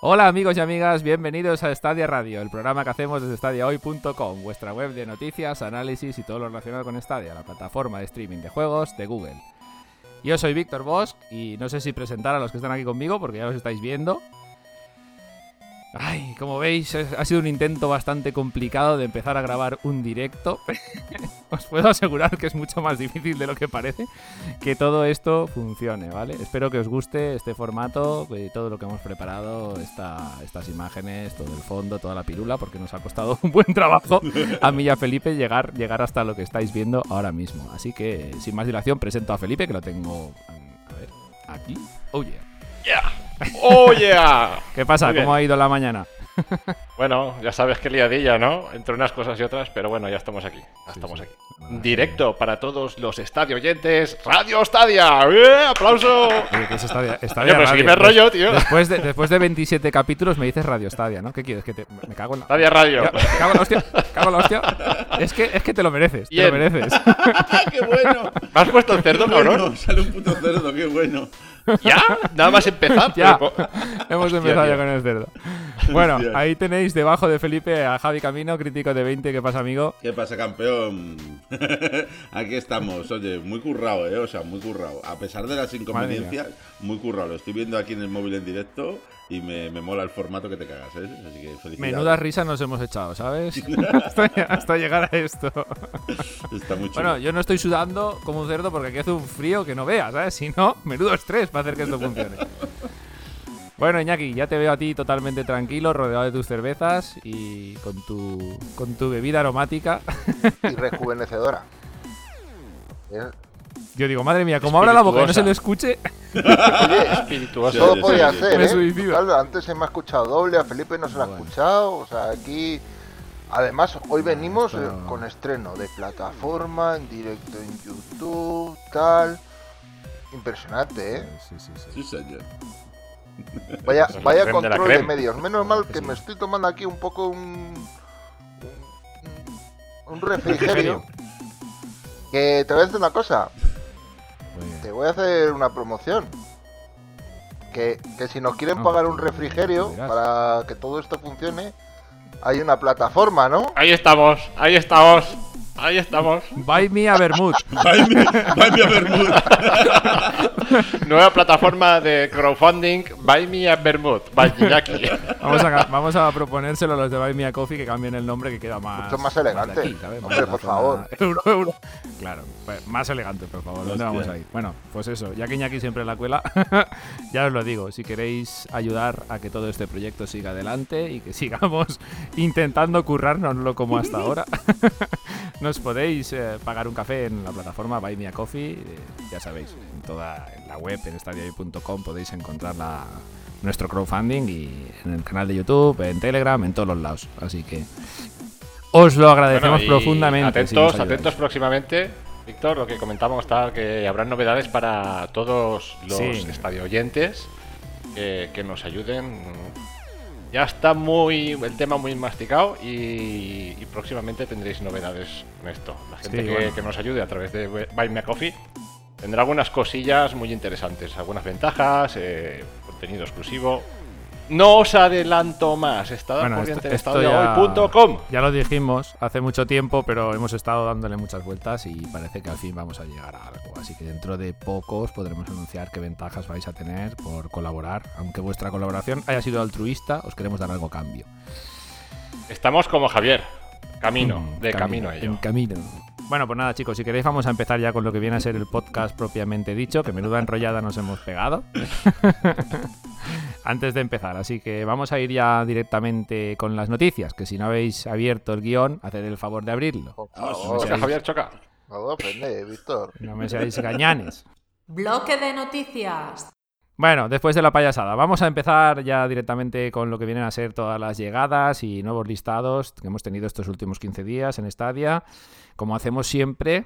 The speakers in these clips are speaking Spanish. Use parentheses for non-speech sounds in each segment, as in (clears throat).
Hola amigos y amigas, bienvenidos a Stadia Radio, el programa que hacemos desde stadiahoy.com, vuestra web de noticias, análisis y todo lo relacionado con Stadia, la plataforma de streaming de juegos de Google. Yo soy Víctor Bosch y no sé si presentar a los que están aquí conmigo porque ya los estáis viendo. Ay, como veis, ha sido un intento bastante complicado de empezar a grabar un directo. (laughs) Os puedo asegurar que es mucho más difícil de lo que parece que todo esto funcione, ¿vale? Espero que os guste este formato, todo lo que hemos preparado, estas imágenes, todo el fondo, toda la pirula, porque nos ha costado (laughs) un buen trabajo a mí y a Felipe llegar, llegar hasta lo que estáis viendo ahora mismo. Así que, sin más dilación, presento a Felipe, que lo tengo, aquí. Oh yeah. Yeah. ¡Oh, yeah! ¿Qué pasa? ¿Cómo ha ido la mañana? (laughs) Bueno, ya sabes que liadilla, ¿no? Entre unas cosas y otras, pero bueno, ya estamos aquí. Ya estamos aquí. Directo para todos los estadio oyentes. ¡Radio Stadia! ¡Eh! ¡Aplauso! ¿qué es Stadia? Stadia pero Radio. me rollo, tío. Después de, después de 27 capítulos me dices Radio Stadia, ¿no? ¿Qué quieres? Que te, me cago en la... Stadia Radio. Me cago en la hostia. cago en la hostia. Es que, es que te lo mereces. Te lo mereces. (laughs) ¡Qué bueno! ¿Me has puesto el cerdo, cabrón? Bueno, sale un puto cerdo, qué bueno. ¿Ya? Nada más empezar. (laughs) Ya. Pero- Hemos Hostia, empezado ya con el cerdo. Bueno, Hostia. ahí tenéis debajo de Felipe a Javi Camino, crítico de 20. ¿Qué pasa, amigo? ¿Qué pasa, campeón? (laughs) Aquí estamos, oye, muy currado, ¿eh? O sea, muy currado. A pesar de las inconveniencias, muy currado. Lo estoy viendo aquí en el móvil en directo y me, me mola el formato que te cagas, ¿eh? Así que felicidades. Menudas risas nos hemos echado, ¿sabes? (laughs) hasta, hasta llegar a esto. Está muy chulo. Bueno, yo no estoy sudando como un cerdo porque aquí hace un frío que no veas, ¿sabes? Si no, menudo estrés para hacer que esto funcione. Bueno, Iñaki, ya te veo a ti totalmente tranquilo, rodeado de tus cervezas y con tu, con tu bebida aromática. y rejuvenecedora. (laughs) Yo digo, madre mía, como abra la boca y no se le escuche, (laughs) Oye, Espirituoso. todo podía Me ¿eh? antes se me ha escuchado doble, a Felipe no se lo ha escuchado, o sea, aquí... Además, hoy venimos eh, pero- con estreno de plataforma, en directo en YouTube, tal... Impresionante, ¿eh? Sí, sí, sí. Sí, señor. Vaya, vaya de control de, medios. Menos mal que me estoy tomando aquí un poco un... Un, un refrigerio. Que te voy a decir una cosa. Te voy a hacer una promoción. Que, que si nos quieren No, pagar un refrigerio para que todo esto funcione, hay una plataforma, ¿no? Ahí estamos, ahí estamos, ahí estamos. Buy me a Bermud. ¡Vai mi, vai mi a Bermud! (laughs) Nueva plataforma de crowdfunding, Buy Me a Bermud. Vamos a, vamos a proponérselo a los de Buy Me a Coffee que cambien el nombre que queda más. Mucho más elegante. de aquí, ¿sabes? Más Hombre, por zona favor. (laughs) Euro, euro. Claro, pues, más elegante, por favor. ¿Dónde vamos a ir? Bueno, pues eso, ya que Iñaki siempre la cuela, (laughs) ya os lo digo. Si queréis ayudar a que todo este proyecto siga adelante y que sigamos intentando currárnoslo como hasta ahora, nos podéis eh, pagar un café en la plataforma Buy Me a Coffee. eh, ya sabéis, en toda en la web, en stadiahoy.com, podéis encontrar la- nuestro crowdfunding y en el canal de YouTube, en Telegram, en todos los lados. Así que os lo agradecemos Bueno, profundamente. Atentos, atentos próximamente. Víctor, lo que comentamos tal, que habrán novedades para todos los Sí. estadio oyentes que, que nos ayuden. Ya está muy el tema muy masticado y, y próximamente tendréis novedades con esto. La gente Sí, que, bueno. que nos ayude a través de Buy Me a Coffee tendrá algunas cosillas muy interesantes, algunas ventajas, eh, contenido exclusivo. No os adelanto más. Estad Bueno, corriente esto- en esto ya-. Ya lo dijimos hace mucho tiempo, pero hemos estado dándole muchas vueltas y parece que al fin vamos a llegar a algo. Así que dentro de pocos podremos anunciar qué ventajas vais a tener por colaborar. Aunque vuestra colaboración haya sido altruista, os queremos dar algo a cambio. Estamos como Javier, camino, Mm, de camino, a ello. En camino. Bueno, pues nada, chicos, si queréis vamos a empezar ya con lo que viene a ser el podcast propiamente dicho, que menuda enrollada nos hemos pegado. (laughs) Antes de empezar, así que vamos a ir ya directamente con las noticias, que si no habéis abierto el guion, haced el favor de abrirlo. Sí, favor, Choca, Javier, choca. favor, aprende, Víctor. No me seáis gañanes. Bloque de noticias. Bueno, después de la payasada, vamos a empezar ya directamente con lo que vienen a ser todas las llegadas y nuevos listados que hemos tenido estos últimos 15 días en Stadia. Como hacemos siempre,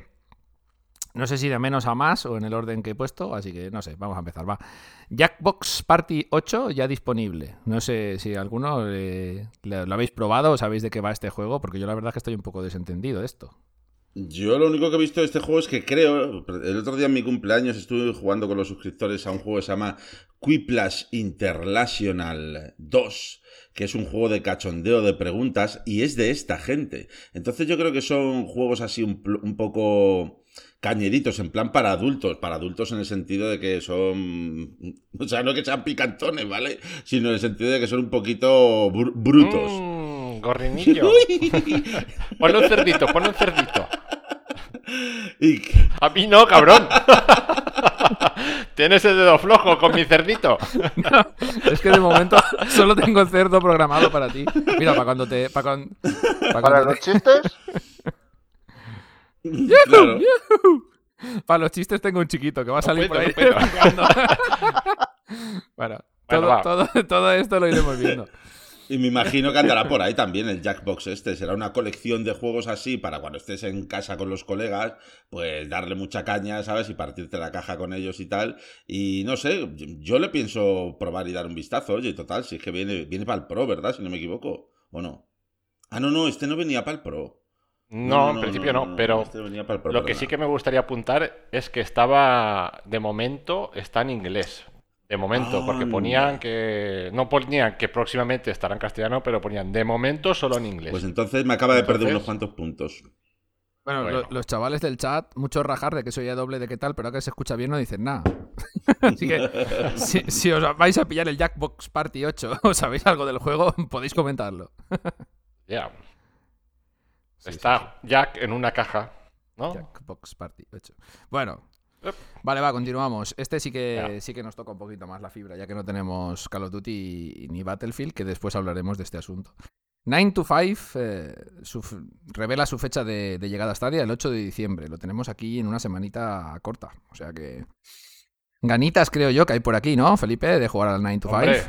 no sé si de menos a más o en el orden que he puesto, así que no sé, vamos a empezar, va. Jackbox Party 8 ya disponible. No sé si alguno lo habéis probado o sabéis de qué va este juego, porque yo la verdad que estoy un poco desentendido de esto. Yo lo único que he visto de este juego es que creo, el otro día en mi cumpleaños estuve jugando con los suscriptores a un juego que se llama Quiplash International 2, que es un juego de cachondeo de preguntas y es de esta gente. Entonces yo creo que son juegos así un poco cañeritos, en plan para adultos, para adultos en el sentido de que son, o sea, no que sean picantones, ¿vale? Sino en el sentido de que son un poquito br- brutos. Mmm, gorrinillo. (laughs) ponle un cerdito, ponle un cerdito. Y A mí no, cabrón. (laughs) Tienes el dedo flojo con mi cerdito. (laughs) Es que de momento solo tengo el cerdo programado para ti. Mira, para cuando te. Para, para Para cuando los chistes, (laughs) claro. para los chistes tengo un chiquito que va a salir por ahí. (laughs) Bueno, todo, va. todo, todo esto lo iremos viendo. Y me imagino que andará por ahí también el Jackbox este. Será una colección de juegos así para cuando estés en casa con los colegas, pues darle mucha caña, ¿sabes? Y partirte la caja con ellos y tal. Y no sé, yo le pienso probar y dar un vistazo. Oye, total, si es que viene, viene para el Pro, ¿verdad? Si no me equivoco. ¿O no? Ah, no, no, este no venía para el Pro. No, en principio no, pero este para lo que sí que me gustaría apuntar es que estaba, de momento, está en inglés. De momento, porque ponían que. No ponían que próximamente estará en castellano, pero ponían de momento solo en inglés. Pues entonces me acaba de perder unos cuantos puntos. Bueno, Bueno. lo- los chavales del chat, mucho rajar de que soy doble de qué tal, pero ahora que se escucha bien no dicen nada. (laughs) Así que (laughs) si, si os vais a pillar el Jackbox Party 8 (laughs) o sabéis algo del juego, podéis comentarlo. Ya. Sí, Está Jack en una caja, ¿no? Jackbox Party 8. Bueno. Yep. Vale, va, continuamos. Este sí que, sí que nos toca un poquito más la fibra, ya que no tenemos Call of Duty ni Battlefield, que después hablaremos de este asunto. 9 to 5 eh, su revela su fecha de, de llegada a Stadia el 8 de diciembre. Lo tenemos aquí en una semanita corta. O sea que. Ganitas, creo yo, que hay por aquí, ¿no, Felipe? De jugar al 9 to 5. Hombre,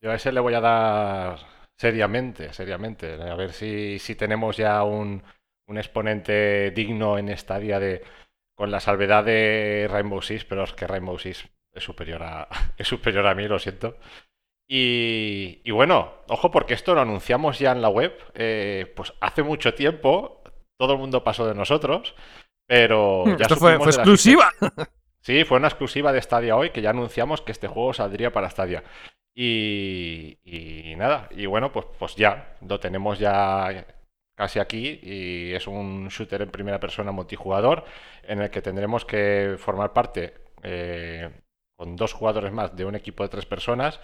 yo a ese le voy a dar seriamente, seriamente. A ver si, si tenemos ya un, un exponente digno en Stadia de con la salvedad de Rainbow Six, pero es que Rainbow Six es superior a, (laughs) es superior a mí, lo siento. Y, y bueno, ojo porque esto lo anunciamos ya en la web, eh, pues hace mucho tiempo, todo el mundo pasó de nosotros, pero ya Esto fue, fue exclusiva. Sí, fue una exclusiva de Stadia hoy que ya anunciamos que este juego saldría para Stadia. Y, nada, y bueno, pues, pues ya, lo tenemos ya casi aquí y es un shooter en primera persona multijugador en el que tendremos que formar parte eh, con dos jugadores más de un equipo de tres personas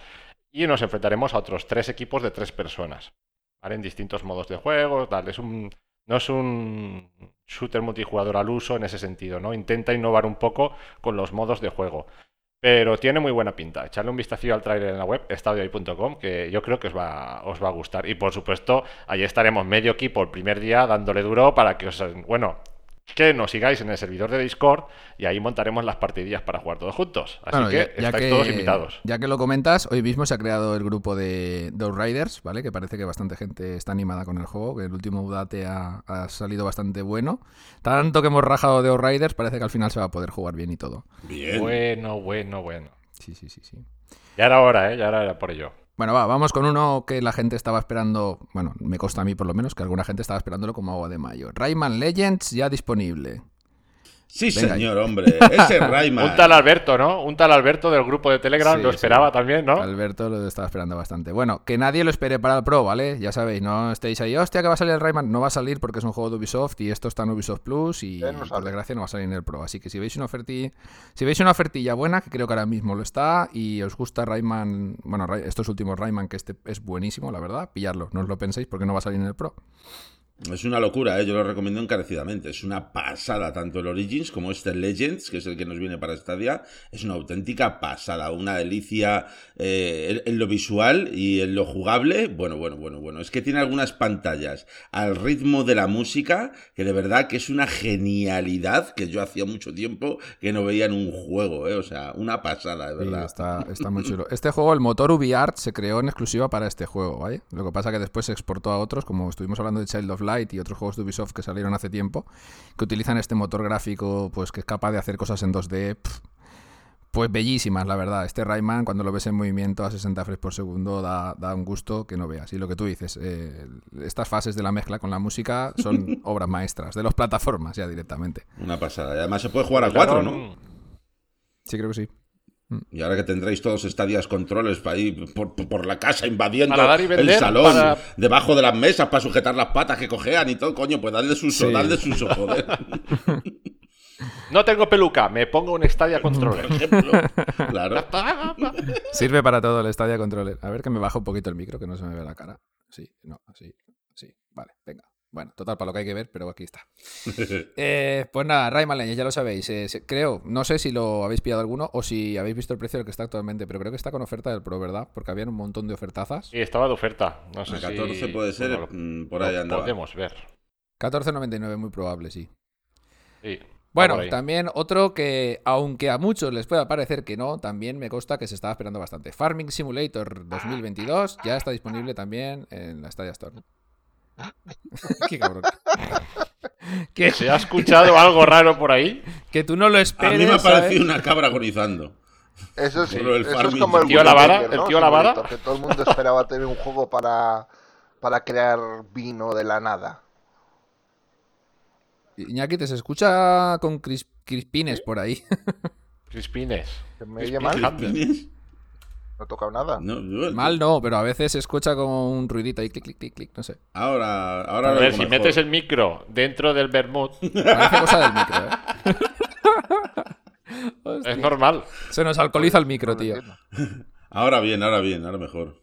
y nos enfrentaremos a otros tres equipos de tres personas. En distintos modos de juego, tal. Es un, no es un shooter multijugador al uso en ese sentido, ¿no? Intenta innovar un poco con los modos de juego. Pero tiene muy buena pinta. Echarle un vistacillo al trailer en la web, estadioy.com, que yo creo que os va, os va a gustar. Y por supuesto, allí estaremos medio equipo el primer día dándole duro para que os. Bueno, que nos sigáis en el servidor de Discord y ahí montaremos las partidillas para jugar todos juntos. Así Bueno, que ya, ya estáis que, todos invitados. Ya que lo comentas, hoy mismo se ha creado el grupo de, de Outriders, ¿vale? Que parece que bastante gente está animada con el juego, que el último Udate ha, ha salido bastante bueno. Tanto que hemos rajado de Outriders, parece que al final se va a poder jugar bien y todo. Bien. Bueno, bueno, bueno. Sí, sí, sí, sí. Ya era hora, ¿eh? Ya era por ello. Bueno, va, vamos con uno que la gente estaba esperando, bueno, me consta a mí por lo menos, que alguna gente estaba esperándolo como agua de mayo. Rayman Legends ya disponible. Sí, Venga. señor, hombre. Ese (laughs) Rayman. Un tal Alberto, ¿no? Un tal Alberto del grupo de Telegram Sí, lo sí. esperaba también, ¿no? Alberto lo estaba esperando bastante. Bueno, que nadie lo espere para el Pro, ¿vale? Ya sabéis, no estéis ahí, hostia, que va a salir el Rayman. No va a salir porque es un juego de Ubisoft y esto está en Ubisoft Plus y no por desgracia no va a salir en el Pro. Así que si veis una ofertilla, si veis una ofertilla buena, que creo que ahora mismo lo está, y os gusta Rayman, bueno, estos últimos Rayman, que este es buenísimo, la verdad, pillarlo. No os lo penséis porque no va a salir en el Pro. Es una locura, ¿eh? yo lo recomiendo encarecidamente. Es una pasada, tanto el Origins como este Legends, que es el que nos viene para Stadia. Es una auténtica pasada, una delicia eh, en, en lo visual y en lo jugable. Bueno, bueno, bueno, bueno. Es que tiene algunas pantallas al ritmo de la música, que de verdad que es una genialidad que yo hacía mucho tiempo que no veía en un juego, ¿eh? O sea, una pasada, de Sí, verdad. está, está muy chulo. Este juego, el motor UbiArt, se creó en exclusiva para este juego, ¿vale? Lo que pasa que después se exportó a otros, como estuvimos hablando de Child of Light y otros juegos de Ubisoft que salieron hace tiempo, que utilizan este motor gráfico, pues que es capaz de hacer cosas en 2D. pf, Pues bellísimas, la verdad. Este Rayman, cuando lo ves en movimiento a 60 frames por segundo, da, da un gusto que no veas. Y lo que tú dices, eh, estas fases de la mezcla con la música son (laughs) obras maestras, de las plataformas ya directamente. Una pasada. Y además se puede jugar a cuatro, ¿no? Sí, creo que sí. Y ahora que tendréis todos estadias controles para ir por, por la casa invadiendo Para dar y vender, el salón, para- debajo de las mesas para sujetar las patas que cojean y todo, coño, pues dadle su uso, Sí. dadle su uso, joder. (laughs) No tengo peluca, me pongo un Stadia Por Controller. ejemplo. Claro. (laughs) Sirve para todo el Stadia Controller. A ver que me bajo un poquito el micro, que no se me ve la cara. Sí, no, así, sí. Vale, venga. Bueno, total, para lo que hay que ver, pero aquí está. (laughs) Eh, pues nada, Rayman Legends, ya lo sabéis. eh, creo, no sé si lo habéis pillado alguno o si habéis visto el precio del que está actualmente, pero creo que está con oferta del Pro, ¿verdad? Porque habían un montón de ofertazas. Y estaba de oferta. No sé A 14 si- puede ser, bueno, mm, por lo ahí andaba. Podemos ver. 14.99, muy probable, sí. Sí, Bueno, por también otro que, aunque a muchos les pueda parecer que no, también me consta que se estaba esperando bastante. Farming Simulator 2022 ya está disponible también en la Stadia Store. (laughs) Qué cabrón. (laughs) que, ¿Se ha escuchado algo raro por ahí? que tú no lo A esperes. mí me ha parecido una cabra agonizando. Eso es, Solo el eso es como el ¿El tío Lavara? Wonka, ¿El ¿no? tío Lavara? Que todo el mundo esperaba tener un juego para, para crear vino de la nada. Iñaki, te se escucha con cris- crispines por ahí. Crispines. ¿Se me Crispines oye mal? Handler. ¿Tienes? No he tocado nada. No, yo- Mal no, pero a veces se escucha como un ruidito ahí, clic, clic, clic, clic, no sé. Ahora, ahora A ver, si mejor. metes el micro dentro del Bermud, (laughs) Parece cosa del micro, ¿eh? (laughs) Es normal. Se nos alcoholiza el micro, No tío. Ahora bien, ahora bien, ahora mejor.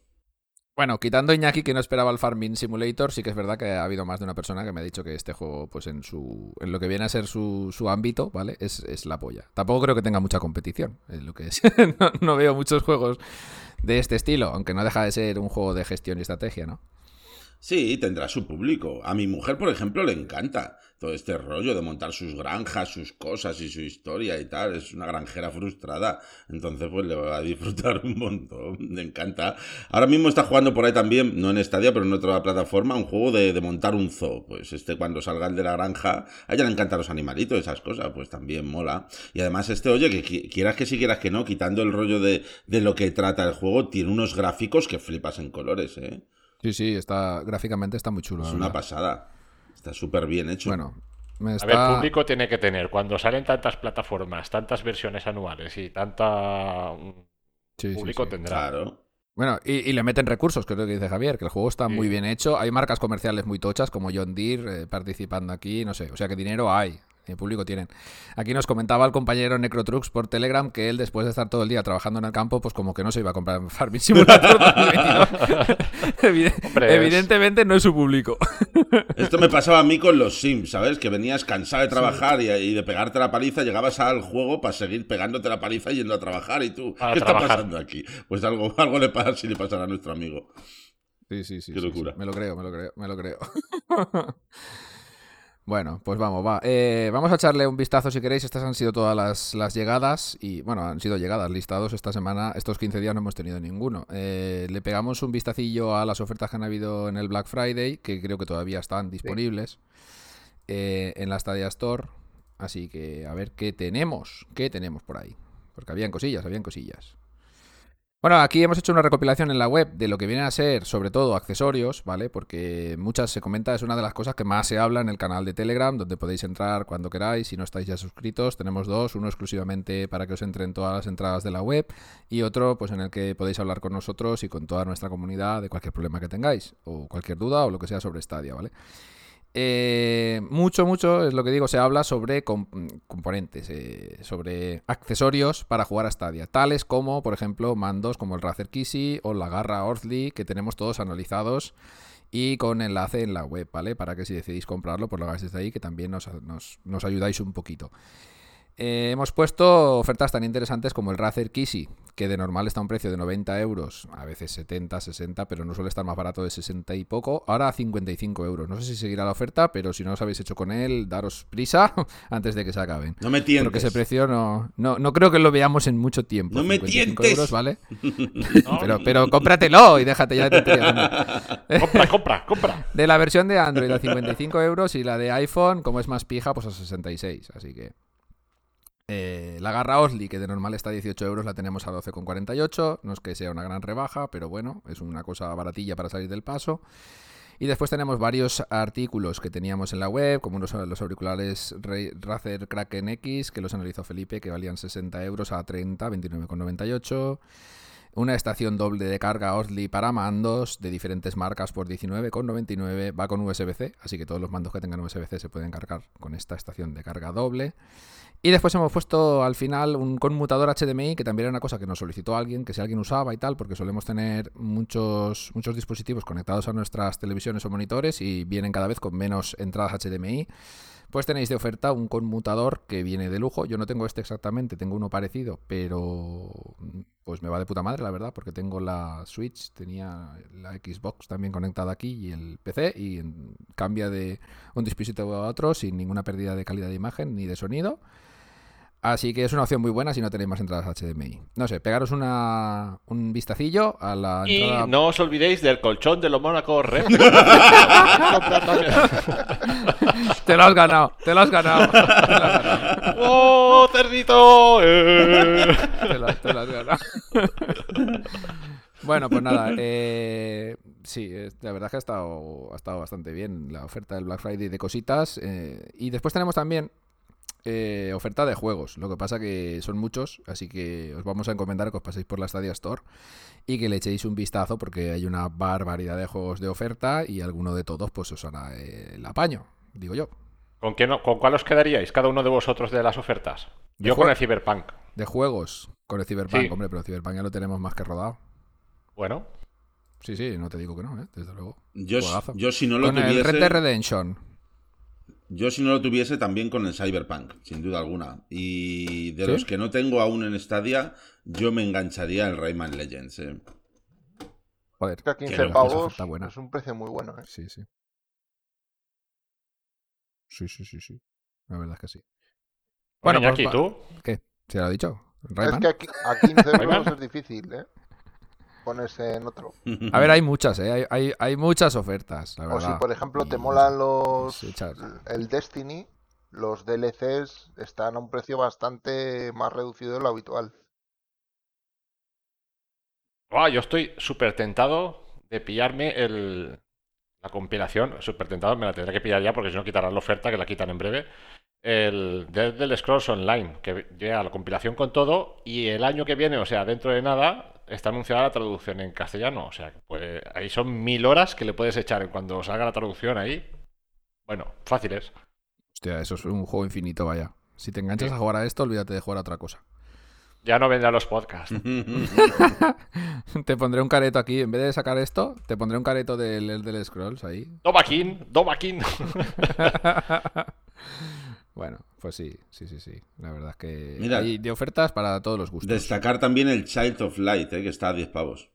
Bueno, quitando Iñaki que no esperaba el Farming Simulator, sí que es verdad que ha habido más de una persona que me ha dicho que este juego, pues en su. en lo que viene a ser su, su ámbito, ¿vale? Es, es la polla. Tampoco creo que tenga mucha competición. Es lo que es. (laughs) no, no veo muchos juegos de este estilo, aunque no deja de ser un juego de gestión y estrategia, ¿no? Sí, tendrá su público. A mi mujer, por ejemplo, le encanta todo este rollo de montar sus granjas, sus cosas y su historia y tal. Es una granjera frustrada. Entonces, pues le va a disfrutar un montón. (laughs) Le encanta. Ahora mismo está jugando por ahí también, no en Stadia, pero en otra plataforma, un juego de, de montar un zoo. Pues este, cuando salgan de la granja, a ella le encantan los animalitos, esas cosas, pues también mola. Y además, este, oye, que qui- quieras que sí, quieras que no, quitando el rollo de, de lo que trata el juego, tiene unos gráficos que flipas en colores, ¿eh? Sí, sí, está. gráficamente está muy chulo. Es una pasada. Está súper bien hecho. Bueno, me A ver, público tiene que tener. Cuando salen tantas plataformas, tantas versiones anuales y tanta. mm, Sí, público sí. tendrá. Claro. Bueno, y, y le meten recursos, que es lo que dice Javier, que el juego está Sí. muy bien hecho. Hay marcas comerciales muy tochas, como John Deere, eh, participando aquí, no sé. O sea que dinero hay, el público tienen. Aquí nos comentaba el compañero Necrotrux por Telegram que él, después de estar todo el día trabajando en el campo, pues como que no se iba a comprar Farming (laughs) Simulator 2022. (laughs) Evide- Hombre, es- Evidentemente no es su público. (laughs) Esto me pasaba a mí con los Sims, ¿sabes? Que venías cansado de trabajar y, y de pegarte la paliza, llegabas al juego para seguir pegándote la paliza y yendo a trabajar. Y tú, A ¿qué está pasando aquí? Pues algo, algo le pasa si le pasará a nuestro amigo. Sí, sí, sí. Qué sí, locura. sí. Me lo creo, me lo creo, me lo creo. Bueno, pues vamos, va. Eh, vamos a echarle un vistazo si queréis. Estas han sido todas las, las llegadas y, bueno, han sido llegadas, listados esta semana. Estos 15 días no hemos tenido ninguno. Eh, le pegamos un vistacillo a las ofertas que han habido en el Black Friday, que creo que todavía están disponibles eh, en la Stadia Store. Así que a ver qué tenemos, qué tenemos por ahí. Porque habían cosillas, habían cosillas. Bueno, aquí hemos hecho una recopilación en la web de lo que vienen a ser, sobre todo, accesorios, ¿vale? Porque muchas se comenta, es una de las cosas que más se habla en el canal de Telegram, donde podéis entrar cuando queráis. Si no estáis ya suscritos, tenemos dos, uno exclusivamente para que os entren todas las entradas de la web y otro, pues en el que podéis hablar con nosotros y con toda nuestra comunidad de cualquier problema que tengáis, o cualquier duda o lo que sea sobre Stadia, ¿vale? Eh, mucho, mucho, es lo que digo, se habla sobre com- componentes, eh, sobre accesorios para jugar a Stadia, tales como, por ejemplo, mandos como el Razer Kissy o la garra Orthly, que tenemos todos analizados y con enlace en la web, ¿vale? Para que si decidís comprarlo, pues lo hagáis desde ahí, que también nos- nos ayudáis un poquito. Eh, hemos puesto ofertas tan interesantes como el Razer Kissy, que de normal está a un precio de 90 euros, a veces 70, 60, pero no suele estar más barato de 60 y poco, ahora a 55 euros. No sé si seguirá la oferta, pero si no os habéis hecho con él, daros prisa (laughs) antes de que se acaben. No me Porque tientes. ese precio no, no, no creo que lo veamos en mucho tiempo. No me 55 tientes. euros, ¿vale? (laughs) pero, pero cómpratelo y déjate ya de tonterías. (laughs) Compra, compra, compra. De la versión de Android a 55 euros y la de iPhone, como es más pija, pues a 66. Así que Eh, la garra Osli, que de normal está a 18 euros, la tenemos a 12,48. No es que sea una gran rebaja, pero bueno, es una cosa baratilla para salir del paso. Y después tenemos varios artículos que teníamos en la web, como los, los auriculares Ra- Razer Kraken X, que los analizó Felipe, que valían 60 euros a 30, 29,98. Una estación doble de carga Osli para mandos de diferentes marcas por 19,99. Va con USB-C, así que todos los mandos que tengan USB-C se pueden cargar con esta estación de carga doble. Y después hemos puesto al final un conmutador HDMI, que también era una cosa que nos solicitó alguien, que si alguien usaba y tal, porque solemos tener muchos, muchos dispositivos conectados a nuestras televisiones o monitores y vienen cada vez con menos entradas HDMI. Pues tenéis de oferta un conmutador que viene de lujo. Yo no tengo este exactamente, tengo uno parecido, pero pues me va de puta madre, la verdad, porque tengo la Switch, tenía la Xbox también conectada aquí y el PC y cambia de un dispositivo a otro sin ninguna pérdida de calidad de imagen ni de sonido. Así que es una opción muy buena si no tenéis más entradas HDMI. No sé, pegaros una, un vistacillo a la Y entrada. no os olvidéis del colchón de los Mónaco Red. (laughs) Te lo has ganado, te lo has ganado. (laughs) Te lo has ganado. ¡Oh, cerdito! Eh. Te lo, te lo has (laughs) ganado. Bueno, pues nada, eh, sí, eh, la verdad es que ha estado, ha estado bastante bien la oferta del Black Friday de cositas. eh, y después tenemos también eh, oferta de juegos. Lo que pasa que son muchos, así que os vamos a encomendar que os paséis por la Stadia Store y que le echéis un vistazo porque hay una barbaridad de juegos de oferta y alguno de todos pues os hará el apaño, digo yo. ¿Con, quién, ¿Con cuál os quedaríais cada uno de vosotros de las ofertas? De Yo con el Cyberpunk. De juegos con el Cyberpunk, Sí. hombre, pero el Cyberpunk ya lo tenemos más que rodado. Bueno, Sí, sí, no te digo que no, ¿eh? desde luego. Yo, yo si no lo Con el Red Dead tuviese, Redemption. Yo si no lo tuviese también con el Cyberpunk, sin duda alguna. Y de ¿Sí? los que no tengo aún en Stadia, yo me engancharía al Rayman Legends. eh. Joder, Que a Que 15 no, esa pavos buena. es un precio muy bueno, ¿eh? Sí, sí. Sí, sí, sí, sí. La verdad es que sí. bueno, pues Iñaki, va- ¿tú? ¿Qué? ¿Se lo ha dicho? Es ¿Rayman? que aquí, a 15 euros (laughs) es difícil, ¿eh? Ponerse en otro. A ver, hay muchas, ¿eh? Hay, hay, hay muchas ofertas, la O verdad. si, por ejemplo, te Y, molan los. El Destiny, los DLCs están a un precio bastante más reducido de lo habitual. Ah, yo estoy súper tentado de pillarme el, la compilación. Súper tentado, me la tendré que pillar ya porque si no quitarán la oferta, que la quitan en breve. El Dead del Scrolls Online, que llega la compilación con todo. Y el año que viene, o sea, dentro de nada, está anunciada la traducción en castellano. O sea, que puede- ahí son mil horas que le puedes echar cuando salga la traducción ahí. Bueno, fáciles. Hostia, eso es un juego infinito, vaya. Si te enganchas Sí. a jugar a esto, olvídate de jugar a otra cosa. Ya no vendrán los podcasts. (laughs) te pondré un careto aquí. En vez de sacar esto, te pondré un careto del Elder Scrolls ahí. Domakin, Domakin. (laughs) bueno, pues sí, sí, sí, sí. La verdad es que Mira. hay de ofertas para todos los gustos. Destacar también el Child of Light, eh, que está a 10 pavos.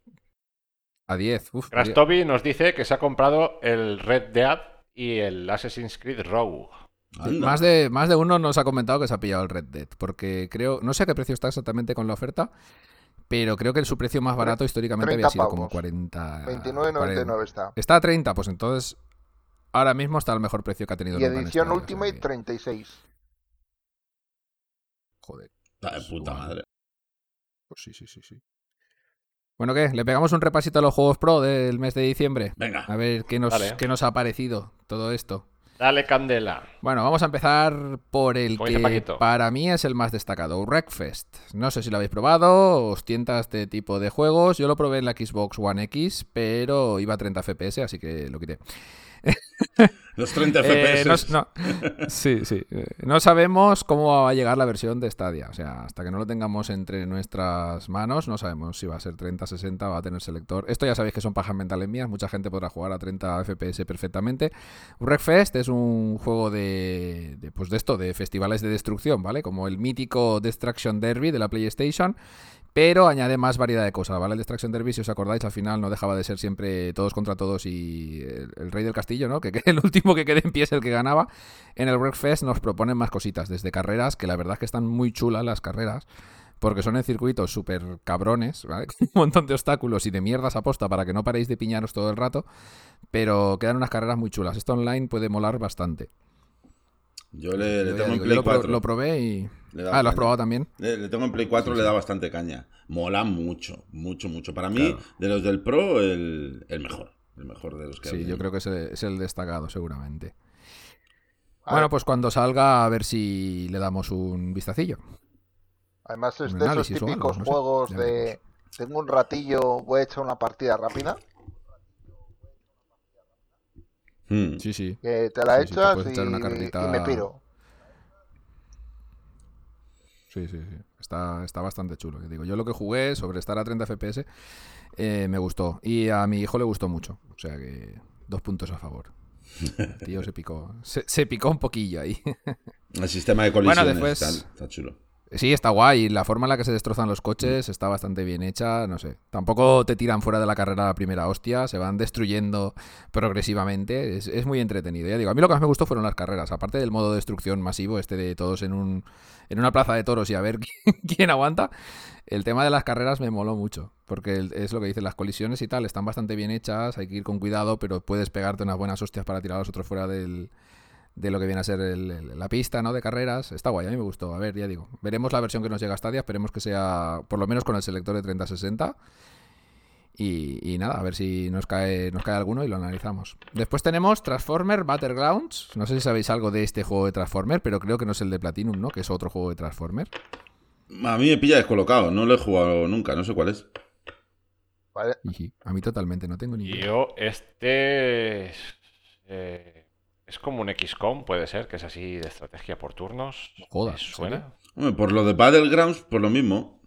A 10. Uf, Krastobi nos dice que se ha comprado el Red Dead y el Assassin's Creed Rogue. Más de, más de uno nos ha comentado que se ha pillado el Red Dead, porque creo, no sé a qué precio está exactamente con la oferta, pero creo que su precio más barato históricamente 30 había sido como pavos. 40. 29.99 está. Está a 30, pues entonces ahora mismo está al mejor precio que ha tenido Y edición Ultimate que, 36. Joder, Está de puta madre. pues sí, sí, sí, sí. Bueno, ¿qué? ¿Le pegamos un repasito a los juegos pro del mes de diciembre? Venga. A ver qué nos, qué nos ha parecido todo esto. Dale candela. Bueno, vamos a empezar por el Como que para mí es el más destacado, Wreckfest. No sé si lo habéis probado, os tienta este tipo de juegos. Yo lo probé en la Xbox One X, pero iba a 30 FPS, así que lo quité. Los 30 (laughs) Eh, FPS. no, no- sí, sí. No sabemos cómo va a llegar la versión de Stadia. O sea, hasta que no lo tengamos entre nuestras manos, no sabemos si va a ser 30, 60, va a tener selector. Esto ya sabéis que son pajas mentales mías. Mucha gente podrá jugar a 30 FPS perfectamente. Wreckfest es un juego de, de, pues de esto, de festivales de destrucción, ¿vale? Como el mítico Destruction Derby de la PlayStation. Pero añade más variedad de cosas, ¿vale? El Destruction Derby, si os acordáis, al final no dejaba de ser siempre todos contra todos y el, el rey del castillo, ¿no? Que, (laughs) que el último que quede en pie es el que ganaba. En el Wreckfest nos proponen más cositas, desde carreras, que la verdad es que están muy chulas las carreras, porque son en circuitos súper cabrones, ¿vale? (laughs) Con un montón de obstáculos y de mierdas aposta para que no paréis de piñaros todo el rato, pero quedan unas carreras muy chulas. Esto online puede molar bastante. Yo le, tengo en digo, yo Play lo, pro- 4. lo probé y... Le Le da Ah, ¿lo has probado también? Le, le tengo en Play 4, le da bastante caña. Mola mucho, mucho, mucho. Para mí, Claro. de los del Pro, el, el mejor. El mejor de los que Sí, hay. yo creo que es el, es el destacado, seguramente. A Bueno, ver, pues cuando salga, a ver si le damos un vistacillo. Además es un de esos algo, típicos no juegos de... Tengo un ratillo, voy a echar una partida rápida, Hmm. Sí, sí. que te la Sí, sí, te echas echar una y me piro. Sí, sí, sí. Está, está bastante chulo. que digo, yo lo que jugué sobre estar a 30 FPS eh, me gustó. Y a mi hijo le gustó mucho. O sea que dos puntos a favor. El (laughs) tío se picó. Se, se picó un poquillo ahí. El sistema de colisiones después- está, está chulo. Sí, está guay. La forma en la que se destrozan los coches está bastante bien hecha. No sé. Tampoco te tiran fuera de la carrera a la primera hostia. Se van destruyendo progresivamente. Es, es muy entretenido. Ya digo, a mí lo que más me gustó fueron las carreras. Aparte del modo destrucción masivo, este de todos en, un, en una plaza de toros y a ver (laughs) quién, quién aguanta. El tema de las carreras me moló mucho. Porque es lo que dicen, las colisiones y tal están bastante bien hechas. Hay que ir con cuidado, pero puedes pegarte unas buenas hostias para tirar a los otros fuera del, de lo que viene a ser el- el- la pista, ¿no? De carreras. Está guay, a mí me gustó. A ver, ya digo. Veremos la versión que nos llega a Stadia. Esperemos que sea, por lo menos con el selector de 3060. Y, y nada, a ver si nos cae, nos cae alguno y lo analizamos. Después tenemos Transformer Battlegrounds. No sé si sabéis algo de este juego de Transformer, pero creo que no es el de Platinum, ¿no? Que es otro juego de Transformer. A mí me pilla descolocado, no lo he jugado nunca, no sé cuál es. ¿vale? A mí totalmente, no tengo ni idea. Yo, este. es, eh, es como un XCOM, puede ser, que es así de estrategia por turnos. Joder, ¿Me ¿en suena? Hombre, por lo de Battlegrounds, por lo mismo.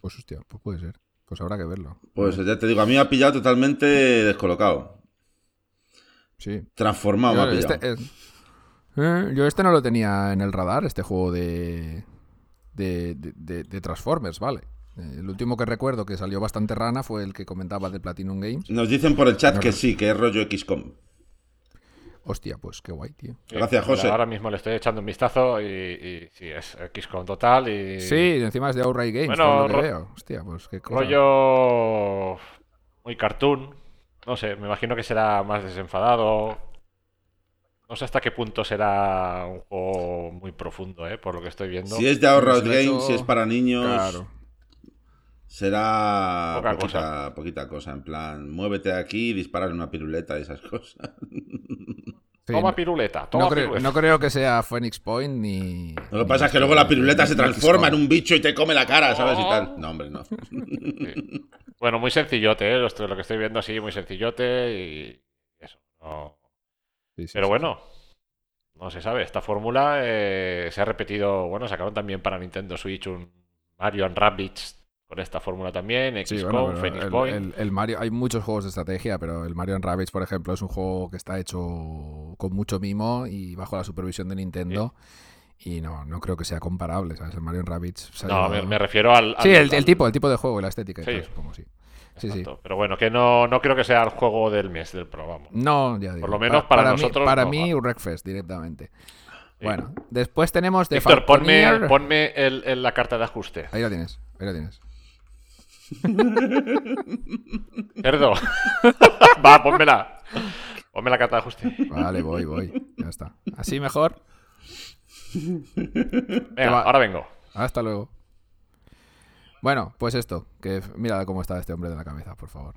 Pues hostia, pues puede ser. Pues habrá que verlo. Pues ya te digo, a mí me ha pillado totalmente descolocado. Sí. Transformado me ha Yo pillado. este, eh, eh, yo este no lo tenía en el radar, este juego de, de, de- de- de Transformers, vale. Eh, El último que recuerdo que salió bastante rana fue el que comentaba de Platinum Games. Nos dicen por el chat No, que sí, que es rollo XCOM. Hostia, pues qué guay, tío. Sí, Gracias, José. Ahora mismo le estoy echando un vistazo y, y sí, es XCOM total y. Sí, encima es de Outright Games, Bueno, lo que ro- veo. Hostia, pues qué cosa. Rollo. Muy cartoon. No sé, me imagino que será más desenfadado. No sé hasta qué punto será un juego muy profundo, ¿eh? Por lo que estoy viendo. Si es de Outright he Games, hecho- si es para niños, Claro. Será Poca poquita, poquita cosa. En plan, muévete aquí y disparar una piruleta y esas (laughs) cosas. Sí, Toma piruleta, toma no, creo, piruleta. no creo que sea Phoenix Point ni. Lo que pasa es que luego la piruleta se transforma en un bicho y te come la cara, ¿sabes? Y tal. No, hombre, no. (laughs) Sí. Bueno, muy sencillote, ¿eh? Lo, estoy- lo que estoy viendo así, muy sencillote y eso. no- Sí, sí, Pero sí. bueno, no se sabe. Esta fórmula eh, se ha repetido. Bueno, sacaron también para Nintendo Switch un Mario and Rabbids con esta fórmula también. Sí, XCOM, bueno, Phoenix el, Point. el- el Mario, hay muchos juegos de estrategia, pero el Mario Rabbids, por ejemplo, es un juego que está hecho con mucho mimo y bajo la supervisión de Nintendo. Y no, no creo que sea comparable, ¿sabes? El Mario Rabbids. No, me, me refiero al. Sí, al- el, el al- tipo, el tipo de juego y la estética Sí. supongo, sí. Sí, sí. Exacto. Pero bueno, que no, no creo que sea el juego del mes del pro, vamos. No, ya digo. lo menos para nosotros, Mí, para no, mí. Wreckfest directamente. Sí. Bueno, después tenemos de Víctor, ponme, Falconeer. ponme el, el- la carta de ajuste. Ahí la tienes, ahí la tienes. (laughs) Cerdo. (laughs) Va, pónmela. Ponme la carta de ajuste. Vale, voy, voy. Ya está. Así mejor. Venga, ahora vengo. Hasta luego. Bueno, pues esto. Que mira cómo está este hombre de la cabeza, por favor.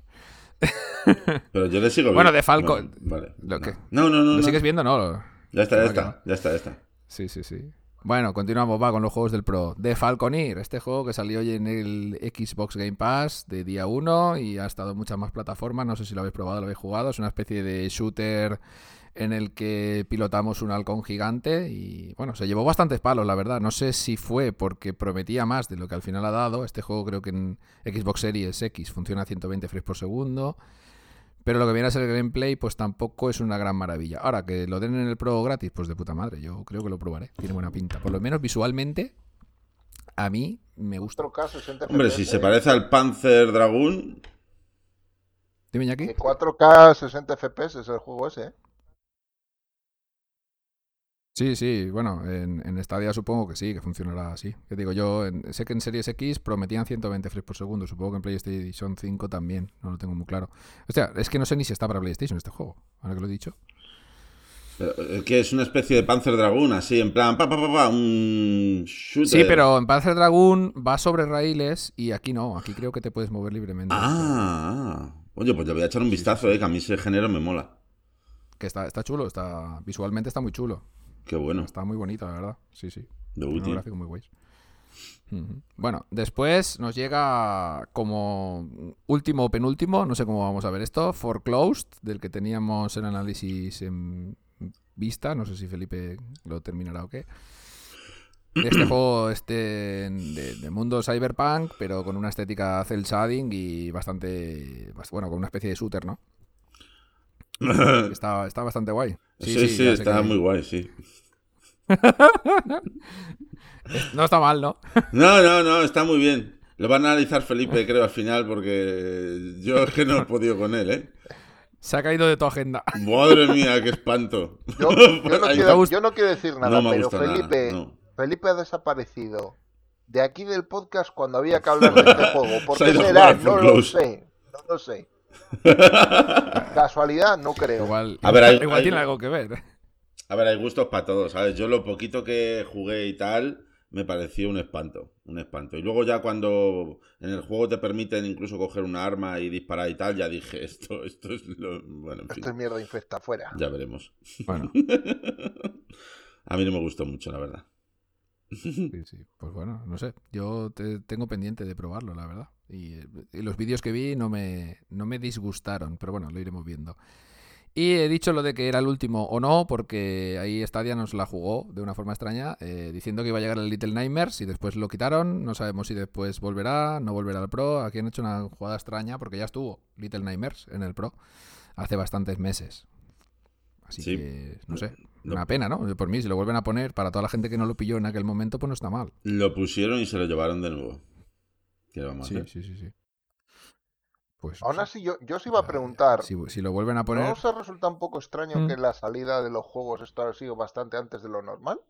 (laughs) Pero yo le sigo Bueno, viendo. de Falcon- Bueno, vale. ¿Lo no. qué? No, no, no. ¿Lo no. sigues viendo? No. Ya está, ya está. Ya está, ya está. Sí, sí, sí. Bueno, continuamos, va, con los juegos del Pro. The Falconeer, este juego que salió hoy en el Xbox Game Pass de día 1 y ha estado en muchas más plataformas. No sé si lo habéis probado, lo habéis jugado. Es una especie de shooter en el que pilotamos un halcón gigante y, bueno, se llevó bastantes palos, la verdad. No sé si fue porque prometía más de lo que al final ha dado. Este juego creo que en Xbox Series X funciona a 120 frames por segundo. Pero lo que viene a ser el gameplay, pues tampoco es una gran maravilla. Ahora, que lo den en el Pro gratis, pues de puta madre. Yo creo que lo probaré. Tiene buena pinta. Por lo menos visualmente, a mí me gusta. 4K 60 Hombre, si se parece al Panzer Dragoon, Dime, Jackie. Que 4K 60 FPS es el juego ese, ¿eh? Sí, sí, bueno, en, en Stadia supongo que sí, que funcionará así. Que digo yo, en- sé que en Series X prometían 120 frames por segundo, supongo que en PlayStation 5 también, no lo tengo muy claro. Hostia, es que no sé ni si está para PlayStation este juego, ahora que lo he dicho. Eh, Que es una especie de Panzer Dragoon, así, en plan, pa, pa, pa, pa, un shooter. Sí, pero en Panzer Dragoon va sobre raíles y aquí no. Aquí creo que te puedes mover libremente. Ah, ah. oye, pues le voy a echar un vistazo, eh, que a mí ese género me mola. Que está, está chulo, está visualmente está muy chulo. Qué bueno, Está muy bonito, la verdad. Sí, sí. de muy guays. Bueno, después nos llega como último o penúltimo, no sé cómo vamos a ver esto, Foreclosed, del que teníamos el análisis en vista, no sé si Felipe lo terminará o qué. Este (clears throat) juego este de, de mundo cyberpunk, pero con una estética cel shading y bastante, bast- bueno, con una especie de shooter, ¿no? (laughs) Está, está bastante guay. Sí, sí, sé está que- muy guay, sí. (laughs) No está mal, ¿no? (laughs) No, no, no, está muy bien. Lo va a analizar Felipe, creo, al final, porque yo es que no he podido con él, ¿eh? Se ha caído de tu agenda. Madre mía, qué espanto. Yo, yo no quiero, gusta- yo no quiero decir nada, No me pero nada, Felipe, no. Felipe ha desaparecido de aquí del podcast cuando había que hablar de este juego. ¿Por qué será? No lo sé. No lo sé. (laughs) Casualidad, no creo. Igual, A ver, hay- igual hay- tiene algo que ver. A ver, hay gustos para todos, ¿sabes? Yo lo poquito que jugué y tal, me pareció un espanto, un espanto. Y luego ya cuando en el juego te permiten incluso coger una arma y disparar y tal, ya dije, (laughs) esto, esto es lo... Bueno, en fin, Esto es mierda infecta fuera. ya veremos. Bueno, (laughs) A mí no me gustó mucho, la verdad. sí, sí. Pues bueno, no sé. Yo te- tengo pendiente de probarlo, la verdad. Y, y los vídeos que vi no me, no me disgustaron, pero bueno, lo iremos viendo. Y he dicho lo de que era el último o no, porque ahí Stadia nos la jugó de una forma extraña, eh, diciendo que iba a llegar el Little Nightmares y después lo quitaron. No sabemos si después volverá, no volverá al Pro. Aquí han hecho una jugada extraña porque ya estuvo Little Nightmares en el Pro hace bastantes meses. Así Sí. que, no sé, No. una pena, ¿no? Por mí, si lo vuelven a poner, para toda la gente que no lo pilló en aquel momento, pues no está mal. Lo pusieron y se lo llevaron de nuevo. ¿Qué le vamos a Sí, hacer? sí, sí, sí. Pues, Aún sí. así, yo, yo os iba a preguntar, Si, si lo vuelven a poner... ¿no os resulta un poco extraño Mm. que la salida de los juegos esto ha sido bastante antes de lo normal?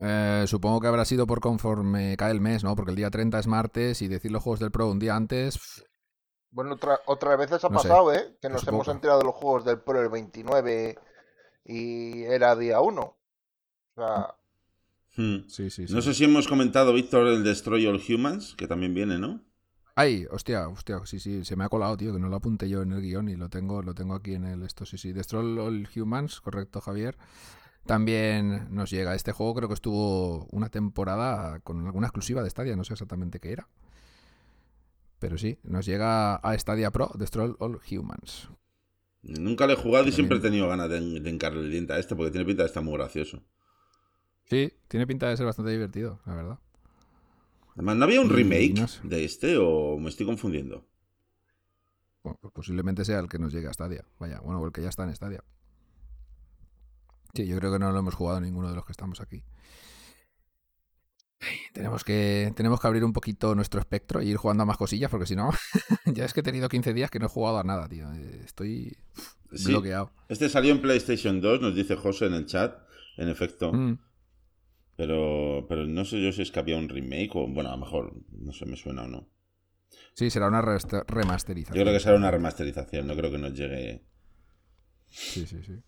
Eh, supongo que habrá sido por conforme cae el mes, ¿no? Porque el día 30 es martes y decir los juegos del Pro un día antes... Bueno, otra, otras veces ha No sé, pasado, ¿eh? Que nos hemos enterado de los juegos del Pro el 29 y era día 1. O sea, Hmm. Sí, sí, sí. No sé si hemos comentado, Víctor, el Destroy All Humans, que también viene, ¿no? Ay, hostia, hostia, sí, sí, se me ha colado, tío, que no lo apunté yo en el guion y lo tengo, lo tengo aquí en el esto, sí, sí. Destroy All Humans, correcto, Javier. También nos llega este juego, creo que estuvo una temporada con alguna exclusiva de Stadia, no sé exactamente qué era. Pero sí, nos llega a Stadia Pro, Destroy All Humans. Nunca le he jugado y También. siempre he tenido ganas de, de el diente a este, porque tiene pinta de estar muy gracioso. Sí, tiene pinta de ser bastante divertido, la verdad. Además, ¿no había un remake no sé. de este o me estoy confundiendo? Bueno, pues posiblemente sea el que nos llegue a Stadia. Vaya, bueno, o el que ya está en Stadia. Sí, yo creo que no lo hemos jugado ninguno de los que estamos aquí. Ay, Tenemos que, tenemos que abrir un poquito nuestro espectro y ir jugando a más cosillas, porque si no, (laughs) ya es que he tenido 15 días que no he jugado a nada, tío. Eh, Estoy Sí. bloqueado. Este salió en PlayStation 2, nos dice José en el chat. En efecto. Mm, Pero, pero no sé yo si es que había un remake o, bueno, a lo mejor, no sé, me suena o no. Sí, será una resta- Yo remasterización. creo que será una remasterización, no creo que nos llegue. Sí, sí, sí.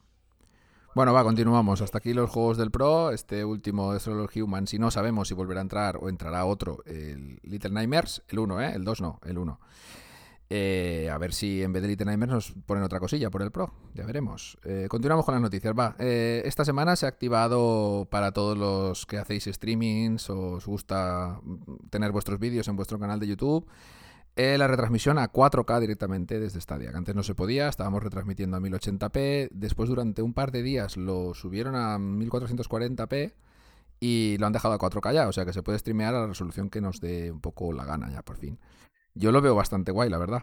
Bueno, va, continuamos. Hasta aquí los juegos del Pro. Este último de Solo Human, si no sabemos si volverá a entrar o entrará otro, el Little Nightmares, el 1, ¿eh? El 2 no, el 1. Eh, a ver si en vez de Little Nightmares nos ponen otra cosilla por el Pro. Ya veremos. Eh, continuamos con las noticias. Va, eh, esta semana se ha activado para todos los que hacéis streamings o os gusta tener vuestros vídeos en vuestro canal de YouTube. eh, la retransmisión a 4K directamente desde Stadia, que antes no se podía, estábamos retransmitiendo a 1080p, después durante un par de días lo subieron a 1440p y lo han dejado a 4K ya, o sea que se puede streamear a la resolución que nos dé un poco la gana ya por fin. Yo lo veo bastante guay, la verdad.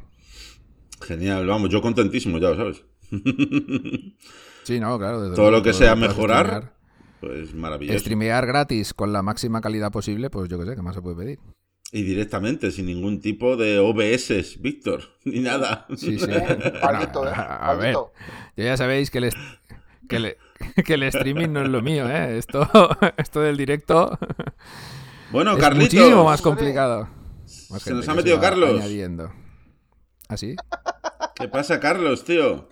Genial, vamos, yo contentísimo, ya lo sabes. (laughs) Sí, no, claro. desde Todo luego, lo que todo sea lo mejorar, streamear. pues maravilloso. Streamear gratis con la máxima calidad posible, pues yo qué sé, ¿qué más se puede pedir? Y directamente, sin ningún tipo de OBS, Víctor, (laughs) ni nada. Sí, sí. Bueno, (laughs) ¿eh? a, a ver, ya, ya sabéis que el, que, le- que el streaming no es lo mío, ¿eh? Esto, esto del directo Bueno, es Carlitos. muchísimo más complicado. Más Se nos ha que metido Carlos. Añadiendo. ¿Ah, sí? ¿Qué pasa, Carlos, tío?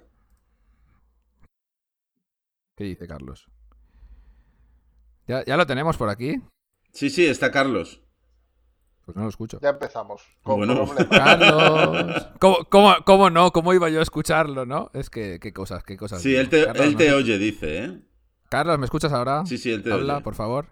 ¿Qué dice Carlos? ¿Ya, ya lo tenemos por aquí? Sí, sí, está Carlos. Pues no lo escucho. Ya empezamos. Bueno. problemas. Carlos. ¿Cómo, cómo, cómo no? ¿Cómo iba yo a escucharlo, no? Es que, qué cosas, qué cosas. Sí, él te, Carlos, él ¿no? te oye, dice, ¿eh? Carlos, ¿me escuchas ahora? Sí, sí, él te Habla, oye. por favor.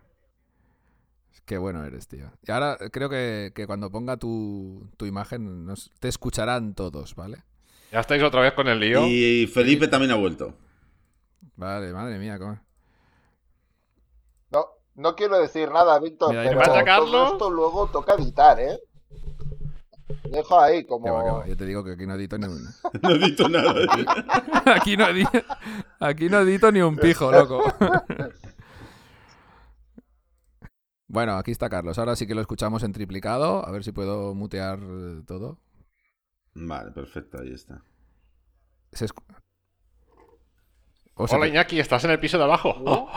Qué bueno eres, tío. Y ahora creo que, que cuando ponga tu, tu imagen nos- te escucharán todos, ¿vale? Ya estáis otra vez con el lío. Y Felipe también ha vuelto. Vale, madre mía, ¿cómo? No, no quiero decir nada, Víctor, Mira, pero pasa, todo esto luego toca editar, ¿eh? Dejo ahí Qué va, qué como... va. Yo te digo que aquí no edito ni un... (laughs) No he dicho nada. (laughs) aquí, no edito, aquí no edito ni un pijo, loco. (laughs) bueno, aquí está Carlos. Ahora sí que lo escuchamos en triplicado. A ver si puedo mutear eh, todo. Vale, perfecto, ahí está. Se escu- O sea Hola Iñaki, ¿estás en el piso de abajo? (laughs)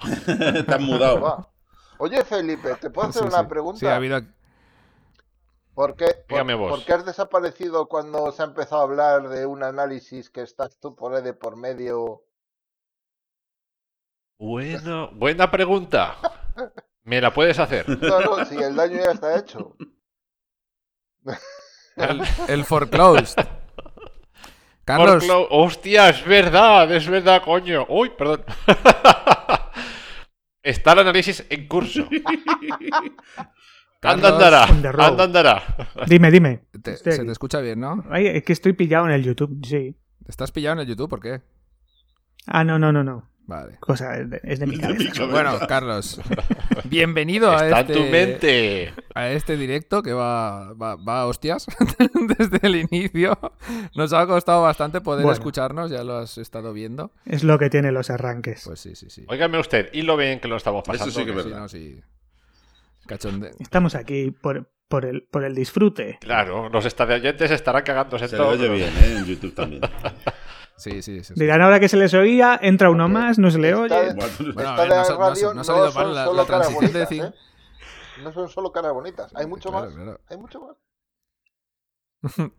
(laughs) Te has mudado. Oye, Felipe, ¿te puedo hacer Sí, una sí. pregunta? Sí, ha habido... ¿Por qué, por- Dígame vos. por qué has desaparecido cuando se ha empezado a hablar de un análisis que estás tú por ahí de por medio? Bueno, buena pregunta. (laughs) ¿Me la puedes hacer? (laughs) No, no, si el daño ya está hecho. El, el foreclosed. (laughs) Carlos, Hostia, es verdad, es verdad, coño. Uy, perdón. (laughs) Está el análisis en curso. Anda andará, anda andará. Dime, dime. te- se aquí. te escucha bien, ¿no? Ay, es que estoy pillado en el YouTube, sí. ¿Estás pillado en el YouTube? ¿Por qué? Ah, no, no, no, no. Vale. Cosa, es de, es de mi De mi cabeza. cabeza. Bueno, Carlos, bienvenido a este, en tu mente. a este directo que va, va, va a hostias (laughs) desde el inicio. Nos ha costado bastante poder Bueno. escucharnos, ya lo has estado viendo. Es lo que tiene los arranques. Pues sí, sí, sí. Óigame usted, y lo ven que lo estamos Eso pasando. sí que es Sí, no, sí. Cachonde. Estamos aquí por, por, el, por el disfrute. Claro, los estadiantes estarán cagándose Se todo. oye bien, (laughs) ¿eh? En YouTube también. Sí, sí, sí. sí. Dirán ahora que se les oía, entra uno más, no se le oye. Bueno, a ver, no, radio ha salido no mal son la, solo la caras transición de bonitas, decir... ¿eh? No son solo caras bonitas, hay mucho Claro, más. claro. Hay mucho más. (laughs)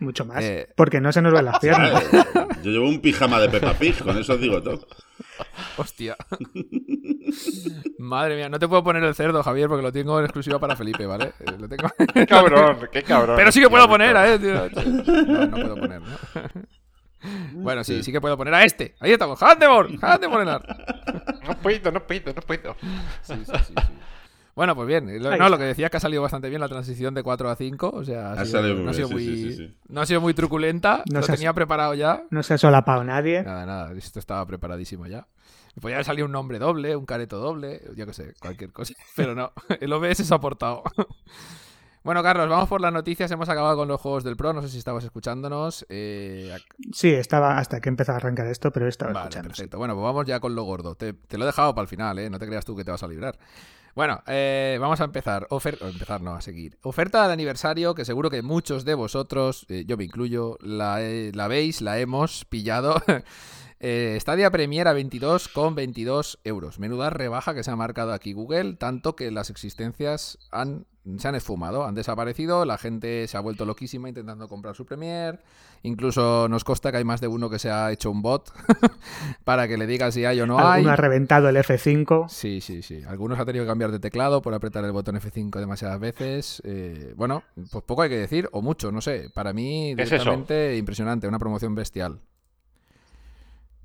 Mucho más. Eh, Porque no se nos ven las (laughs) piernas. (laughs) Yo llevo un pijama de Peppa Pig, con eso os digo todo. Hostia. Madre mía, no te puedo poner el cerdo, Javier, porque lo tengo en exclusiva para Felipe, ¿vale? Eh, Lo tengo... Qué cabrón, qué cabrón. Pero sí que puedo poner eh, tío. No, no puedo poner, ¿no? Bueno, sí, sí que puedo poner a este. Ahí estamos. Handemore. Handemore. No puedo, no puedo, no puedo. Sí, sí, sí, sí. Bueno, pues bien. Lo, no, lo que decía que ha salido bastante bien la transición de 4 a 5. O sea, ha sido- salido muy no, ha sido bien, sí, muy, sí, sí, sí. no ha sido muy truculenta. No lo seas- tenía preparado ya. No se ha solapado nadie. Nada, nada. Esto estaba preparadísimo ya. Podía haber salido un nombre doble, un careto doble, yo qué sé, cualquier cosa. (laughs) Pero no, el OBS se ha aportado. Bueno, Carlos, vamos por las noticias. Hemos acabado con los juegos del Pro. No sé si estabas escuchándonos. Eh, Sí, estaba hasta que empezó a arrancar esto, pero estaba Vale, escuchando. perfecto. Bueno, pues vamos ya con lo gordo. Te, te lo he dejado para el final, ¿eh? No te creas tú que te vas a librar. Bueno, eh, vamos a empezar. Ofer- empezar, no, a seguir. Oferta de aniversario que seguro que muchos de vosotros, eh, yo me incluyo, la, veis, la hemos pillado. (laughs) Eh, Stadia Premier a 22,22 euros. Menuda rebaja que se ha marcado aquí Google, tanto que las existencias han, se han esfumado, han desaparecido, la gente se ha vuelto loquísima intentando comprar su Premier. Incluso nos consta que hay más de uno que se ha hecho un bot (laughs) para que le diga si hay o no hay. Alguno ha reventado el F5. Sí, sí, sí. Algunos han tenido que cambiar de teclado por apretar el botón F5 demasiadas veces. Eh, bueno, pues poco hay que decir, o mucho, no sé. Para mí, ¿Qué es eso? directamente impresionante, una promoción bestial.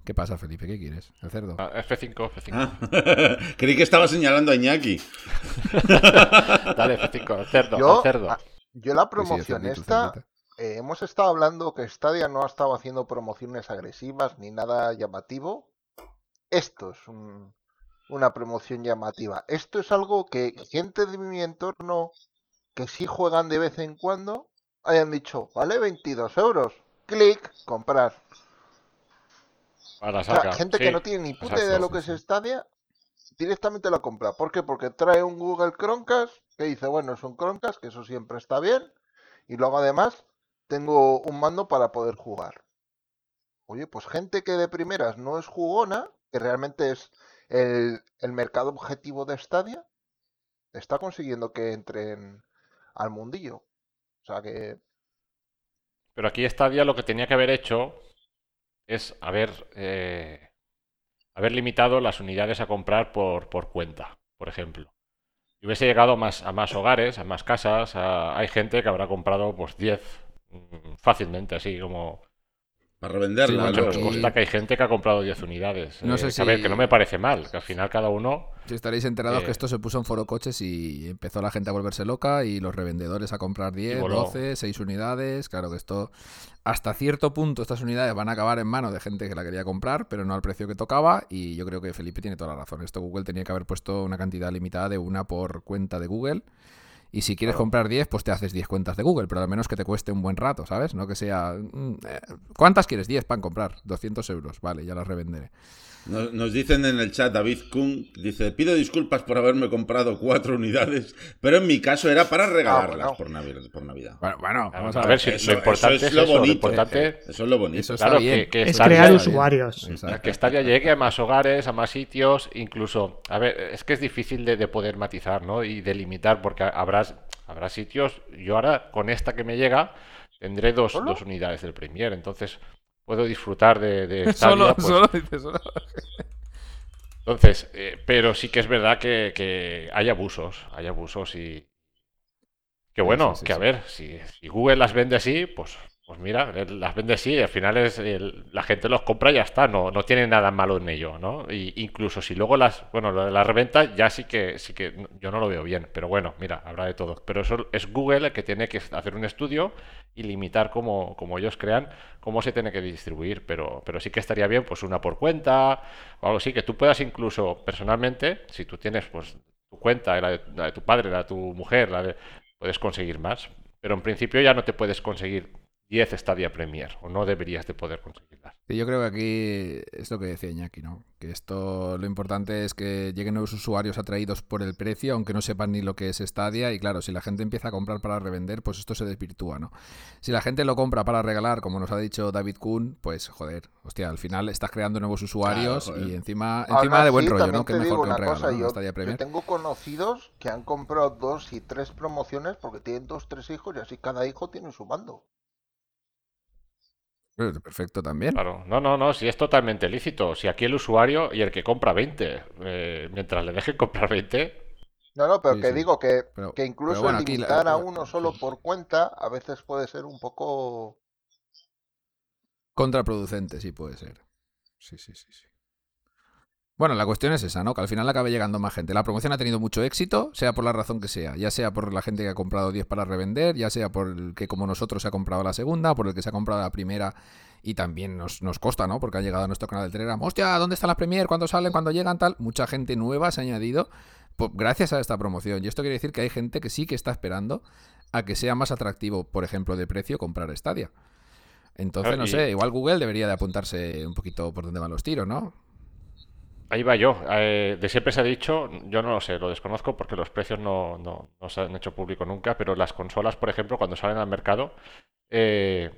¿Qué pasa, Felipe? ¿Qué quieres? ¿El cerdo? Ah, F5, F5. Ah, (laughs) Creí que estaba señalando a Iñaki. (laughs) Dale, F5, al cerdo, Yo, al cerdo. ah, yo la Sí, sí, el promoción el esta, eh, hemos estado hablando que Stadia no ha estado haciendo promociones agresivas ni nada llamativo. Esto es un- una promoción llamativa. Esto es algo que gente de mi entorno que sí juegan de vez en cuando hayan dicho, vale 22 euros, clic, comprar. Para O sea, sacar. gente sí. que no tiene ni puta idea de lo que es Stadia, directamente la compra. ¿Por qué? Porque trae un Google Chromecast que dice, bueno, es un Chromecast, que eso siempre está bien. Y luego además tengo un mando para poder jugar. Oye, pues gente que de primeras no es jugona, que realmente es el, el mercado objetivo de Stadia, está consiguiendo que entren al mundillo. O sea que Pero aquí Stadia lo que tenía que haber hecho es haber eh, haber limitado las unidades a comprar por, por cuenta, por ejemplo. Y hubiese llegado más, a más hogares, a más casas. a- hay gente que habrá comprado pues 10 mm, fácilmente, así como... Para revenderla. Sí, Macho, ¿no? os y- consta que hay gente que ha comprado 10 unidades. No Eh, sé A ver, si- que no me parece mal, que al final cada uno... Si estaréis enterados Eh. que esto se puso en foro coches y empezó la gente a volverse loca y los revendedores a comprar 10, voló. 12, 6 unidades. Claro que esto, hasta cierto punto, estas unidades van a acabar en manos de gente que la quería comprar, pero no al precio que tocaba. Y yo creo que Felipe tiene toda la razón. Esto Google tenía que haber puesto una cantidad limitada de una por cuenta de Google. Y si quieres Claro. comprar 10, pues te haces 10 cuentas de Google, pero al menos que te cueste un buen rato, ¿sabes? No que sea... mm, eh, ¿Cuántas quieres? 10 para comprar. 200 euros. Vale, ya las revenderé. Nos, nos dicen en el chat, David Kuhn, dice, pido disculpas por haberme comprado cuatro unidades, pero en mi caso era para regalarlas bueno. por, Navi- por Navidad. Bueno, bueno, vamos a a ver si Eso- lo importante eso es, es lo eso, lo bonito. importante Eso es lo bonito. Eso Claro, bien. que, que Es crear usuarios. Exacto. Que Stadia llegue a más hogares, a más sitios, incluso, a ver, es que es difícil de, de poder matizar, ¿no? Y delimitar, porque habrás, habrá sitios, yo ahora con esta que me llega, tendré dos, dos unidades del Premier, entonces puedo disfrutar de, de (laughs) Solo, pues, solo, dice solo. (laughs) Entonces, eh, pero sí que es verdad que, que hay abusos, hay abusos y... Que bueno, sí, sí, que a ver, si, si Google las vende así, pues, pues mira, él las vende así y al final es el- la gente los compra y ya está, no, no tiene nada malo en ello, ¿no? Y incluso si luego las, bueno, lo de la reventa ya sí que, sí que yo no lo veo bien, pero bueno, mira, habrá de todo. Pero eso es Google el que tiene que hacer un estudio y limitar como, como ellos crean cómo se tiene que distribuir, pero, pero sí que estaría bien, pues una por cuenta o algo así, que tú puedas incluso personalmente, si tú tienes pues tu cuenta, la de, la de tu padre, la de tu mujer, la de, puedes conseguir más, pero en principio ya no te puedes conseguir 10 Stadia Premier, o no deberías de poder conseguirlas. Sí, yo creo que aquí es lo que decía Iñaki, ¿no? Que esto lo importante es que lleguen nuevos usuarios atraídos por el precio, aunque no sepan ni lo que es Stadia. Y claro, si la gente empieza a comprar para revender, pues esto se desvirtúa, ¿no? Si la gente lo compra para regalar, como nos ha dicho David Kuhn, pues joder, hostia, al final estás creando nuevos usuarios Claro, y encima, encima de buen rollo, ¿no? Que mejor que un regalo, cosa, ¿no? yo, Stadia yo Premier. tengo conocidos que han comprado dos y tres promociones porque tienen dos, tres hijos y así cada hijo tiene su mando. Perfecto también. Claro, no, no, no, si es totalmente lícito, si aquí el usuario y el que compra 20, eh, mientras le dejen (laughs) comprar 20, No, no, pero Sí, que sí. digo que, Pero- que incluso bueno, la- limitar a uno solo por cuenta a veces puede ser un poco... Contraproducente, sí puede ser. Sí, sí, sí, sí. Bueno, la cuestión es esa, ¿no? Que al final acabe llegando más gente. La promoción ha tenido mucho éxito, sea por la razón que sea. Ya sea por la gente que ha comprado 10 para revender, ya sea por el que como nosotros se ha comprado la segunda, por el que se ha comprado la primera y también nos, nos costa, ¿no? Porque ha llegado a nuestro canal del Telegram. Hostia, ¿dónde están las Premier? ¿Cuándo salen? ¿Cuándo llegan? Tal. Mucha gente nueva se ha añadido po- gracias a esta promoción. Y esto quiere decir que hay gente que sí que está esperando a que sea más atractivo, por ejemplo, de precio comprar Stadia. Entonces, no sé, igual Google debería de apuntarse un poquito por dónde van los tiros, ¿no? Ahí va yo. Eh, de siempre se ha dicho, yo no lo sé, lo desconozco porque los precios no, no- no se han hecho público nunca, pero las consolas, por ejemplo, cuando salen al mercado, eh,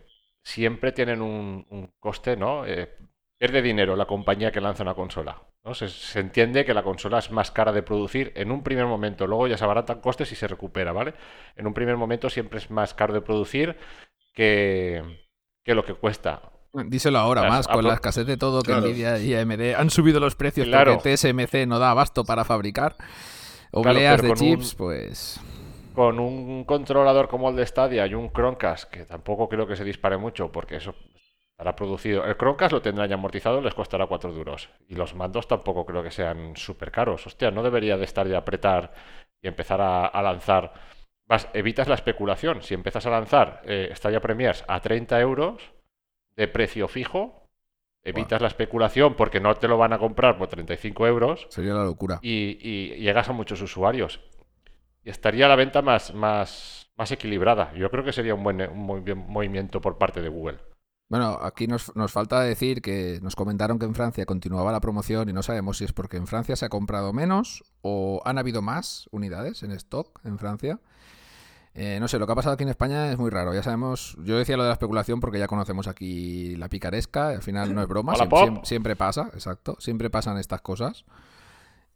siempre tienen un, coste, ¿no? Eh, pierde dinero la compañía que lanza una consola. ¿no? Se, se entiende que la consola es más cara de producir en un primer momento, luego ya se abaratan costes y se recupera, ¿vale? En un primer momento siempre es más caro de producir que, que lo que cuesta. Díselo ahora Las más, con Apple- la escasez de todo que Claro. Nvidia y AMD han subido los precios Claro. porque TSMC no da abasto para fabricar obleas de un- chips, pues... con un controlador como el de Stadia y un Chromecast, que tampoco creo que se dispare mucho porque eso estará producido. El Chromecast lo tendrán ya amortizado, les costará 4 duros. Y los mandos tampoco creo que sean súper caros. Hostia, no debería de estar de apretar y empezar a, a lanzar. Vas, evitas la especulación. Si empiezas a lanzar eh, Stadia Premiers a 30 euros de precio fijo, evitas la especulación porque no te lo van a comprar por 35 euros Sería la locura. y, y llegas a muchos usuarios. Y estaría la venta más, más, más equilibrada. Yo creo que sería un buen un muy bien movimiento por parte de Google. Bueno, aquí nos, nos falta decir que nos comentaron que en Francia continuaba la promoción y no sabemos si es porque en Francia se ha comprado menos o han habido más unidades en stock en Francia. Eh, no sé, lo que ha pasado aquí en España es muy raro. Ya sabemos, yo decía lo de la especulación porque ya conocemos aquí la picaresca, al final no es broma, siempre pasa, exacto, siempre pasan estas cosas.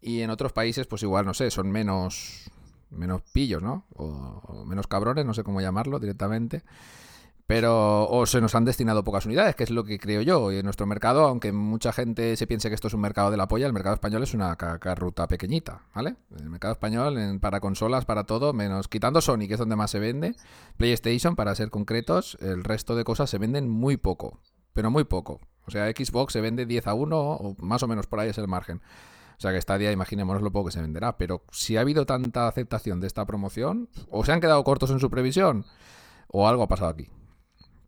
Y en otros países, pues igual, no sé, son menos, menos pillos, ¿no? O, o menos cabrones, no sé cómo llamarlo directamente. Pero o se nos han destinado pocas unidades, que es lo que creo yo. Y en nuestro mercado, aunque mucha gente se piense que esto es un mercado de la polla, el mercado español es una ruta pequeñita, ¿vale? El mercado español en- para consolas, para todo, menos quitando Sony, que es donde más se vende, PlayStation, para ser concretos, el resto de cosas se venden muy poco, pero muy poco. O sea, Xbox se vende 10 a 1 o más o menos por ahí es el margen. O sea que Stadia, imaginémonos lo poco que se venderá. Pero si ha habido tanta aceptación de esta promoción, o se han quedado cortos en su previsión, o algo ha pasado aquí.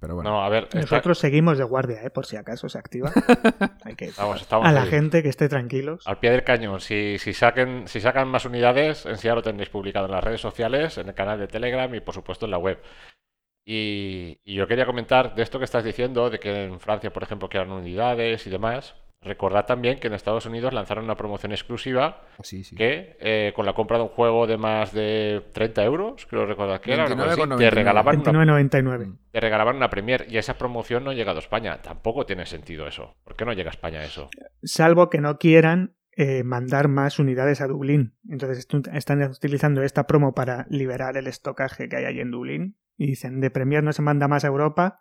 Pero bueno. No, a ver, está- Nosotros seguimos de guardia, ¿eh? por si acaso se activa. (laughs) Hay que estamos, estamos a la ahí. gente que esté tranquilos. Al pie del cañón. Si, si, saquen, si sacan más unidades, en sí ya lo tendréis publicado en las redes sociales, en el canal de Telegram y por supuesto en la web. Y, y yo quería comentar de esto que estás diciendo, de que en Francia, por ejemplo, quedan unidades y demás. Recordad también que en Estados Unidos lanzaron una promoción exclusiva Sí, sí. que eh, con la compra de un juego de más de 30 euros, creo recordar que era, una cosa así, 29,99. te regalaban, una, 29.99. te regalaban una Premier y esa promoción no ha llegado a España. Tampoco tiene sentido eso. ¿Por qué no llega a España eso? Salvo que no quieran eh, mandar más unidades a Dublín. Entonces están utilizando esta promo para liberar el estocaje que hay ahí en Dublín. Y dicen, de Premier no se manda más a Europa.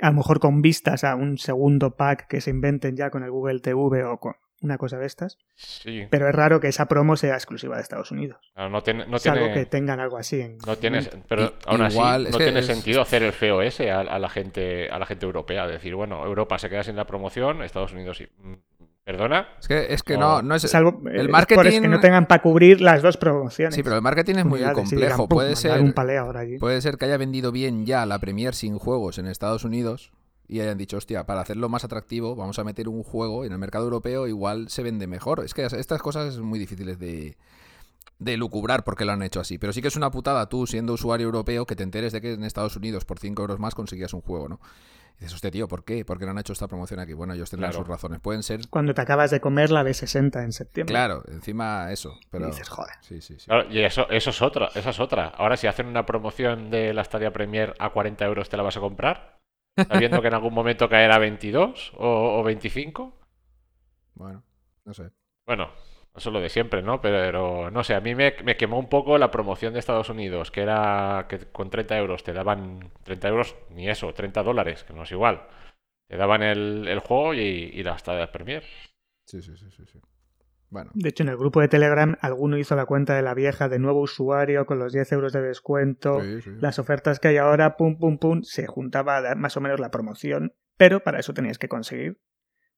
A lo mejor con vistas a un segundo pack que se inventen ya con el Google TV o con una cosa de estas. Sí, Pero es raro que esa promo sea exclusiva de Estados Unidos. No tiene, no Salvo tiene, que tengan algo así en... no tiene, pero aún igual, así no tiene es- sentido hacer el feo ese a, a la gente, a la gente europea, decir, bueno, Europa se queda sin la promoción, Estados Unidos sí. ¿Perdona? Es que, es que No. no, no es... Salvo, el el marketing- que no tengan para cubrir las dos promociones. Sí, pero el marketing es muy complejo. digan, "Pum, Puede ser, un ahora allí. puede ser que haya vendido bien ya la Premier sin juegos en Estados Unidos y hayan dicho, hostia, para hacerlo más atractivo vamos a meter un juego en el mercado europeo, igual se vende mejor. Es que estas cosas son muy difíciles de, de lucubrar porque lo han hecho así. Pero sí que es una putada tú, siendo usuario europeo, que te enteres de que en Estados Unidos por 5 euros más conseguías un juego, ¿no? Y dices, hostia, tío, ¿por qué? ¿Por qué no han hecho esta promoción aquí? Bueno, ellos tendrán Claro. sus razones. Pueden ser, Cuando te acabas de comer la B60 en septiembre. claro, encima eso. Pero... Y dices, joder. Sí, sí, sí. Claro, y eso, eso es otra, esa es otra. Ahora, si hacen una promoción de la Stadia Premier a 40 euros, ¿te la vas a comprar? Sabiendo que en algún momento caerá a 22 o, o 25. (laughs) Bueno, no sé. Bueno, eso es lo de siempre, ¿no? Pero no sé, a mí me, me quemó un poco la promoción de Estados Unidos, que era que con 30 euros te daban 30 euros, ni eso, 30 dólares, que no es igual. Te daban el, el juego y, y la Stadia Premier. Sí, sí, sí, sí, sí. Bueno, De hecho, en el grupo de Telegram, alguno hizo la cuenta de la vieja de nuevo usuario con los 10 euros de descuento. sí, sí. Las ofertas que hay ahora, pum, pum, pum, se juntaba a dar más o menos la promoción. Pero para eso tenías que conseguir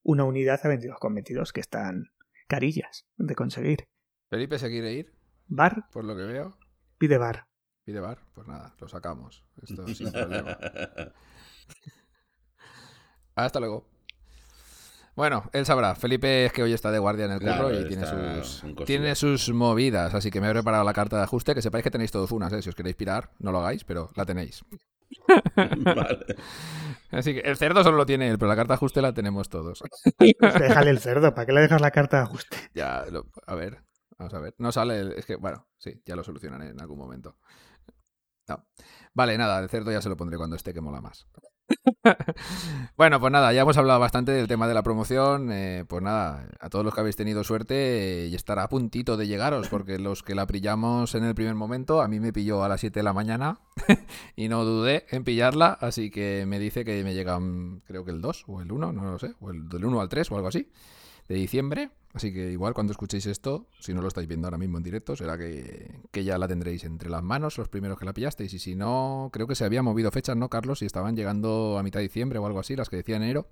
una unidad a 22,22 que están carillas de conseguir. Felipe se quiere ir, Bar, por lo que veo. pide bar. Pide bar, pues nada, lo sacamos. Esto sin problema. (laughs) Hasta luego. Bueno, él sabrá. Felipe es que hoy está de guardia en el curro Claro, y sus, tiene sus movidas. Así que me he preparado la carta de ajuste. Que sepáis que tenéis todos unas, ¿eh? Si os queréis pirar, no lo hagáis, pero la tenéis. (laughs) vale. Así que el cerdo solo lo tiene él, pero la carta de ajuste la tenemos todos. (laughs) Pues déjale el cerdo, ¿para qué le dejas la carta de ajuste? Ya, lo- a ver, vamos a ver. No sale, el- es que, bueno, sí, ya lo solucionaré en algún momento. No. Vale, nada, el cerdo ya se lo pondré cuando esté, que mola más. (laughs) bueno, pues nada, ya hemos hablado bastante del tema de la promoción. eh, pues nada, a todos los que habéis tenido suerte, eh, y estará a puntito de llegaros, porque los que la pillamos en el primer momento, a mí me pilló a las 7 de la mañana (laughs) y no dudé en pillarla, así que me dice que me llegan, creo que el 2 o el 1, no lo sé, o el del 1 al 3 o algo así de diciembre. Así que igual cuando escuchéis esto, si no lo estáis viendo ahora mismo en directo, será que, que ya la tendréis entre las manos, los primeros que la pillasteis. Y si no, creo que se había movido fechas, ¿no, Carlos? Y estaban llegando a mitad de diciembre o algo así, las que decían enero.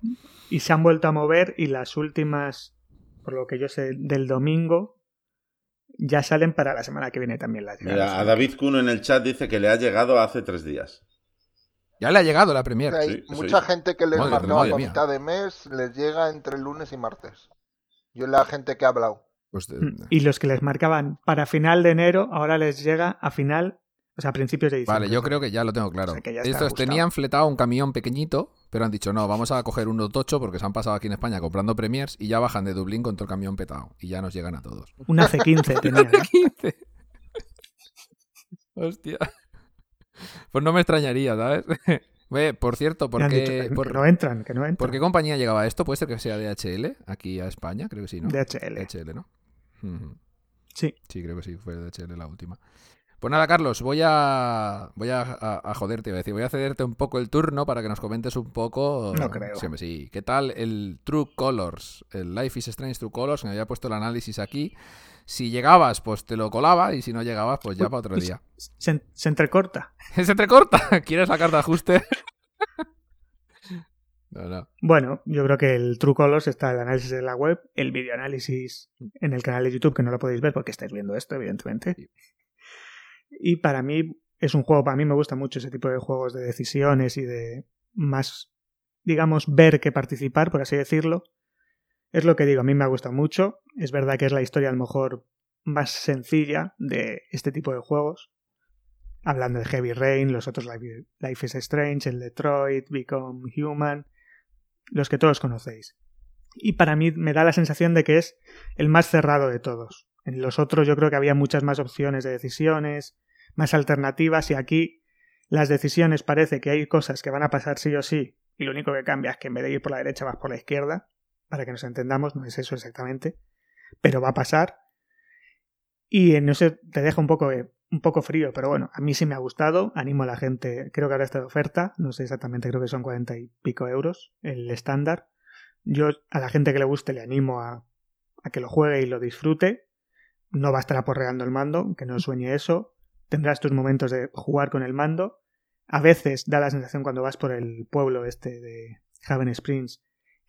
Y se han vuelto a mover y las últimas, por lo que yo sé, del domingo, ya salen para la semana que viene también las. Mira, a David Kuno en el chat dice que le ha llegado hace tres días. Ya le ha llegado la Premier. Hay Sí, mucha gente que les para mía. mitad de mes, les llega entre lunes y martes. Yo la gente que ha hablado. Pues, Mm, Y los que les marcaban para final de enero, ahora les llega a final, o sea, a principios de diciembre. Vale, yo creo que ya lo tengo claro. O sea, que ya está Estos tenían fletado un camión pequeñito, pero han dicho, no, vamos a coger uno tocho porque se han pasado aquí en España comprando Premiers y ya bajan de Dublín con todo el camión petado. Y ya nos llegan a todos. Una C15 (laughs) tenían. ¿eh? 15. (laughs) Hostia. Pues no me extrañaría, ¿sabes? (laughs) Por cierto, ¿por qué, dicho que, por- que no entran, que no entran. por qué compañía llegaba esto? ¿Puede ser que sea DHL aquí a España? Creo que sí, ¿no? DHL. DHL, ¿no? Sí. Sí, creo que sí, fue DHL la última. Pues nada, Carlos, voy a voy a, a- a joderte, iba a decir, voy a cederte un poco el turno para que nos comentes un poco. No creo. Sí, hombre, sí. ¿Qué tal el True Colors? El Life is Strange True Colors, me había puesto el análisis aquí. Si llegabas, pues te lo colaba, y si no llegabas, pues ya Uy, para otro y día. Se, se entrecorta. (laughs) Se te corta. (laughs) ¿Quieres la carta de ajuste? (laughs) no, no. Bueno, yo creo que el True Colors está el análisis en la web, el videoanálisis en el canal de YouTube, que no lo podéis ver porque estáis viendo esto, evidentemente. Sí. Y para mí es un juego, para mí me gusta mucho ese tipo de juegos de decisiones y de más, digamos, ver que participar, por así decirlo. Es lo que digo, a mí me ha gustado mucho. Es verdad que es la historia a lo mejor más sencilla de este tipo de juegos. Hablando de Heavy Rain, los otros Life is Strange, el Detroit, Become Human, los que todos conocéis. Y para mí me da la sensación de que es el más cerrado de todos. En los otros yo creo que había muchas más opciones de decisiones, más alternativas y aquí las decisiones parece que hay cosas que van a pasar sí o sí y lo único que cambia es que en vez de ir por la derecha vas por la izquierda, para que nos entendamos, no es eso exactamente, pero va a pasar. Y en eso te deja un poco, eh, un poco frío, pero bueno, a mí sí me ha gustado, animo a la gente, creo que ahora está de oferta, no sé exactamente, creo que son 40 y pico euros el estándar. Yo a la gente que le guste le animo a, a que lo juegue y lo disfrute. No va a estar aporreando el mando, que no sueñe eso. Tendrás tus momentos de jugar con el mando. A veces da la sensación cuando vas por el pueblo este de Haven Springs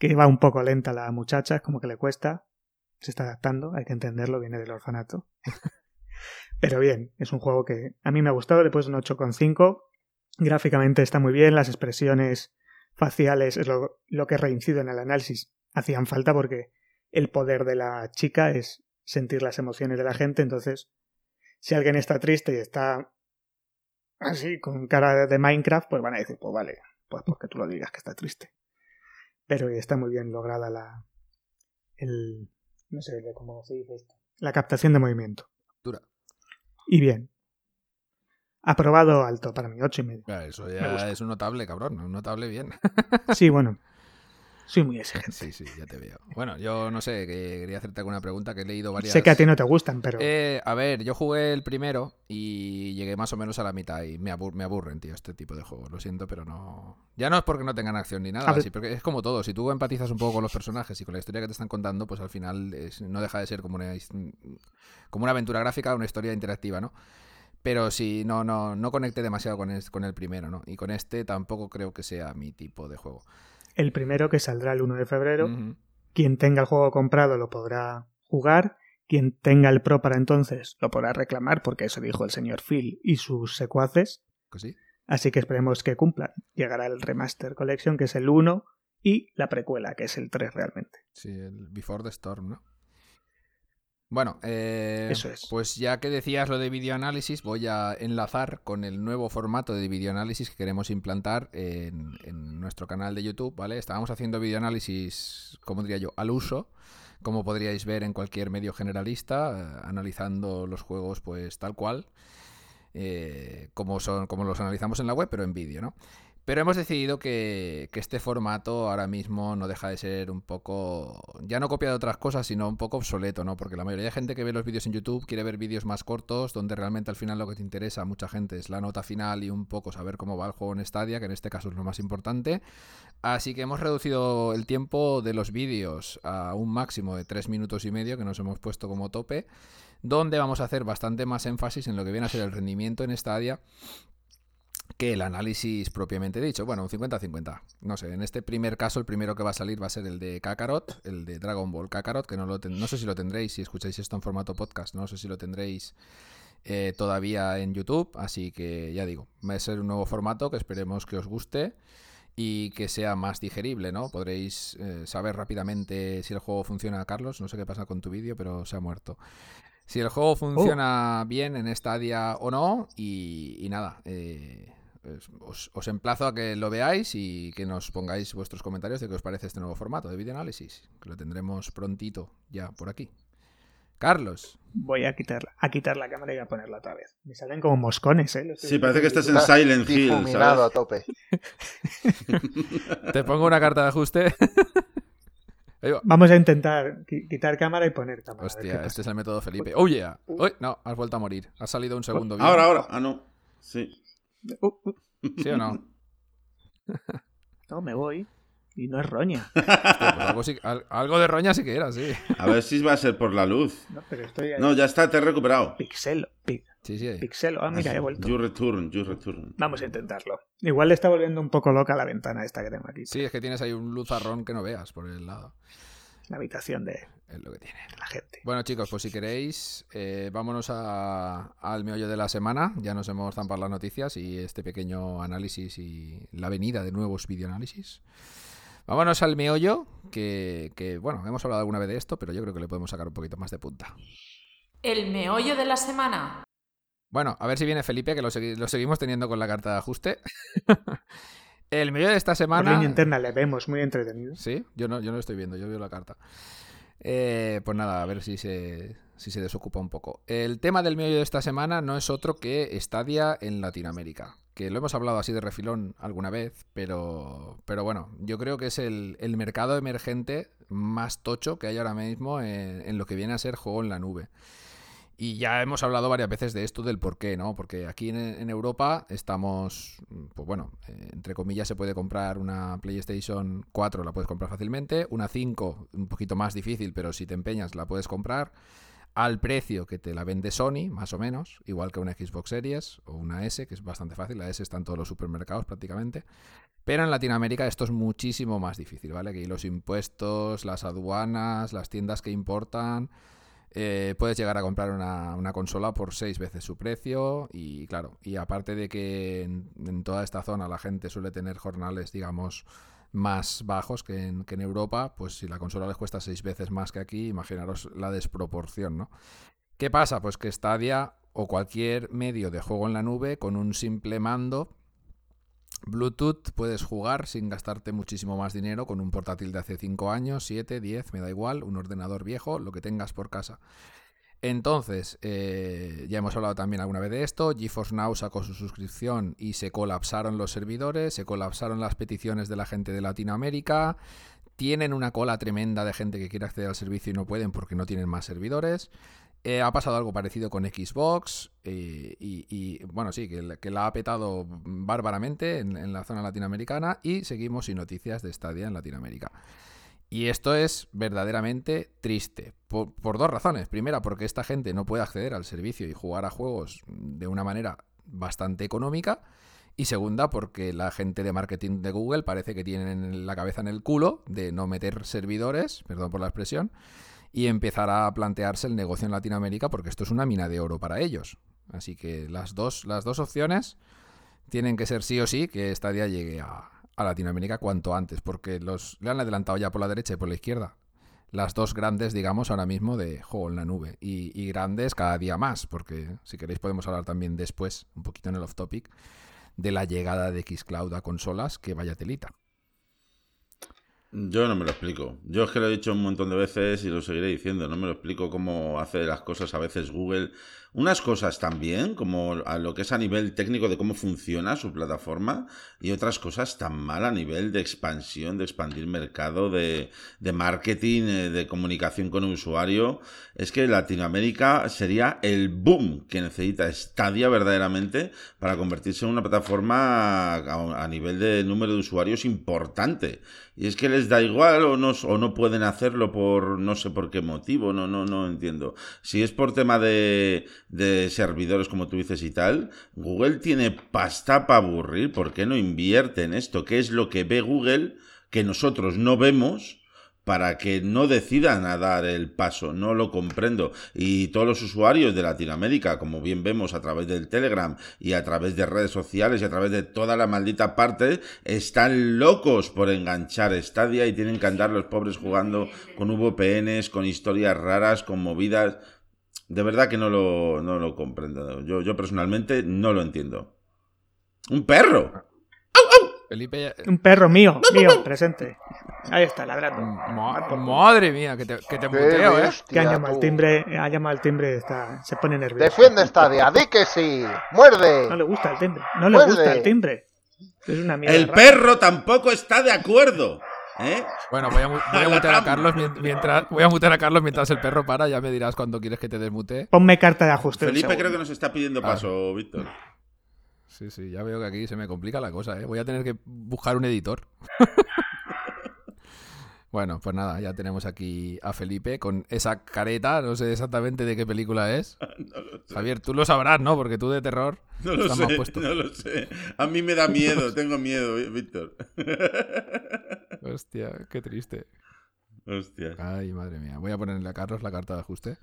que va un poco lenta la muchacha, es como que le cuesta. Se está adaptando, hay que entenderlo, viene del orfanato. (laughs) Pero bien, es un juego que a mí me ha gustado, puesto un 8,5. Gráficamente está muy bien, las expresiones faciales es lo, lo que reincido en el análisis. Hacían falta porque el poder de la chica es sentir las emociones de la gente, entonces si alguien está triste y está así con cara de Minecraft, pues van a decir, pues vale, pues porque tú lo digas que está triste. Pero está muy bien lograda la el no sé cómo se dice esto. La captación de movimiento. Dura. Y bien. Aprobado alto para mí, ocho y medio. Claro, eso Me ya gusta. es un notable, cabrón. Un notable bien. Sí, bueno. (laughs) Soy muy exigente. Sí, sí, ya te veo. Bueno, yo no sé, que quería hacerte alguna pregunta que he leído varias. Sé que a ti no te gustan, pero Eh, a ver, yo jugué el primero y llegué más o menos a la mitad y me, abur- me aburren, tío, este tipo de juegos. Lo siento, pero no. Ya no es porque no tengan acción ni nada, A ver- sí, porque es como todo. Si tú empatizas un poco con los personajes y con la historia que te están contando, pues al final es- no deja de ser como una, como una aventura gráfica, una historia interactiva, ¿no? Pero sí, no, no, no conecté demasiado con, es- con el primero, ¿no? Y con este tampoco creo que sea mi tipo de juego. El primero que saldrá el 1 de febrero, quien tenga el juego comprado lo podrá jugar, quien tenga el Pro para entonces lo podrá reclamar, porque eso dijo el señor Phil y sus secuaces, sí. así que esperemos que cumplan. Llegará el Remaster Collection, que es el 1, y la precuela, que es el 3 realmente. Sí, el Before the Storm, ¿no? Bueno, eh, Eso es. pues ya que decías lo de videoanálisis, voy a enlazar con el nuevo formato de videoanálisis que queremos implantar en, en nuestro canal de YouTube, ¿vale? Estábamos haciendo videoanálisis, como diría yo, al uso, como podríais ver en cualquier medio generalista, eh, analizando los juegos pues tal cual, eh, como, son, como los analizamos en la web, pero en vídeo, ¿no? Pero hemos decidido que, este formato ahora mismo no deja de ser un poco, ya no copia de otras cosas, sino un poco obsoleto, ¿no? Porque la mayoría de gente que ve los vídeos en YouTube quiere ver vídeos más cortos, donde realmente al final lo que te interesa a mucha gente es la nota final y un poco saber cómo va el juego en Stadia, que en este caso es lo más importante. Así que hemos reducido el tiempo de los vídeos a un máximo de 3 minutos y medio, que nos hemos puesto como tope, donde vamos a hacer bastante más énfasis en lo que viene a ser el rendimiento en Stadia que el análisis propiamente dicho. Bueno, un 50-50. No sé, en este primer caso, el primero que va a salir va a ser el de Kakarot, el de Dragon Ball Kakarot, que no, lo ten- no sé si lo tendréis, si escucháis esto en formato podcast, no sé si lo tendréis eh, todavía en YouTube, así que ya digo, va a ser un nuevo formato que esperemos que os guste y que sea más digerible, ¿no? Podréis eh, saber rápidamente si el juego funciona, Carlos, no sé qué pasa con tu vídeo, pero se ha muerto. Si el juego funciona bien en Stadia o no, y, y nada, eh, os, os emplazo a que lo veáis y que nos pongáis vuestros comentarios de qué os parece este nuevo formato de videoanálisis, que lo tendremos prontito ya por aquí. Carlos, Voy a quitarla, a quitar la cámara y a ponerla otra vez. Me salen como moscones, ¿eh? Sí, parece que estás en Silent Hill, Difuminado a ¿sabes? tope. (laughs) te pongo una carta de ajuste. (laughs) Va. Vamos a intentar qui- quitar cámara y poner cámara. Hostia, este es el método Felipe. ¡Oh, yeah! Uy, no, has vuelto a morir. Has salido un segundo bien. Ahora, ahora. Ah, no. Sí. Uh, uh, ¿Sí o no? no, me voy. Y no es roña. (laughs) Hostia, pues algo, sí- al- algo de roña sí que era, sí. A ver si va a ser por la luz. No, pero estoy ahí. No, ya está, te he recuperado. Pixelo. pi- Sí, sí. pixelo. Ah, mira, he vuelto. You return, you return. Vamos a intentarlo. Igual le está volviendo un poco loca la ventana esta que tengo aquí. Sí, es que tienes ahí un luzarrón que no veas por el lado. La habitación de Es lo que tiene. la gente. Bueno, chicos, pues si queréis, eh, vámonos a- al meollo de la semana. Ya nos hemos zampado las noticias y este pequeño análisis y la venida de nuevos videoanálisis. Vámonos al meollo, que, que, bueno, hemos hablado alguna vez de esto, pero yo creo que le podemos sacar un poquito más de punta. El meollo de la semana. Bueno, a ver si viene Felipe, que lo, segui- lo seguimos teniendo con la carta de ajuste. (laughs) el meollo de esta Por semana... línea interna le vemos muy entretenido. Sí, yo no, yo no lo estoy viendo, yo veo la carta. Eh, pues nada, a ver si se, si se desocupa un poco. El tema del meollo de esta semana no es otro que Stadia en Latinoamérica. Que lo hemos hablado así de refilón alguna vez, pero, pero bueno, yo creo que es el, el mercado emergente más tocho que hay ahora mismo en, en lo que viene a ser juego en la nube. Y ya hemos hablado varias veces de esto, del por qué, ¿no? Porque aquí en, Europa estamos, pues bueno, eh, entre comillas se puede comprar una PlayStation 4, la puedes comprar fácilmente, una 5, un poquito más difícil, pero si te empeñas la puedes comprar al precio que te la vende Sony, más o menos, igual que una Xbox Series o una S, que es bastante fácil, la S está en todos los supermercados prácticamente. Pero en Latinoamérica esto es muchísimo más difícil, ¿vale? Que los impuestos, las aduanas, las tiendas que importan, eh, puedes llegar a comprar una, una consola por seis veces su precio y claro, y aparte de que en, toda esta zona la gente suele tener jornales, digamos, más bajos que en, que en Europa, pues si la consola les cuesta seis veces más que aquí, imaginaros la desproporción, ¿no? ¿Qué pasa? Pues que Stadia o cualquier medio de juego en la nube con un simple mando Bluetooth puedes jugar sin gastarte muchísimo más dinero con un portátil de hace 5 años, 7, 10, me da igual, un ordenador viejo, lo que tengas por casa. Entonces, eh, ya hemos hablado también alguna vez de esto, GeForce Now sacó su suscripción y se colapsaron los servidores, se colapsaron las peticiones de la gente de Latinoamérica, tienen una cola tremenda de gente que quiere acceder al servicio y no pueden porque no tienen más servidores. Eh, ha pasado algo parecido con Xbox eh, y, bueno, sí, que, la- ha petado bárbaramente en, en la zona latinoamericana y seguimos sin noticias de Stadia en Latinoamérica. Y esto es verdaderamente triste, por, por dos razones. Primera, porque esta gente no puede acceder al servicio y jugar a juegos de una manera bastante económica. Y segunda, porque la gente de marketing de Google parece que tienen la cabeza en el culo de no meter servidores, perdón por la expresión, y empezar a plantearse el negocio en Latinoamérica porque esto es una mina de oro para ellos. Así que las dos, las dos opciones tienen que ser sí o sí que Stadia llegue a, a Latinoamérica cuanto antes, porque los le han adelantado ya por la derecha y por la izquierda. Las dos grandes, digamos, ahora mismo de juego en la nube. Y, y grandes cada día más, porque si queréis podemos hablar también después, un poquito en el off topic, de la llegada de Xcloud a consolas, que vaya telita. Yo no me lo explico. Yo es que lo he dicho un montón de veces y lo seguiré diciendo. No me lo explico cómo hace las cosas a veces Google. Unas cosas también, como a lo que es a nivel técnico de cómo funciona su plataforma, y otras cosas tan mal a nivel de expansión, de expandir mercado, de, de marketing, eh, de comunicación con el usuario. Es que Latinoamérica sería el boom que necesita Stadia verdaderamente para convertirse en una plataforma a, a nivel de número de usuarios importante. Y es que les da igual o no, o no pueden hacerlo por no sé por qué motivo, no, no, no entiendo. Si es por tema de, de servidores, como tú dices y tal, Google tiene pasta para aburrir. ¿Por qué no invierte en esto? ¿Qué es lo que ve Google que nosotros no vemos? Para que no decidan a dar el paso, no lo comprendo. Y todos los usuarios de Latinoamérica, como bien vemos a través del Telegram y a través de redes sociales y a través de toda la maldita parte, están locos por enganchar Stadia y tienen que andar los pobres jugando con VPNs, con historias raras, con movidas. De verdad que no lo, no lo comprendo. Yo, yo personalmente no lo entiendo. ¡Un perro! Felipe, ya- Un perro mío, mío, presente. Ahí está, ladrando. Ma- madre mía, que te, que te muteo, ¿eh? Que ha llamado al timbre, ha llamado al timbre, está, se pone nervioso. Defiende Stadia, di que sí. Muerde. No le gusta el timbre, no le Muerde. gusta el timbre. Es una mierda. El rara. perro tampoco está de acuerdo. ¿Eh? Bueno, voy a, voy a (laughs) mutear. Carlos mien- mientras voy a mutear a Carlos mientras el perro para, ya me dirás cuando quieres que te desmute. Ponme carta de ajuste. Felipe creo que nos está pidiendo Ah. paso, Víctor. Sí, sí, ya veo que aquí se me complica la cosa, ¿eh? Voy a tener que buscar un editor. (laughs) bueno, pues nada, ya tenemos aquí a Felipe con esa careta, no sé exactamente de qué película es. (laughs) No lo sé. Javier, tú lo sabrás, ¿no? Porque tú de terror No lo sé, no lo sé. A mí me da miedo, (laughs) tengo miedo, Víctor. Hostia, qué triste. Hostia. Ay, madre mía. Voy a ponerle a Carlos la carta de ajuste.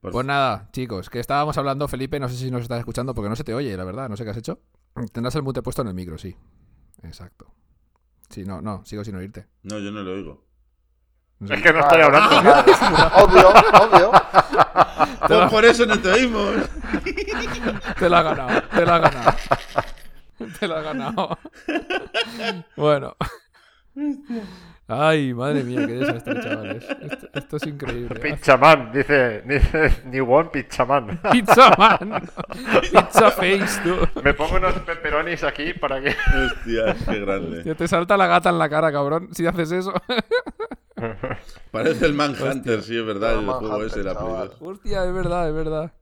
Por- Pues nada, chicos, que estábamos hablando, Felipe, no sé si nos estás escuchando porque no se te oye, la verdad, no sé qué has hecho. Tendrás el mute puesto en el micro, sí. Exacto. Sí, no, no, sigo sin oírte. No, yo no lo oigo. No sé. Es que no estoy hablando. (laughs) Obvio, obvio. Pues por eso no te oímos. (laughs) Te la ha ganado, te la ha ganado. Te la ha ganado. (laughs) Bueno. Ay, madre mía, qué desastre, chavales. Esto, esto es increíble. Pizzaman, dice, dice New One Pizzaman. Pizza Man. (laughs) Pizza Face, tú. Me pongo unos pepperonis aquí para que. (laughs) Hostia, qué grande. Hostia, te salta la gata en la cara, cabrón, si haces eso. (laughs) Parece el Manhunter, sí, es verdad, El el juego ese, la Play chaval. 2. Hostia, es verdad, es verdad.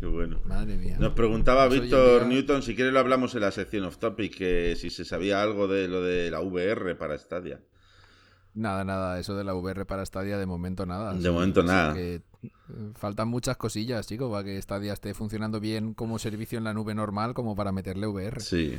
Qué bueno. Madre mía. Nos preguntaba Pues, Víctor Newton, si quiere lo hablamos en la sección off topic, que si se sabía algo de lo de la VR para Stadia. Nada, nada, eso de la VR para Stadia de momento nada. De momento nada. que, eh, faltan muchas cosillas, chico, para que Stadia esté funcionando bien como servicio en la nube normal como para meterle VR. Sí.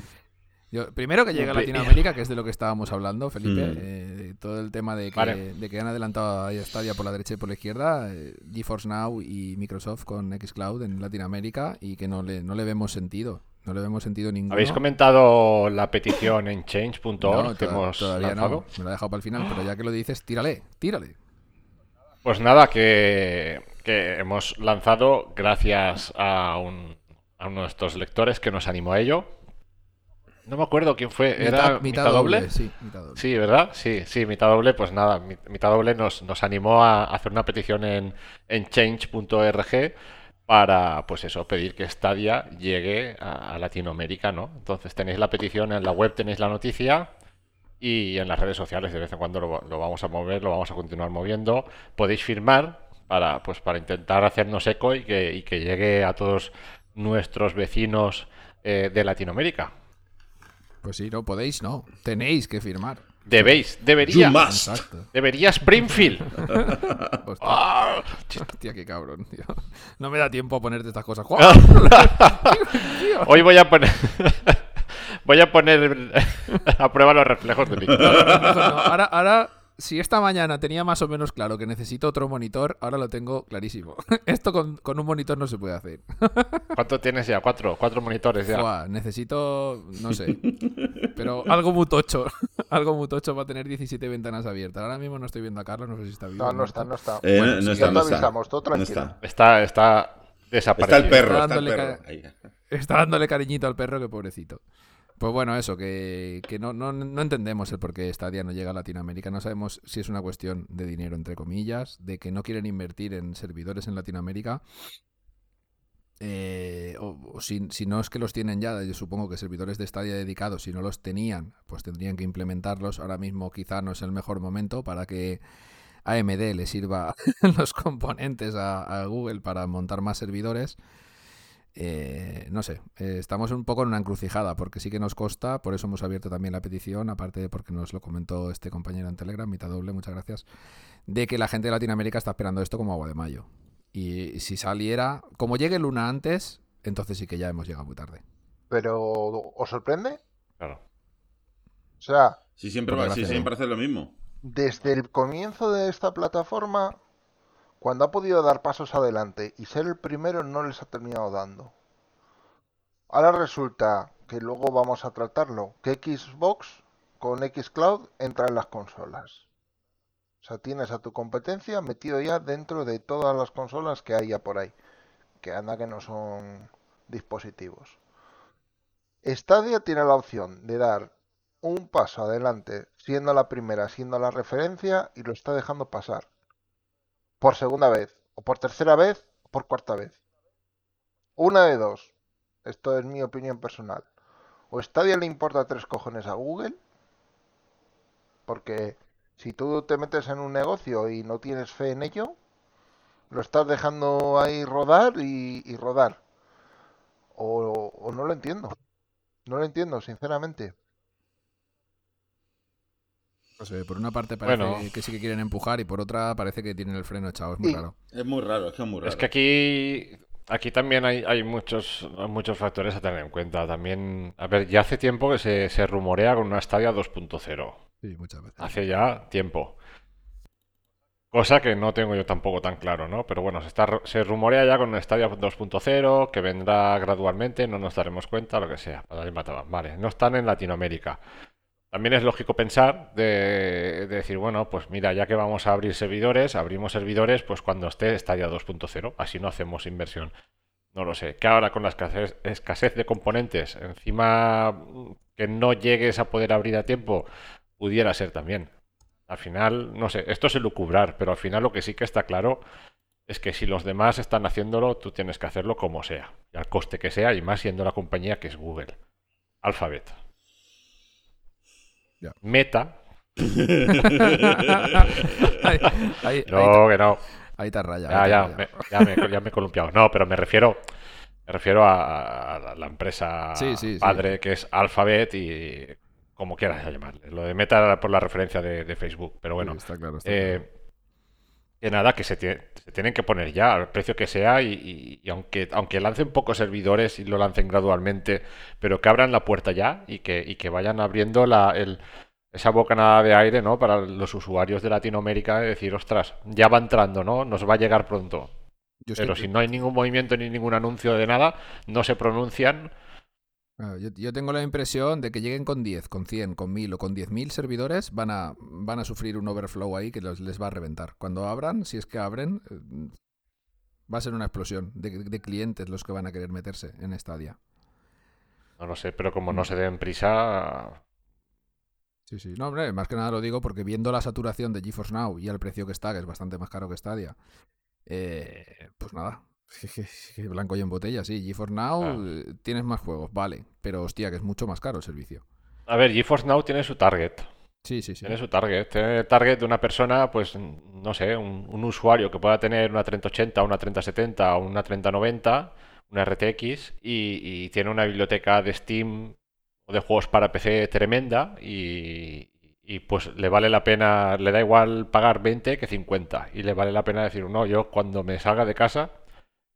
Yo- primero que llegue a Latinoamérica, que es de lo que estábamos hablando, Felipe, Mm. eh, todo el tema de que, Vale. de que han adelantado a Stadia por la derecha y por la izquierda, eh, GeForce Now y Microsoft con Xcloud en Latinoamérica y que no le, no le vemos sentido. No le vemos sentido ninguno. ¿Habéis comentado la petición en change.org No, que hemos todavía lanzado? no. Me lo he dejado para el final, pero ya que lo dices, tírale, tírale. Pues nada, que, que hemos lanzado gracias a, un, a uno de estos lectores que nos animó a ello. No me acuerdo quién fue. ¿Era mitad, doble? Sí, mitad doble. Sí, ¿verdad? Sí, sí, mitad doble, pues nada, mi- mitad doble nos, nos animó a hacer una petición en, en change.org para, pues eso, pedir que Stadia llegue a, Latinoamérica, ¿no? Entonces tenéis la petición en la web, tenéis la noticia y en las redes sociales de vez en cuando lo, lo vamos a mover, lo vamos a continuar moviendo. Podéis firmar para, pues, para intentar hacernos eco y que, y que llegue a todos nuestros vecinos eh, de Latinoamérica. Pues sí, no podéis, no. Tenéis que firmar. Debéis, debería. You must. Exacto. Debería Springfield. (laughs) Hostia, ¡Ah! hostia, qué cabrón, tío. No me da tiempo a ponerte estas cosas. (laughs) (laughs) Hoy voy a poner. voy a poner a prueba los reflejos de Víctor. No, ahora, ahora, si esta mañana tenía más o menos claro que necesito otro monitor, ahora lo tengo clarísimo. (laughs) Esto con, con un monitor no se puede hacer. (laughs) ¿Cuánto tienes ya? Cuatro, cuatro monitores ya. Buah, necesito, no sé, (laughs) pero algo muy tocho. algo muy tocho para tener 17 ventanas abiertas. Ahora mismo no estoy viendo a Carlos, no sé si está vivo. No, no está, no está. Eh, Bueno, no, sí, está, ya no está. avisamos, tú No tranquilo. está. Está, está Está desaparecido. el perro, Está está el dándole perro. ca- Ahí. Está dándole cariñito al perro, que pobrecito. Pues bueno, eso, que, que no, no, no entendemos el por qué Stadia no llega a Latinoamérica. No sabemos si es una cuestión de dinero, entre comillas, de que no quieren invertir en servidores en Latinoamérica. eh, o, si, si no es que los tienen ya, yo supongo que servidores de Stadia dedicados, si no los tenían, pues tendrían que implementarlos. Ahora mismo quizá no es el mejor momento para que AMD le sirva (laughs) los componentes a Google para montar más servidores. Eh, no sé, eh, estamos un poco en una encrucijada porque sí que nos costa, por eso hemos abierto también la petición, aparte de porque nos lo comentó este compañero en Telegram, mitad doble, muchas gracias, de que la gente de Latinoamérica está esperando esto como agua de mayo. Y si saliera, como llegue Luna antes, entonces sí que ya hemos llegado muy tarde. Pero, ¿os sorprende? Claro. O sea, Si siempre, va, si siempre hace lo mismo. desde el comienzo de esta plataforma, cuando ha podido dar pasos adelante y ser el primero, no les ha terminado dando. Ahora resulta que luego vamos a tratarlo, que Xbox con Xcloud entra en las consolas. O sea, tienes a tu competencia metido ya dentro de todas las consolas que hay ya por ahí. Que anda que no son dispositivos. Stadia tiene la opción de dar un paso adelante, siendo la primera, siendo la referencia, y lo está dejando pasar. Por segunda vez, o por tercera vez, o por cuarta vez. Una de dos. Esto es mi opinión personal. O Stadia le importa tres cojones a Google, Porque si tú te metes en un negocio y no tienes fe en ello, lo estás dejando ahí rodar y, y rodar. O, o no lo entiendo. No lo entiendo, sinceramente. No sé, por una parte parece Bueno. que sí que quieren empujar y por otra parece que tienen el freno echado. Es muy raro. Es muy raro, es que es muy raro. Es que aquí, aquí también hay, hay muchos, muchos factores a tener en cuenta. También, a ver, ya hace tiempo que se, se rumorea con una Stadia 2.0. Sí, muchas veces. Hace ya tiempo. Cosa que no tengo yo tampoco tan claro, ¿no? Pero bueno, se, está, ru- se rumorea ya con una Stadia 2.0 que vendrá gradualmente, no nos daremos cuenta, lo que sea. Vale, no están en Latinoamérica. También es lógico pensar de, de decir, bueno, pues mira, ya que vamos a abrir servidores, abrimos servidores pues cuando esté Stadia 2.0, así no hacemos inversión. No lo sé. Que ahora con la escasez, escasez de componentes, encima que no llegues a poder abrir a tiempo, pudiera ser también. Al final, no sé, esto es elucubrar, pero al final lo que sí que está claro es que si los demás están haciéndolo, tú tienes que hacerlo como sea, y al coste que sea, y más siendo la compañía que es Google. Alphabet. Meta. (laughs) ahí, ahí, ahí No, que no. ahí te raya. Ya, ahí te ya, raya. me, ya, me, ya me he columpiado. No, pero me refiero, me refiero a, a la- la empresa Sí, sí, sí. padre que es Alphabet y como quieras llamarle. Lo de Meta era por la referencia de, de Facebook, pero bueno. Sí, está claro. está Eh, claro. Que nada, que se, tie- se tienen que poner ya al precio que sea y, y- y aunque, aunque lancen pocos servidores y lo lancen gradualmente, pero que abran la puerta ya y que, y que vayan abriendo la, el- esa bocanada de aire ¿no? para los usuarios de Latinoamérica de decir, ostras, ya va entrando, ¿no? Nos va a llegar pronto. Yo, Pero si no hay ningún movimiento ni ningún anuncio de nada, no se pronuncian. Yo, yo tengo la impresión de que lleguen con 10, con 100, con 1000 o con 10.000 servidores, van a, van a sufrir un overflow ahí que los- les va a reventar. Cuando abran, si es que abren, eh, va a ser una explosión de, de clientes los que van a querer meterse en Stadia. No lo sé, pero como no se den prisa, Sí, sí. No, hombre, más que nada lo digo porque viendo la saturación de GeForce Now y el precio que está, que es bastante más caro que Stadia, eh, pues nada. (laughs) Blanco y en botella, sí. GeForce Now Claro. eh, tienes más juegos, vale. Pero hostia, que es mucho más caro el servicio. a ver, GeForce Now tiene su target. Sí, sí, sí. Tiene su target. Tiene el target de una persona, pues, no sé, un, un usuario que pueda tener una 3080, una 3070 o una 3090, una RTX, y, y tiene una biblioteca de Steam o de juegos para PC tremenda, y, y, pues le vale la pena, le da igual pagar 20 que 50, y le vale la pena decir, no, yo cuando me salga de casa,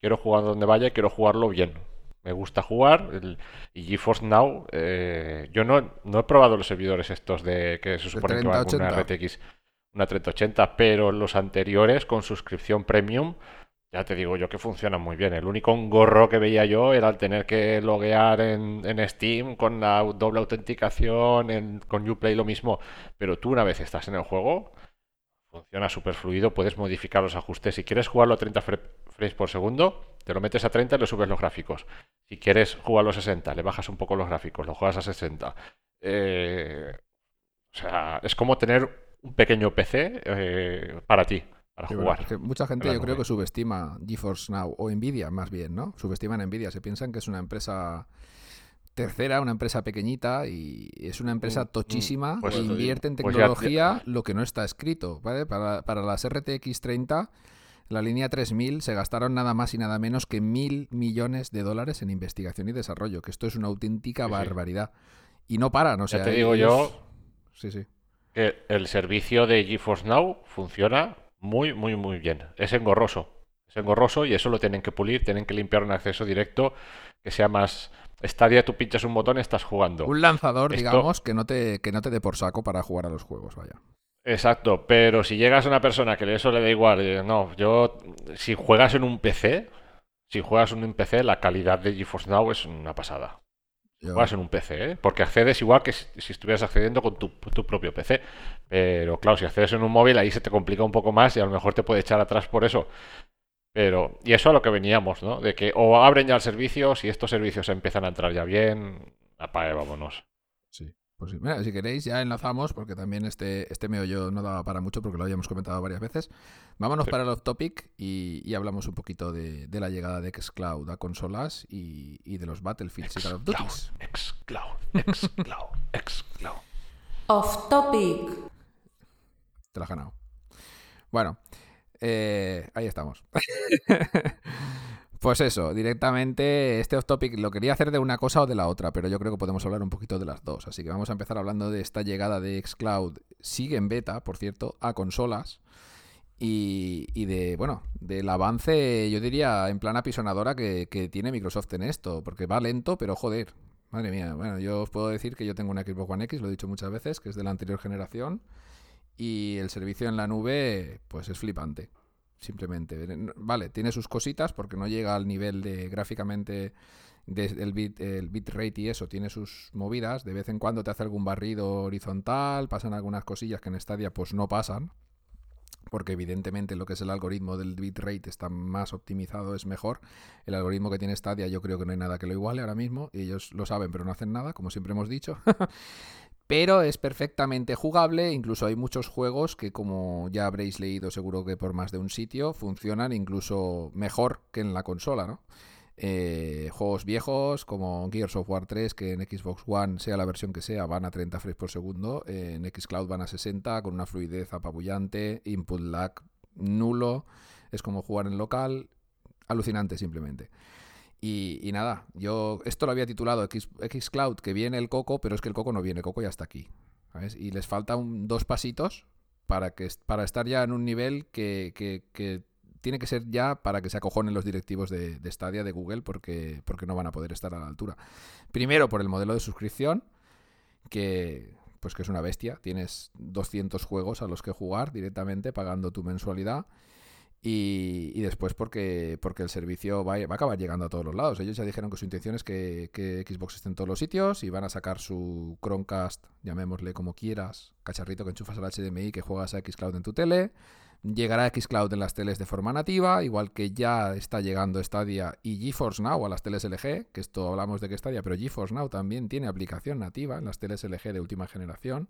quiero jugar donde vaya, quiero jugarlo bien. Me gusta jugar el- y GeForce Now, eh, yo no, no he probado los servidores estos de que se supone que van con una 3080. RTX, una 3080, pero los anteriores con suscripción premium, ya te digo yo que funcionan muy bien. El único engorro que veía yo era el tener que loguear en, en Steam con la doble autenticación, en, con Uplay lo mismo, pero tú una vez estás en el juego, funciona súper fluido, puedes modificar los ajustes. Si quieres jugarlo a 30 fre- frames por segundo, te lo metes a 30 y le subes los gráficos. Si quieres jugarlo a 60, le bajas un poco los gráficos, lo juegas a 60. Eh, o sea, es como tener un pequeño PC eh, para ti, para Sí, jugar. mucha gente yo creo que subestima GeForce Now o Nvidia más bien, ¿no? Subestiman a Nvidia, se piensan que es una empresa tercera, una empresa pequeñita y es una empresa Mm, mm, tochísima pues que invierte en pues ya- tecnología lo que no está escrito, ¿vale? Para, para las RTX 30, la línea 3000 se gastaron nada más y nada menos que mil millones de dólares en investigación y desarrollo, que esto es una auténtica Sí, barbaridad. Y no paran, o sea, te digo ellos- yo- Sí, sí. que el servicio de GeForce Now funciona muy, muy, muy bien. Es engorroso. Es engorroso y eso lo tienen que pulir, tienen que limpiar un acceso directo que sea más... Stadia, tú pinchas un botón y estás jugando. Un lanzador, Esto- digamos, que no te que no te dé por saco para jugar a los juegos, vaya. Exacto, pero si llegas a una persona que eso le da igual, eh, no, yo, si juegas en un PC, si juegas en un PC, la calidad de GeForce Now es una pasada. Juegas en un PC, ¿eh? porque accedes igual que si, si estuvieras accediendo con tu, tu propio PC. Pero claro, si accedes en un móvil, ahí se te complica un poco más y a lo mejor te puede echar atrás por eso. Pero, y eso a lo que veníamos, ¿no? De que o abren ya el servicio, si estos servicios empiezan a entrar ya bien, apague, vámonos. Pues sí. Mira, si queréis, ya enlazamos, porque también este, este meollo no daba para mucho, porque lo habíamos comentado varias veces. Vámonos Sí. para el off-topic y, y hablamos un poquito de, de la llegada de Xcloud a consolas y, y de los Battlefields y Call of Xcloud, Duties. Xcloud, Xcloud, Xcloud. Off topic. te la has ganado. Bueno, eh, ahí estamos. (laughs) pues eso, directamente este off topic lo quería hacer de una cosa o de la otra, pero yo creo que podemos hablar un poquito de las dos. Así que vamos a empezar hablando de esta llegada de Xcloud, sigue en beta, por cierto, a consolas. Y, de, bueno, del avance, yo diría, en plan apisonadora que, que tiene Microsoft en esto, porque va lento, pero joder, madre mía. Bueno, yo os puedo decir que yo tengo una Xbox One X, lo he dicho muchas veces, que es de la anterior generación, y el servicio en la nube, pues es flipante, simplemente. Vale, tiene sus cositas, porque no llega al nivel de gráficamente del bit, el bitrate y eso, tiene sus movidas, de vez en cuando te hace algún barrido horizontal, pasan algunas cosillas que en Stadia pues no pasan, porque evidentemente lo que es el algoritmo del bitrate está más optimizado, es mejor. El algoritmo que tiene Stadia yo creo que no hay nada que lo iguale ahora mismo, y ellos lo saben pero no hacen nada, como siempre hemos dicho. (laughs) pero es perfectamente jugable, incluso hay muchos juegos que como ya habréis leído seguro que por más de un sitio, funcionan incluso mejor que en la consola, ¿no? Eh, juegos viejos como Gears of War 3, que en Xbox One, sea la versión que sea, van a 30 frames por segundo. Eh, en Xcloud van a 60 con una fluidez apabullante, input lag nulo. Es como jugar en local. Alucinante simplemente. Y, y nada, yo esto lo había titulado X, Xcloud, que viene el coco, pero es que el coco no viene, coco ya está aquí. Y les faltan dos pasitos para, que, para estar ya en un nivel que, que, que tiene que ser ya para que se acojonen los directivos de, de Stadia, de Google, porque, porque no van a poder estar a la altura. Primero, por el modelo de suscripción, que pues que es una bestia. Tienes 200 juegos a los que jugar directamente pagando tu mensualidad. Y, después porque, porque el servicio va, va, a acabar llegando a todos los lados. Ellos ya dijeron que su intención es que, que, Xbox esté en todos los sitios y van a sacar su Chromecast, llamémosle como quieras, cacharrito que enchufas al HDMI que juegas a Xcloud en tu tele. Llegará Xcloud en las teles de forma nativa, igual que ya está llegando Stadia y GeForce Now a las teles LG, que esto hablamos de que Stadia, pero GeForce Now también tiene aplicación nativa en las teles LG de última generación.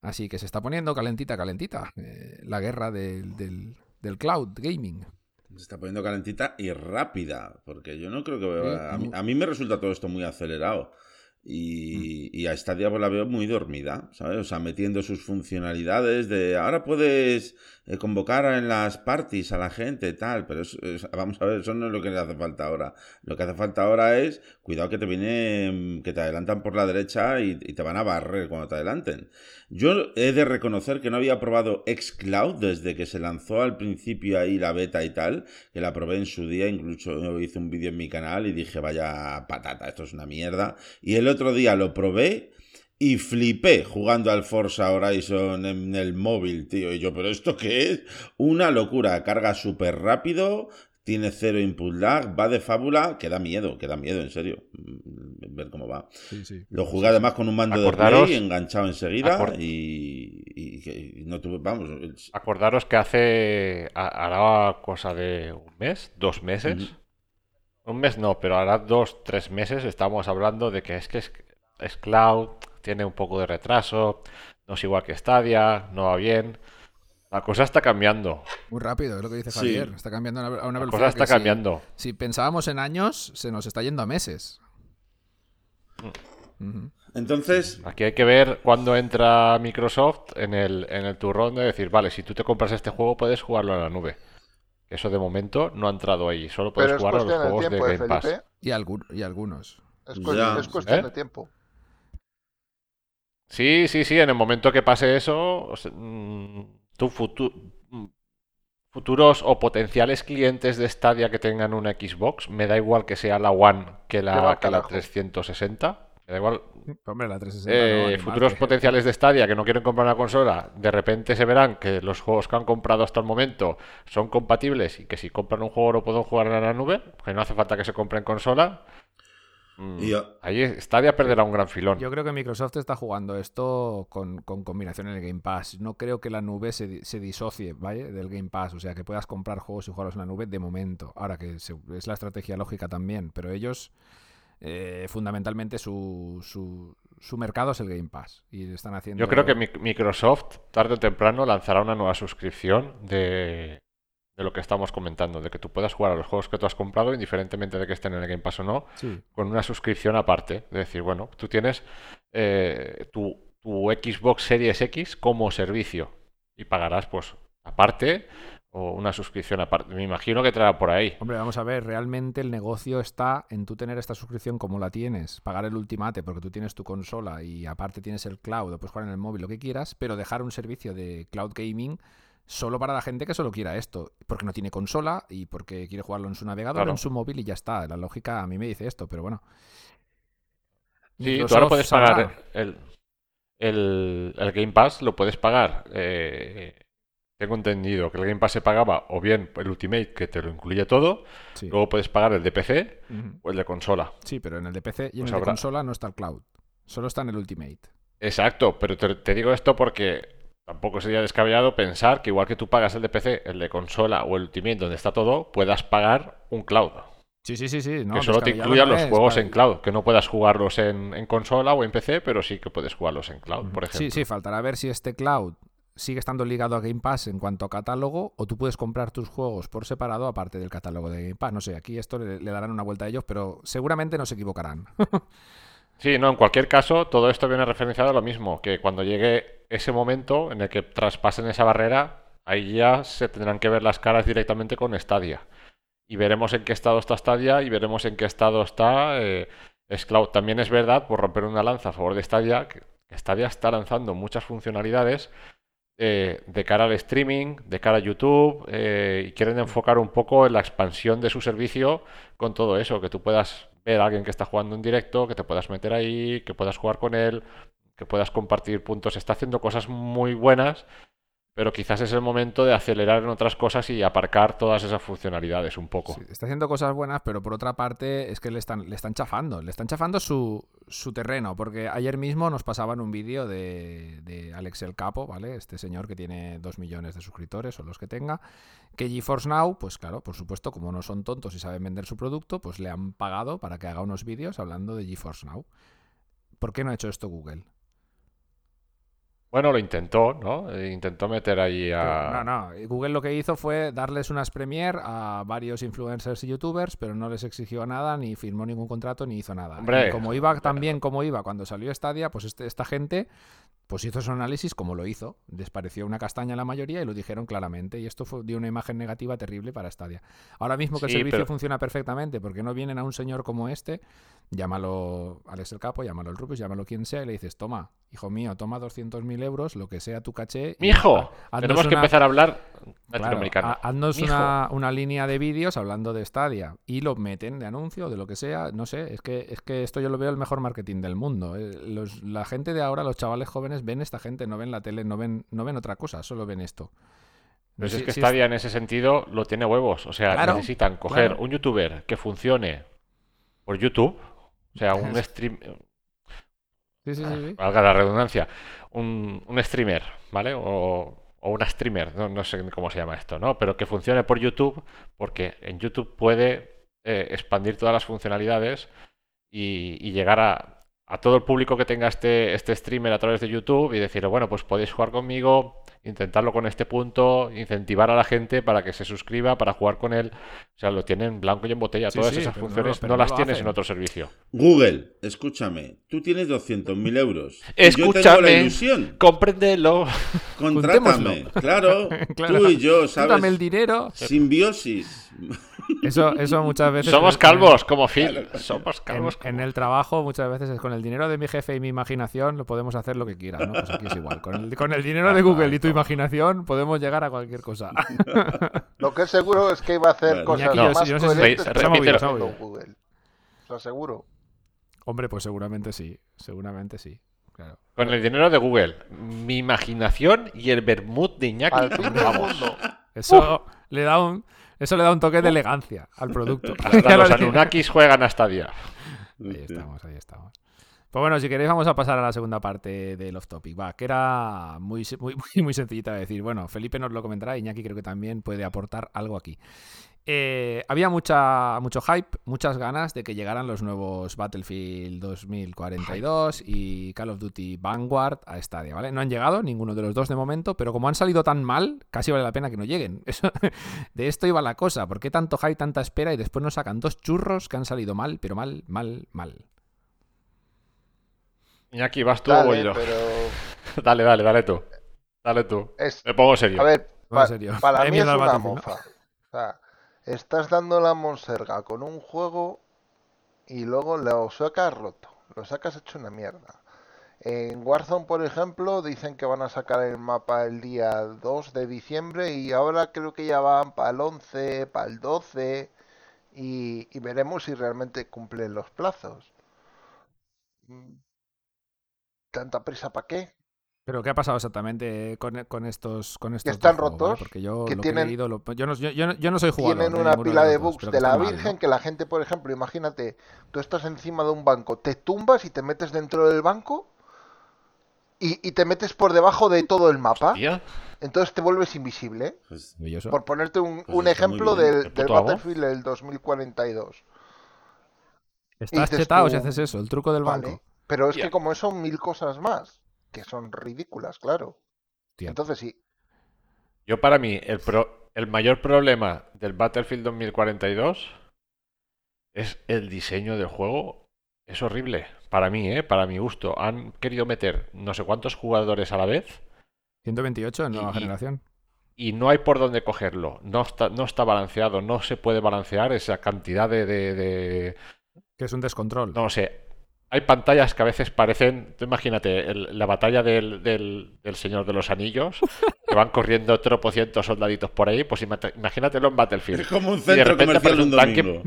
Así que se está poniendo calentita, calentita eh, la guerra del, del, cloud gaming. Se está poniendo calentita y rápida, porque yo no creo que... A mí, a mí me resulta todo esto muy acelerado. Y, y, a Stadia pues la veo muy dormida, ¿sabes? O sea, metiendo sus funcionalidades de ahora puedes eh, convocar en las parties a la gente, tal, pero es, es, vamos a ver, eso no es lo que le hace falta ahora. Lo que hace falta ahora es, cuidado que te viene, que te adelantan por la derecha y, y te van a barrer cuando te adelanten. Yo he de reconocer que no había probado Xcloud desde que se lanzó al principio ahí la beta y tal, que la probé en su día, incluso hice un vídeo en mi canal y dije, vaya patata, esto es una mierda. Y el otro día lo probé y flipé jugando al Forza Horizon en el móvil, tío. Y yo, ¿pero esto qué es? Una locura. Carga súper rápido, tiene cero input lag, va de fábula, que da miedo, que da miedo, en serio. Ver cómo va. Sí, sí. Lo jugué además con un mando Acordaros, de play enganchado enseguida y, y, y, no tuve, vamos. Acordaros que hace, hará cosa de un mes, dos meses. Mm. Un mes no, pero hará dos, tres meses estamos hablando de que es que es, es cloud, tiene un poco de retraso, no es igual que Stadia, no va bien. La cosa está cambiando. Muy rápido, es lo que dice Javier. Sí. Está cambiando a una, a una velocidad. La cosa está cambiando. Si, si, pensábamos en años, se nos está yendo a meses. Mm. Uh -huh. Entonces. Aquí hay que ver cuándo entra Microsoft en el, en el turrón de decir, vale, si tú te compras este juego, puedes jugarlo en la nube. Eso de momento no ha entrado ahí. Solo puedes Pero jugar a los juegos de, tiempo, Game ¿eh, Pass. Y, algún, y algunos. Es, cu ya. es cuestión ¿Eh? de tiempo. Sí, sí, sí. En el momento que pase eso, o sea, tu futuro futuros o potenciales clientes de Stadia que tengan una Xbox, me da igual que sea la One que la, que la 360. Me da igual. Hombre, la 360 eh, no, futuros más, potenciales de Stadia que no quieren comprar una consola, de repente se verán que los juegos que han comprado hasta el momento son compatibles y que si compran un juego lo pueden jugar en la nube, que no hace falta que se compren consola. Y yo, Ahí Stadia perderá un gran filón. Yo creo que Microsoft está jugando esto con, con combinación en el Game Pass. No creo que la nube se, se, disocie ¿vale? del Game Pass. O sea, que puedas comprar juegos y jugarlos en la nube de momento. Ahora que se, es la estrategia lógica también. Pero ellos, eh, fundamentalmente, su, su, su, mercado es el Game Pass. Y están haciendo... Yo creo que Microsoft, tarde o temprano, lanzará una nueva suscripción de de lo que estamos comentando, de que tú puedas jugar a los juegos que tú has comprado, indiferentemente de que estén en el Game Pass o no, sí. con una suscripción aparte. De decir, bueno, tú tienes eh, tu, tu, Xbox Series X como servicio. y pagarás pues aparte o una suscripción aparte. Me imagino que traerá por ahí. Hombre, vamos a ver, realmente el negocio está en tú tener esta suscripción como la tienes, pagar el ultimate porque tú tienes tu consola y aparte tienes el cloud, o puedes jugar en el móvil, lo que quieras, pero dejar un servicio de cloud gaming solo para la gente que solo quiera esto, porque no tiene consola y porque quiere jugarlo en su navegador, Claro. en su móvil y ya está. La lógica a mí me dice esto, pero bueno. Sí, tú ahora puedes pagar el, el, el Game Pass, lo puedes pagar. eh, tengo entendido que el Game Pass se pagaba o bien el Ultimate, que te lo incluye todo, Sí. luego puedes pagar el de PC o el de consola. Sí, pero en el de PC y en Pues el de consola no está el cloud. Solo está en el Ultimate. Exacto, pero te, te digo esto porque tampoco sería descabellado pensar que igual que tú pagas el de PC, el de consola o el Ultimate donde está todo, puedas pagar un cloud. Sí, sí, sí, sí. No, que solo te incluyan los juegos en cloud, que no puedas jugarlos en, en consola o en PC, pero sí que puedes jugarlos en cloud, por ejemplo. Sí, sí, faltará ver si este cloud sigue estando ligado a Game Pass en cuanto a catálogo o tú puedes comprar tus juegos por separado aparte del catálogo de Game Pass. No sé, aquí esto le, darán una vuelta a ellos, pero seguramente no se equivocarán. (laughs) Sí, no, en cualquier caso, todo esto viene referenciado a lo mismo, que cuando llegue ese momento en el que traspasen esa barrera, ahí ya se tendrán que ver las caras directamente con Stadia. Y veremos en qué estado está Stadia y veremos en qué estado está eh, Xcloud. También es verdad, por romper una lanza a favor de Stadia, que Stadia está lanzando muchas funcionalidades eh, de cara al streaming, de cara a YouTube, eh, y quieren enfocar un poco en la expansión de su servicio con todo eso, que tú puedas ver a alguien que está jugando en directo, que te puedas meter ahí, que puedas jugar con él, que puedas compartir puntos. Está haciendo cosas muy buenas, pero quizás es el momento de acelerar en otras cosas y aparcar todas esas funcionalidades un poco. Está haciendo cosas buenas, pero por otra parte es que le están, le están chafando, le están chafando su, su terreno, porque ayer mismo nos pasaban un vídeo de, de Alex el Capo, ¿vale? Este señor que tiene dos millones de suscriptores o los que tenga, que GeForce Now, pues claro, por supuesto, como no son tontos y saben vender su producto, pues le han pagado para que haga unos vídeos hablando de GeForce Now. ¿Por qué no ha hecho esto Google? Bueno, lo intentó, ¿no? Eh, Intentó meter ahí a... No, no. Google lo que hizo fue darles unas premier a varios influencers y youtubers, pero no les exigió nada, ni firmó ningún contrato, ni hizo nada. Hombre. Y como iba tan bien como iba cuando salió Stadia, pues este- esta gente pues hizo su análisis como lo hizo. Les pareció una castaña a la mayoría y lo dijeron claramente. Y esto fue, dio una imagen negativa terrible para Stadia. Ahora mismo que el servicio pero- funciona perfectamente, porque no vienen a un señor como este, llámalo Alex el Capo, llámalo el Rubius, llámalo quien sea, y le dices, toma, hijo mío, toma 200.000 euros, lo que sea tu caché. ¡Mijo! Tenemos que empezar a hablar Claro, latinoamericano. haznos Mijo. una, una línea de vídeos hablando de Stadia y lo meten de anuncio, de lo que sea. No sé, es que, es que esto yo lo veo el mejor marketing del mundo. eh. Los- la gente de ahora, los chavales jóvenes, ven esta gente, no ven la tele, no ven, no ven otra cosa, solo ven esto. Si Sí, es que sí, Stadia en ese sentido lo tiene huevos. O sea, Claro, necesitan coger claro. un youtuber que funcione por YouTube. O sea, un (laughs) stream... Sí, sí, sí, sí. valga la redundancia, un, un streamer, ¿vale? O, o una streamer, no, no sé cómo se llama esto, ¿no? Pero que funcione por YouTube, porque en YouTube puede eh, expandir todas las funcionalidades y, y llegar a, a todo el público que tenga este, este streamer a través de YouTube y decirle, bueno, pues podéis jugar conmigo, intentarlo con este punto, incentivar a la gente para que se suscriba, para jugar con él. O sea, lo tienen blanco y en botella. Sí, Todas sí, esas funciones no, no las tienes hacen. en otro servicio. Google, escúchame, tú tienes 200.000 euros. y Yo tengo la Escúchame. ilusión. Compréndelo. Contrátame. Claro, (laughs) Claro. tú y yo, ¿sabes? dame el dinero. Simbiosis. Eso, eso muchas veces. Somos el- calvos, como Phil. Somos calvos. en el trabajo muchas veces es con el dinero de mi jefe y mi imaginación lo podemos hacer lo que quieras, ¿no? Pues aquí es igual. Con el, con el dinero de Google y tu imaginación podemos llegar a cualquier cosa. (laughs) Lo que es seguro es que iba a hacer cosas yo- más yo no sé si- coherentes que movido. Google. Lo aseguro. Hombre, pues seguramente sí. Seguramente sí. Claro. Con el dinero de Google, mi imaginación y el vermut de Iñaki. Al fin del Vamos. mundo. Eso le da un. Eso le da un toque de elegancia al producto. (laughs) (laughs) Los. Anunnakis juegan hasta día. Ahí estamos, ahí estamos. Pues bueno, si queréis vamos a pasar a la segunda parte del off topic, va, que era muy, muy, (laughs) muy, muy sencillita de decir. Bueno, Felipe nos lo comentará, Iñaki creo que también puede aportar algo aquí. Eh, había mucha, mucho hype, muchas ganas de que llegaran los nuevos Battlefield 2042 y Call of Duty Vanguard a Stadia, ¿vale? No han llegado ninguno de los dos de momento, pero como han salido tan mal, casi vale la pena que no lleguen. (laughs) Eso- de esto iba la cosa. ¿Por qué tanto hype, tanta espera y después nos sacan dos churros que han salido mal, pero mal, mal, mal? Iñaki, ¿vas tú o voy Dale, yo? pero (laughs) Dale, dale, dale tú. Dale tú. Es, Me pongo serio. a ver, No, en pa- serio. para mí es una mofa. O sea, estás dando la monserga con un juego y luego lo sacas roto, lo sacas hecho una mierda. En Warzone, por ejemplo, dicen que van a sacar el mapa el día 2 de diciembre y ahora creo que ya van para el 11, para el 12 y, y veremos si realmente cumplen los plazos. Mm, ¿Tanta prisa para qué? Pero ¿qué ha pasado exactamente con, con estos con estos están juegos, vale? rotos, Porque yo que lo tienen- que he leído, lo- yo, no, yo, yo no- yo no soy jugador. Tienen una pila de bugs de que la están mal, Virgen ¿no? que la gente, por ejemplo, imagínate, tú estás encima de un banco, te tumbas y te metes dentro del banco y, y te metes por debajo de todo el mapa, entonces te vuelves invisible. Pues. Por ponerte un, Pues un ejemplo del, ¿De del? Battlefield del 2042. Estás chetado tú, si haces eso, el truco del Vale, banco. pero es que como son mil cosas más, que son ridículas, claro. Entonces sí, yo para mí, el, pro- el mayor problema del Battlefield 2042 es el diseño del juego. Es horrible. Para mí, ¿eh? Para mi gusto. Han querido meter no sé cuántos jugadores a la vez 128 en nueva Y- generación. y no hay por dónde cogerlo. No está, no está balanceado. No se puede balancear esa cantidad de- de- de, Que es un descontrol. No sé. Hay pantallas que a veces parecen. Tú imagínate el- la batalla del, del- del Señor de los Anillos, que van corriendo tropocientos soldaditos por ahí. Pues imagínatelo en Es Battlefield. como un de centro repente comercial un tanque-.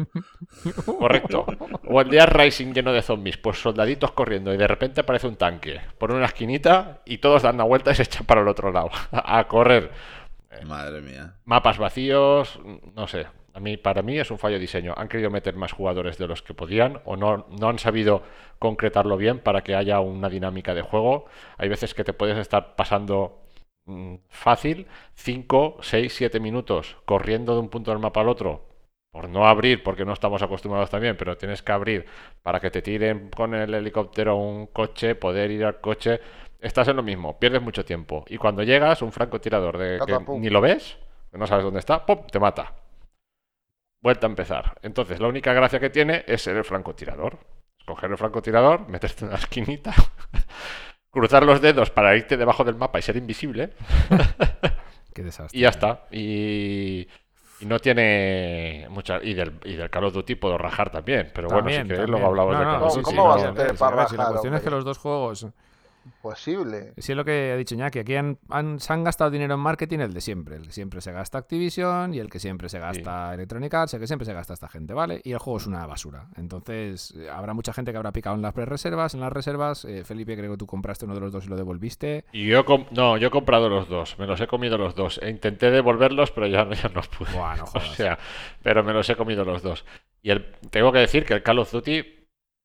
(laughs) Correcto. O el día Rising lleno de zombies, pues soldaditos corriendo y de repente aparece un tanque por una esquinita y todos dan la vuelta y se echan para el otro lado (laughs) a correr. Madre mía. Mapas vacíos, no sé. A mí, para mí es un fallo de diseño. Han querido meter más jugadores de los que podían o no, no han sabido concretarlo bien para que haya una dinámica de juego. Hay veces que te puedes estar pasando mm, fácil 5, 6, 7 minutos corriendo de un punto del mapa al otro. Por no abrir, porque no estamos acostumbrados también, pero tienes que abrir para que te tiren con el helicóptero un coche, poder ir al coche. Estás en lo mismo, pierdes mucho tiempo. Y cuando llegas, un francotirador de que ni lo ves, no sabes dónde está, ¡pum! te mata. Vuelta a empezar. Entonces, la única gracia que tiene es ser el francotirador. Coger el francotirador, meterte en una esquinita, (laughs) cruzar los dedos para irte debajo del mapa y ser invisible, (laughs) Qué desastre. y ya está. Y, y no tiene mucha. Y del, y del Call of Duty puedo rajar también, pero bueno, También, si queréis, también. luego hablamos No, de no, Call of sí, Duty. ¿cómo vas a no, sí, para si la rajar, cuestión es que los dos juegos. Posible. Sí, es lo que ha dicho Ñaki. Aquí han, han- se han gastado dinero en marketing el de siempre. El que siempre se gasta Activision y el que siempre se gasta Electronic Arts, el que siempre se gasta esta gente, ¿vale? Y el juego es una basura. Entonces, eh, habrá mucha gente que habrá picado en las pre-reservas. En las reservas, eh, Felipe, creo que tú compraste uno de los dos y lo devolviste. Y yo, no, yo he comprado los dos, me los he comido los dos. E intenté devolverlos, pero ya, ya no pude. Buah, no (laughs) o sea, pero me los he comido los dos. Y el, tengo que decir que el Call of Duty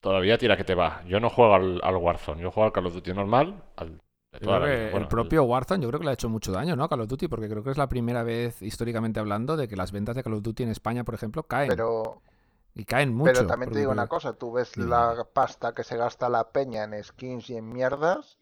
todavía tira que te va. Yo no juego al, al Warzone, yo juego al Call of Duty normal. Al, que. Bueno, el propio Warzone yo creo que le ha hecho mucho daño, ¿no? Call of Duty, porque creo que es la primera vez, históricamente hablando, de que las ventas de Call of Duty en España, por ejemplo, caen. Pero, y caen mucho. pero también te digo una cosa, tú ves la pasta que se gasta la peña en skins y en mierdas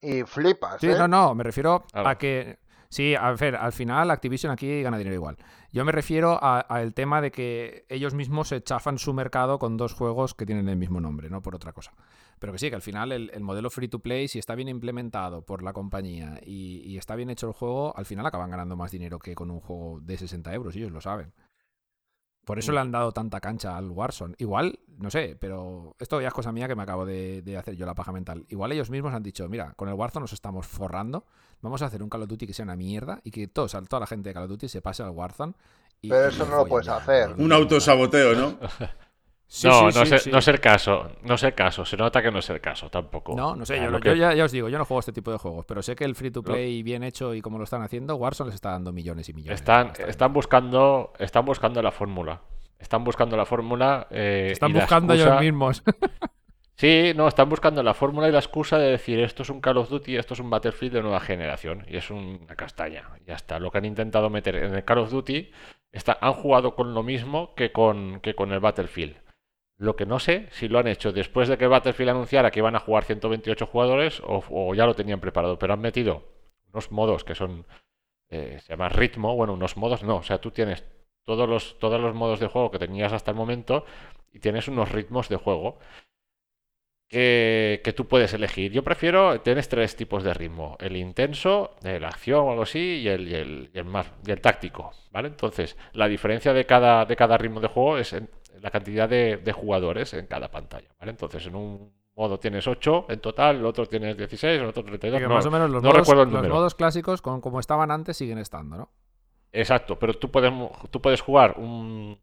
y flipas, Sí, ¿eh? no, no, me refiero Claro. a que. Sí, a ver, al final Activision aquí gana dinero igual. Yo me refiero al tema de que ellos mismos se chafan su mercado con dos juegos que tienen el mismo nombre, no por otra cosa. Pero que sí, que al final el, el modelo free to play, si está bien implementado por la compañía y, y está bien hecho el juego, al final acaban ganando más dinero que con un juego de 60 euros, ellos lo saben. Por eso le han dado tanta cancha al Warzone. Igual, no sé, pero esto ya es cosa mía que me acabo de, de hacer yo la paja mental. Igual ellos mismos han dicho, mira, con el Warzone nos estamos forrando, vamos a hacer un Call of Duty que sea una mierda y que todos, toda la gente de Call of Duty se pase al Warzone. y- Pero eso no lo puedes ya, hacer. Un autosaboteo, ¿no? (laughs) Sí, no, sí, no, sí, es, no es el caso, no es el caso. Se nota que no es el caso tampoco. No, no sé, Ah, yo, lo yo ya, ya os digo, yo no juego este tipo de juegos, pero sé que el free to play bien hecho y como lo están haciendo, Warzone les está dando millones y millones. Están, están buscando, están buscando la fórmula. Están buscando la fórmula. eh, Están buscando ellos mismos. (laughs) Sí, no, están buscando la fórmula y la excusa de decir esto es un Call of Duty, esto es un Battlefield de nueva generación y es una castaña. Ya está. Lo que han intentado meter en el Call of Duty está, han jugado con lo mismo que con, que con el Battlefield. Lo que no sé si lo han hecho después de que Battlefield anunciara que iban a jugar 128 jugadores o, ya lo tenían preparado, pero han metido unos modos que son, eh, se llama ritmo, bueno, unos modos no, o sea, tú tienes todos los, todos los modos de juego que tenías hasta el momento y tienes unos ritmos de juego. que, que tú puedes elegir. Yo prefiero, tienes tres tipos de ritmo, el intenso, el acción o algo así, y el, y el, el más, el táctico, ¿vale? Entonces, la diferencia de cada, de cada ritmo de juego es la cantidad de, de jugadores en cada pantalla, ¿vale? Entonces, en un modo tienes 8 en total, el otro tienes 16, el otro 32. Que no, más o menos los, no modos, recuerdo el los modos clásicos, con, como estaban antes, siguen estando, ¿no? Exacto, pero tú puedes, tú puedes jugar un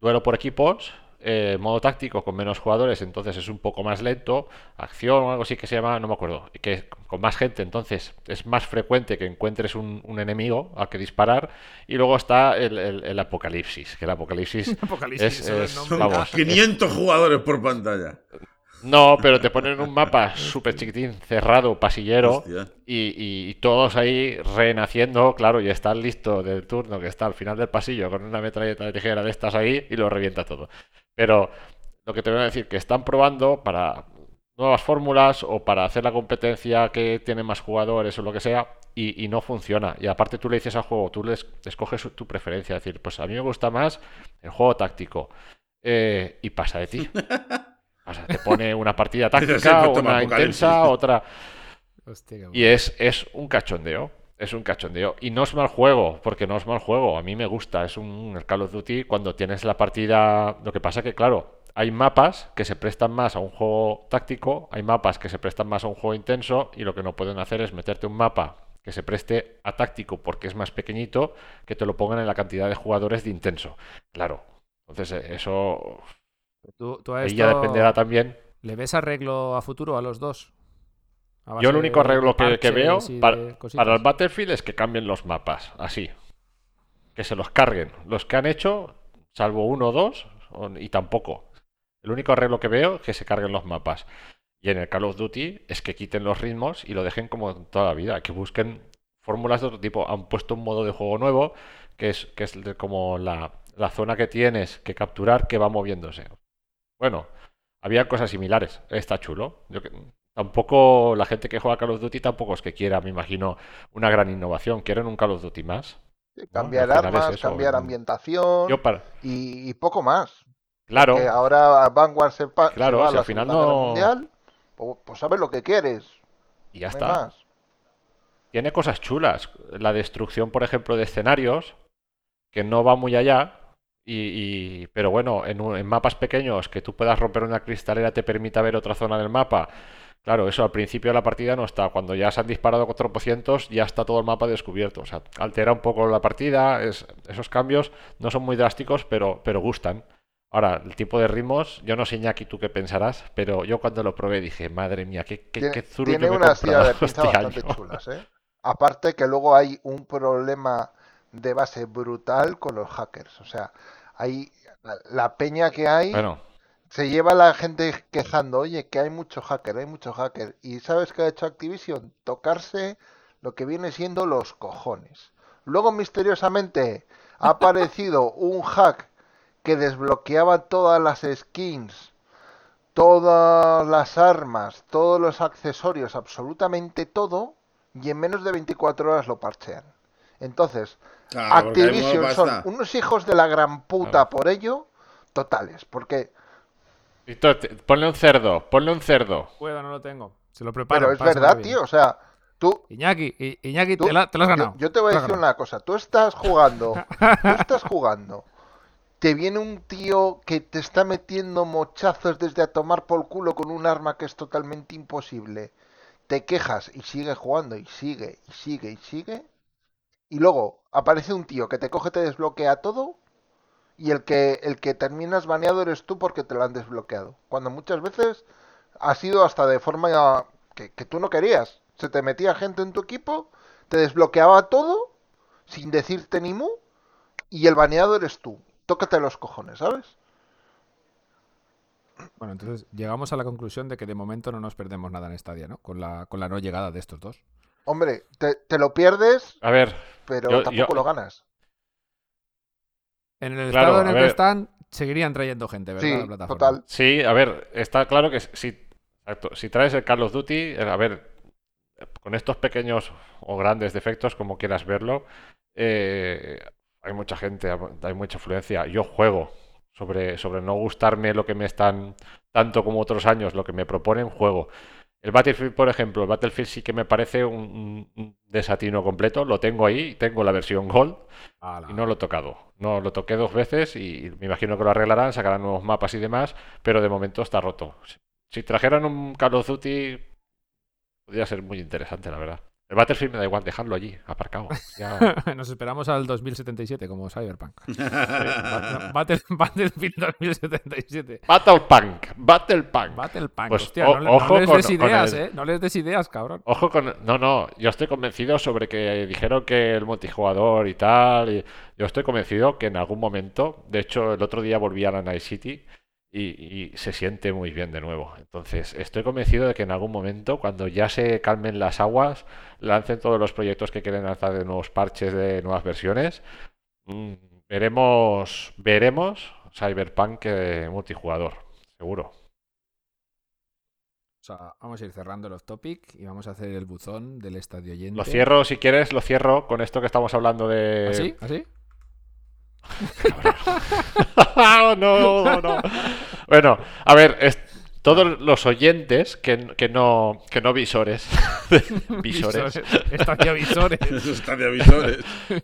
duelo por equipos, eh, modo táctico con menos jugadores, entonces es un poco más lento, acción o algo así que se llama, no me acuerdo, y que con más gente, entonces es más frecuente que encuentres un, un enemigo al que disparar, y luego está el, el- el apocalipsis, que el apocalipsis (laughs) Apocalipsis, es, vamos, 500 jugadores por pantalla. no, pero te ponen un mapa súper chiquitín, cerrado, pasillero, y, y- y todos ahí renaciendo, claro, y está el listo del turno que está al final del pasillo con una metralleta de tijera de estas ahí y lo revienta todo. Pero lo que te voy a decir, que están probando para nuevas fórmulas o para hacer la competencia que tiene más jugadores o lo que sea y, y no funciona. Y aparte tú le dices al juego, tú les escoges tu preferencia, es decir, pues a mí me gusta más el juego táctico eh, y pasa de ti. (laughs) O sea, te pone una partida (laughs) táctica, una intensa, otra... Hostia, Y es, es un cachondeo. Es un cachondeo. Y no es mal juego, porque no es mal juego. A mí me gusta. Es un Call of Duty cuando tienes la partida. Lo que pasa que, claro, hay mapas que se prestan más a un juego táctico, hay mapas que se prestan más a un juego intenso, y lo que no pueden hacer es meterte un mapa que se preste a táctico porque es más pequeñito, que te lo pongan en la cantidad de jugadores de intenso. Claro. Entonces, eh, eso. ¿Tú, tú a Ahí esto ya dependerá también. ¿Le ves arreglo a futuro a los dos? Yo el único arreglo que, que veo para, el Battlefield es que cambien los mapas, así. Que se los carguen. Los que han hecho, salvo uno o dos, y tampoco. El único arreglo que veo es que se carguen los mapas. Y en el Call of Duty es que quiten los ritmos y lo dejen como en toda la vida, que busquen fórmulas de otro tipo. Han puesto un modo de juego nuevo, que es, que es de como la, la zona que tienes que capturar que va moviéndose. Bueno, había cosas similares. Está chulo. Yo tampoco la gente que juega Call of Duty tampoco es que quiera, me imagino, una gran innovación. Quieren un Call of Duty más. Cambiar es armas, cambiar ambientación Yo para, y, y poco más. claro, ahora Vanguard se, pa- se Claro, a si la al final no- Mundial, pues, pues sabes lo que quieres. y ya no está. más. Tiene cosas chulas. La destrucción, por ejemplo, de escenarios, que no va muy allá. Y, y- pero bueno, en, un- en mapas pequeños que tú puedas romper una cristalera te permita ver otra zona del mapa. Claro, eso al principio de la partida no está. Cuando ya se han disparado cuatro cientos, ya está todo el mapa descubierto. O sea, altera un poco la partida. es- esos cambios no son muy drásticos, pero, pero gustan. Ahora, el tipo de ritmos, yo no sé, Iñaki, tú qué pensarás, pero yo cuando lo probé dije, madre mía, qué, qué, Tiene, qué zurullo tiene me unas tiras de pinza este (laughs) bastante año". chulas, ¿eh? Aparte que luego hay un problema de base brutal con los hackers. O sea, hay la, la peña que hay Bueno, se lleva la gente quejando, oye, que hay mucho hacker, hay mucho hacker. ¿Y sabes qué ha hecho Activision? Tocarse lo que viene siendo los cojones. Luego misteriosamente ha aparecido (laughs) un hack que desbloqueaba todas las skins, todas las armas, todos los accesorios, absolutamente todo, y en menos de 24 horas lo parchean. Entonces, Claro, Activision son unos hijos de la gran puta Claro. por ello, totales, porque Ponle un cerdo, ponle un cerdo. Puedo, no lo tengo. Se lo preparo. Pero es verdad, tío. O sea, tú. Iñaki, I- Iñaki, tú- te, la- te lo has yo, ganado. yo te voy a decir una cosa. Tú estás jugando. (laughs) Tú estás jugando. Te viene un tío que te está metiendo mochazos desde a tomar por culo con un arma que es totalmente imposible. Te quejas y sigue jugando y sigue y sigue y sigue. Y luego aparece un tío que te coge, te desbloquea todo. Y el que, el que terminas baneado eres tú porque te lo han desbloqueado. Cuando muchas veces ha sido hasta de forma que, que tú no querías. Se te metía gente en tu equipo, te desbloqueaba todo, sin decirte ni mu, y el baneado eres tú. Tócate los cojones, ¿sabes? Bueno, entonces llegamos a la conclusión de que de momento no nos perdemos nada en Stadia, ¿no? Con la, con la no llegada de estos dos. Hombre, te, te lo pierdes, A ver, pero Yo- tampoco yo- lo ganas. En el Claro, estado en el que están, seguirían trayendo gente, ¿verdad? Sí, la plataforma. total. sí, a ver, está claro que si, exacto, si traes el Call of Duty, eh, a ver, con estos pequeños o grandes defectos, como quieras verlo, eh, hay mucha gente, hay mucha influencia. Yo juego, sobre, sobre no gustarme lo que me están, tanto como otros años, lo que me proponen, juego. El Battlefield, por ejemplo, el Battlefield sí que me parece un, un desatino completo. Lo tengo ahí, tengo la versión Gold Ala. y no lo he tocado. No lo toqué dos veces y me imagino que lo arreglarán, sacarán nuevos mapas y demás, pero de momento está roto. Si- Si trajeran un Call of Duty, podría ser muy interesante, la verdad. El Battlefield me da igual dejarlo allí, aparcado. Ya- (laughs) Nos esperamos al 2077 como Cyberpunk. (laughs) Battle- Battlefield 2077. Battlepunk, Battlepunk. Battlepunk. Pues, Hostia, o- no, le- no ojo les con- des ideas, el- ¿eh? No les des ideas, cabrón. Ojo con... No, no, yo estoy convencido sobre que dijeron que el multijugador y tal. Y yo estoy convencido que en algún momento, de hecho, el otro día volví a la Night City y, y se siente muy bien de nuevo. Entonces, estoy convencido de que en algún momento, cuando ya se calmen las aguas, lancen todos los proyectos que quieren lanzar de nuevos parches, de nuevas versiones. mm, veremos, veremos Cyberpunk eh, multijugador, seguro. O sea, vamos a ir cerrando los topic y vamos a hacer el buzón del estadio oyente. Lo cierro, si quieres, lo cierro con esto que estamos hablando de... ¿Así? ¿Así? (laughs) no, no, no. Bueno, a ver, es- todos los oyentes que, que no que no visores, (laughs) visores, Estadio (laughs) visores.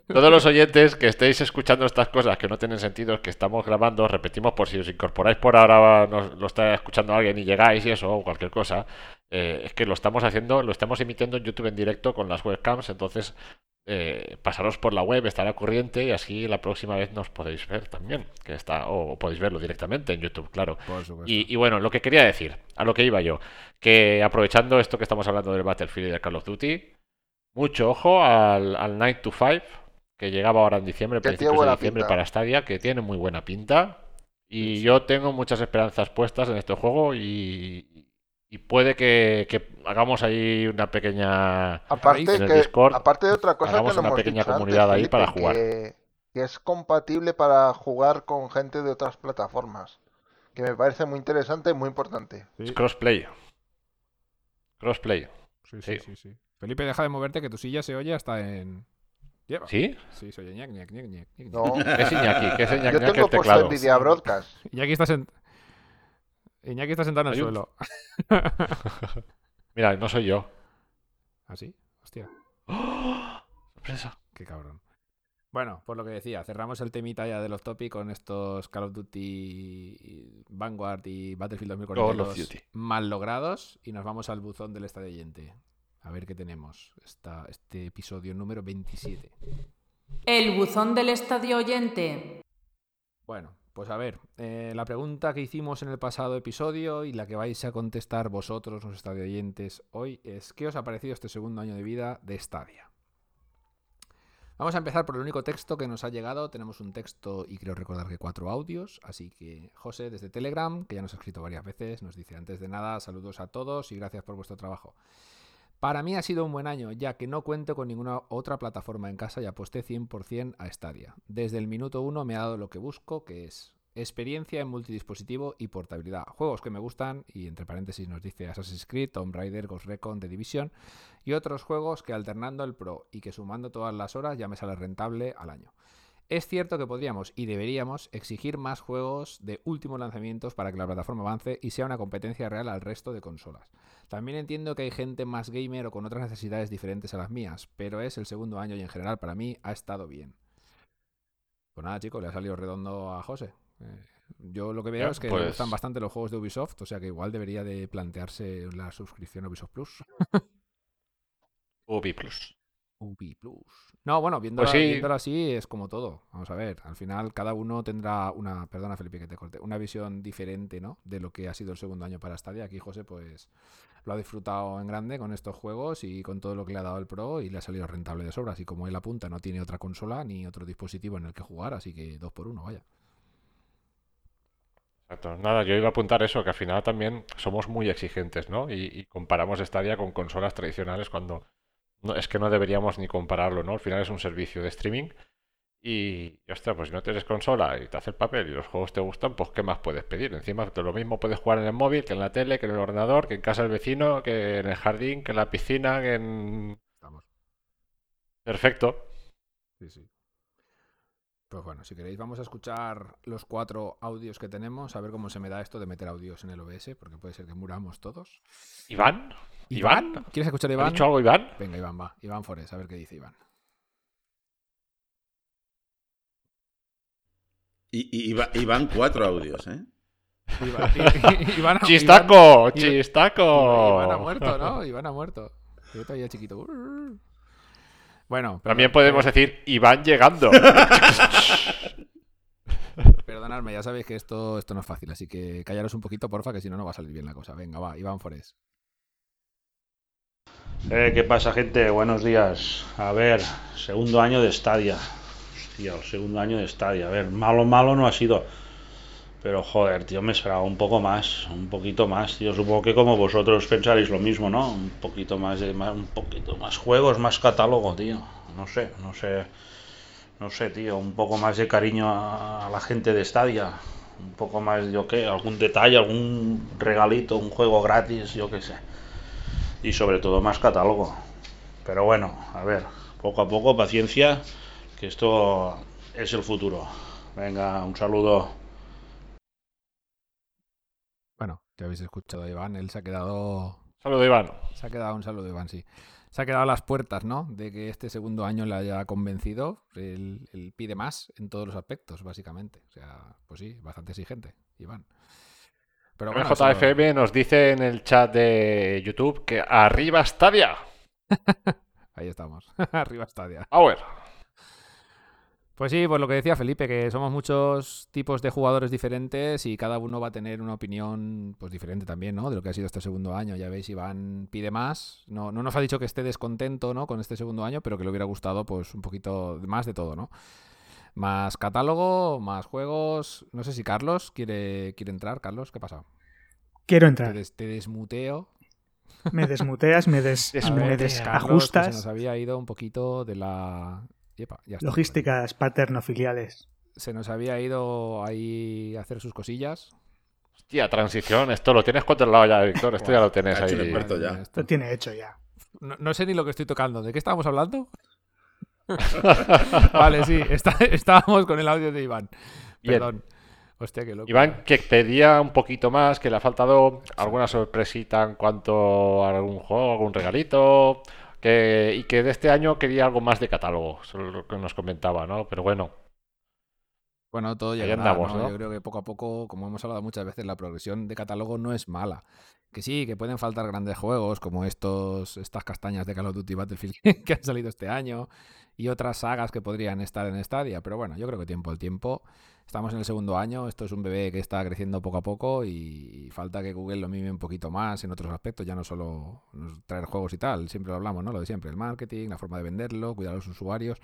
Todos los oyentes que estéis escuchando estas cosas que no tienen sentido, que estamos grabando, repetimos por si os incorporáis por ahora, nos- lo está escuchando alguien y llegáis y eso, o cualquier cosa, eh, es que lo estamos haciendo, lo estamos emitiendo en YouTube en directo con las webcams, entonces eh, pasaros por la web, estará corriente y así la próxima vez nos podéis ver también, que está, o podéis verlo directamente en YouTube, claro. Y, y bueno, lo que quería decir, a lo que iba yo, que aprovechando esto que estamos hablando del Battlefield y del Call of Duty, mucho ojo al, al Night to Five, que llegaba ahora en diciembre, principios de diciembre pinta. para Stadia, que tiene muy buena pinta. Y yo tengo muchas esperanzas puestas en este juego y, y puede que, que hagamos ahí una pequeña... Aparte, en el que, Discord, aparte de otra cosa que hagamos no una hemos pequeña dicho antes, comunidad ahí Felipe, para jugar. Que, que es compatible para jugar con gente de otras plataformas. Que me parece muy interesante y muy importante. Sí, Es crossplay. Crossplay. sí, sí, sí. sí, sí. Felipe, deja de moverte que tu silla se oye hasta en... Lleva. ¿Sí? Sí, se oye ñac, ñac, ñac, ñac, ñac, ñac. No, ¿Qué es Iñaki? ¿Qué es Iñaki yo que el tengo puesto? Nvidia Broadcast. (laughs) Iñaki está, sent- Iñaki está sentado en el un- suelo. (laughs) Mira, no soy yo. ¿Así? Hostia, Sorpresa. qué cabrón. Bueno, por lo que decía, cerramos el temita ya del off-topic con estos Call of Duty Vanguard y Battlefield Call of 2042 Duty. mal logrados y nos vamos al buzón del estadio oyente. A ver qué tenemos. Esta, este episodio número 27. El buzón del estadio oyente. Bueno, pues a ver, eh, la pregunta que hicimos en el pasado episodio y la que vais a contestar vosotros, los estadio oyentes, hoy es ¿qué os ha parecido este segundo año de vida de Stadia? Vamos a empezar por el único texto que nos ha llegado. Tenemos un texto y creo recordar que cuatro audios. Así que José desde Telegram, que ya nos ha escrito varias veces, nos dice antes de nada saludos a todos y gracias por vuestro trabajo. Para mí ha sido un buen año, ya que no cuento con ninguna otra plataforma en casa y aposté 100% a Stadia. Desde el minuto 1 me ha dado lo que busco, que es experiencia en multidispositivo y portabilidad. Juegos que me gustan, y entre paréntesis nos dice Assassin's Creed, Tomb Raider, Ghost Recon, The Division, y otros juegos que alternando el Pro y que sumando todas las horas ya me sale rentable al año. Es cierto que podríamos y deberíamos exigir más juegos de últimos lanzamientos para que la plataforma avance y sea una competencia real al resto de consolas. También entiendo que hay gente más gamer o con otras necesidades diferentes a las mías, pero es el segundo año y en general para mí ha estado bien. Pues nada, chicos, le ha salido redondo a José. Eh, yo lo que veo es que pues- le gustan bastante los juegos de Ubisoft, o sea que igual debería de plantearse la suscripción a Ubisoft Plus. (laughs) Ubi Plus. Plus. No, bueno, viéndolo, Pues sí. viéndolo así es como todo. Vamos a ver, al final cada uno tendrá una, perdona Felipe que te corte, una visión diferente, ¿no? De lo que ha sido el segundo año para Stadia. Aquí José pues lo ha disfrutado en grande con estos juegos y con todo lo que le ha dado el Pro y le ha salido rentable de sobra. Así como él apunta, no tiene otra consola ni otro dispositivo en el que jugar, así que dos por uno, vaya. Exacto. Nada, yo iba a apuntar eso, que al final también somos muy exigentes, ¿no? Y, y comparamos Stadia con consolas tradicionales cuando no, es que no deberíamos ni compararlo, ¿no? Al final es un servicio de streaming y, y, ostras, pues si no tienes consola y te hace el papel y los juegos te gustan, pues ¿qué más puedes pedir? Encima de lo mismo puedes jugar en el móvil, que en la tele, que en el ordenador, que en casa del vecino, que en el jardín, que en la piscina, que en... Estamos. Perfecto. Sí, sí. Pues bueno, si queréis vamos a escuchar los cuatro audios que tenemos, a ver cómo se me da esto de meter audios en el OBS, porque puede ser que muramos todos. ¿Iván? ¿Iván? ¿Quieres escuchar a ¿Ha Iván? dicho algo Iván? Venga, Iván, va. Iván Forés, a ver qué dice Iván. Y, y, van cuatro audios, ¿eh? Iván, (laughs) Iván- Iván- ¡Chistaco! Iván- ¡Chistaco! Iván ha muerto, ¿no? Iván ha muerto. Yo todavía chiquito. Bueno, También podemos decir Iván llegando. (laughs) Perdonadme, ya sabéis que esto, esto no es fácil, así que callaros un poquito, porfa, que si no, no va a salir bien la cosa. Venga, va, Iván Forés. Eh, ¿Qué pasa, gente? Buenos días. A ver, segundo año de Stadia. Hostia, el segundo año de Stadia. A ver, malo, malo no ha sido. Pero joder, tío, me esperaba un poco más, un poquito más, tío. Supongo que como vosotros pensaréis lo mismo, ¿no? Un poquito más de, más- un poquito más juegos, más catálogo, tío. No sé, no sé, no sé, tío. Un poco más de cariño a, a la gente de Stadia. Un poco más, yo qué, algún detalle, algún regalito, un juego gratis, yo qué sé y sobre todo más catálogo. Pero bueno, a ver, poco a poco, paciencia, que esto es el futuro. Venga, un saludo. Habéis escuchado a Iván, él se ha quedado. Saludo, Iván. Se ha quedado un saludo, Iván, sí. Se ha quedado a las puertas, ¿no? De que este segundo año le haya convencido. Él, él pide más en todos los aspectos, básicamente. O sea, pues sí, bastante exigente, Iván. Pero bueno, eso- JFM nos dice en el chat de YouTube que arriba Stadia. (laughs) ahí estamos. (laughs) Arriba Stadia. Power. Pues sí, pues lo que decía Felipe, que somos muchos tipos de jugadores diferentes y cada uno va a tener una opinión pues diferente también, ¿no? De lo que ha sido este segundo año. Ya veis, Iván pide más. No, no nos ha dicho que esté descontento, ¿no? Con este segundo año, pero que le hubiera gustado pues un poquito más de todo, ¿no? Más catálogo, más juegos. No sé si Carlos quiere, quiere entrar. Carlos, ¿qué pasa? Quiero Te, entrar. des- te desmuteo. Me desmuteas, me, des, (laughs) me que se desajustas. nos había ido un poquito de la... Yepa, ya está. Logísticas paterno-filiales. Se nos había ido ahí a hacer sus cosillas. Hostia, transición. Esto lo tienes controlado ya, Víctor. Esto ya lo tienes ahí. ya. Esto- Lo tiene hecho ya. No, no sé ni lo que estoy tocando. ¿De qué estábamos hablando? (laughs) vale, sí, está- estábamos con el audio de Iván. Bien. Perdón. Hostia, qué loco. Iván, que pedía un poquito más, que le ha faltado alguna sorpresita en cuanto a algún juego, algún regalito, que, y que de este año quería algo más de catálogo, eso es lo que nos comentaba, ¿no? Pero bueno, Bueno, todo llegará, andamos, ¿no? ¿no? Yo creo que poco a poco, como hemos hablado muchas veces, la progresión de catálogo no es mala. Que sí, que pueden faltar grandes juegos como estos, estas castañas de Call of Duty Battlefield (laughs) que han salido este año y otras sagas que podrían estar en Stadia. Pero bueno, yo creo que tiempo al tiempo. Estamos en el segundo año, esto es un bebé que está creciendo poco a poco y falta que Google lo mime un poquito más en otros aspectos, ya no solo traer juegos y tal, siempre lo hablamos, ¿no? Lo de siempre, el marketing, la forma de venderlo, cuidar a los usuarios.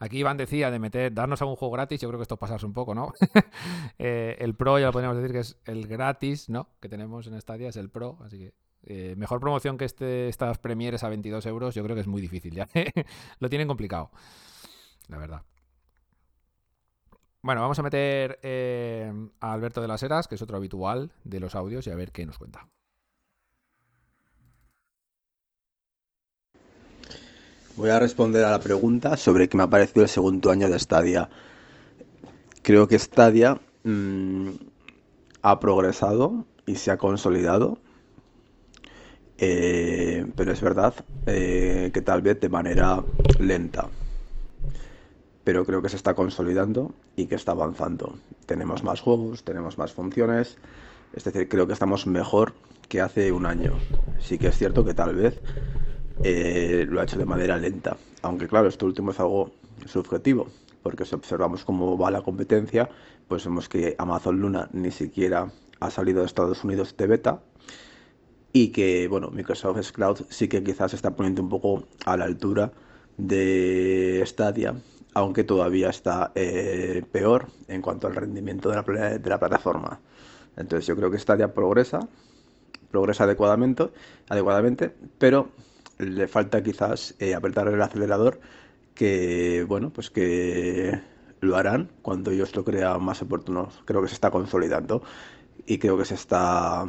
Aquí Iván decía de meter, darnos algún juego gratis, yo creo que esto es pasarse un poco, ¿no? (laughs) Eh, el Pro ya lo podríamos decir que es el gratis, ¿no? Que tenemos en Stadia, es el Pro, así que eh, mejor promoción que este, estas premieres a 22 euros, yo creo que es muy difícil ya. (laughs) lo tienen complicado, la verdad. Bueno, vamos a meter eh, a Alberto de las Heras, que es otro habitual de los audios, y a ver qué nos cuenta. Voy a responder a la pregunta sobre qué me ha parecido el segundo año de Stadia. Creo que Stadia mm, ha progresado y se ha consolidado, eh, pero es verdad eh, que tal vez de manera lenta. Pero creo que se está consolidando y que está avanzando. Tenemos más juegos, tenemos más funciones, es decir, creo que estamos mejor que hace un año. Sí que es cierto que tal vez eh, lo ha hecho de manera lenta. Aunque claro, esto último es algo subjetivo, porque si observamos cómo va la competencia, pues vemos que Amazon Luna ni siquiera ha salido de Estados Unidos de beta y que, bueno, Microsoft Cloud sí que quizás está poniendo un poco a la altura de Stadia, aunque todavía está eh, peor en cuanto al rendimiento de la, de la plataforma. Entonces yo creo que Stadia progresa, progresa adecuadamente, adecuadamente, pero le falta quizás eh, apretar el acelerador que bueno pues que lo harán cuando ellos lo crean más oportuno creo que se está consolidando y creo que se está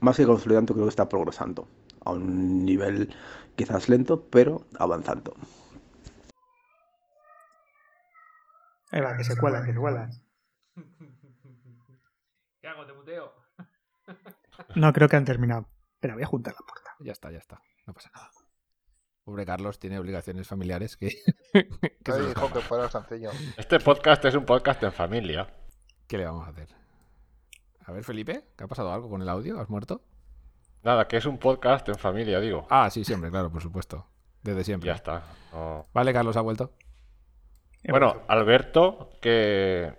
más que consolidando creo que está progresando a un nivel quizás lento pero avanzando Ahí va, que se cuela, que se cuela. ¿Qué hago? ¿Te muteo? No, creo que han terminado. Pero voy a juntar la puerta. Ya está, ya está. No pasa nada. Pobre Carlos tiene obligaciones familiares que... (laughs) que dijo escapan. que fuera sencillo. Este podcast es un podcast en familia. ¿Qué le vamos a hacer? A ver, Felipe, ¿qué ha pasado algo con el audio? ¿Has muerto? Nada, que es un podcast en familia, digo. Ah, sí, siempre, claro, por supuesto. Desde siempre. Ya está. no- Vale, Carlos ha vuelto. Bueno. Alberto, que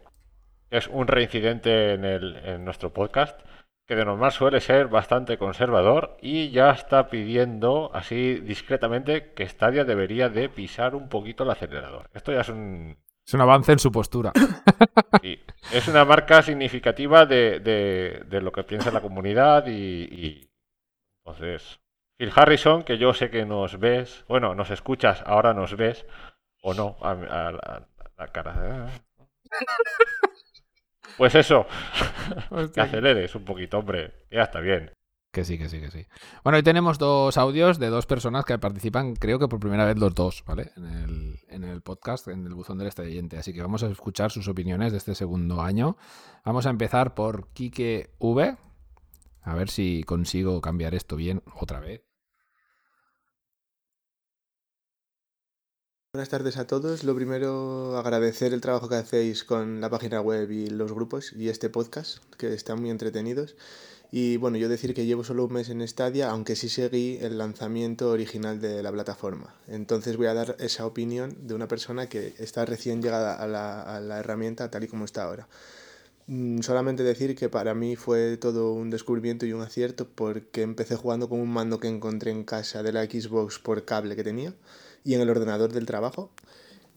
es un reincidente en, el, en nuestro podcast, que de normal suele ser bastante conservador y ya está pidiendo así discretamente que Stadia debería de pisar un poquito el acelerador. Esto ya es un Es un avance en su postura. (coughs) sí, es una marca significativa de, de- de lo que piensa la comunidad y, y entonces Phil Harrison, que yo sé que nos ves, bueno, nos escuchas, ahora nos ves o no a, a- a- a la cara. (laughs) Pues eso, que aceleres un poquito, hombre. Ya está bien. Que sí, que sí, que sí. Bueno, hoy tenemos dos audios de dos personas que participan, creo que por primera vez los dos, ¿vale? En el, en el podcast, en el buzón del estallante. Así que vamos a escuchar sus opiniones de este segundo año. Vamos a empezar por Kike V. A ver si consigo cambiar esto bien otra vez. Buenas tardes a todos. Lo primero, agradecer el trabajo que hacéis con la página web y los grupos y este podcast, que están muy entretenidos. Y bueno, yo decir que llevo solo un mes en Stadia, aunque sí seguí el lanzamiento original de la plataforma. Entonces voy a dar esa opinión de una persona que está recién llegada a la, a la herramienta tal y como está ahora. Mm, Solamente decir que para mí fue todo un descubrimiento y un acierto porque empecé jugando con un mando que encontré en casa de la Xbox por cable que tenía y en el ordenador del trabajo.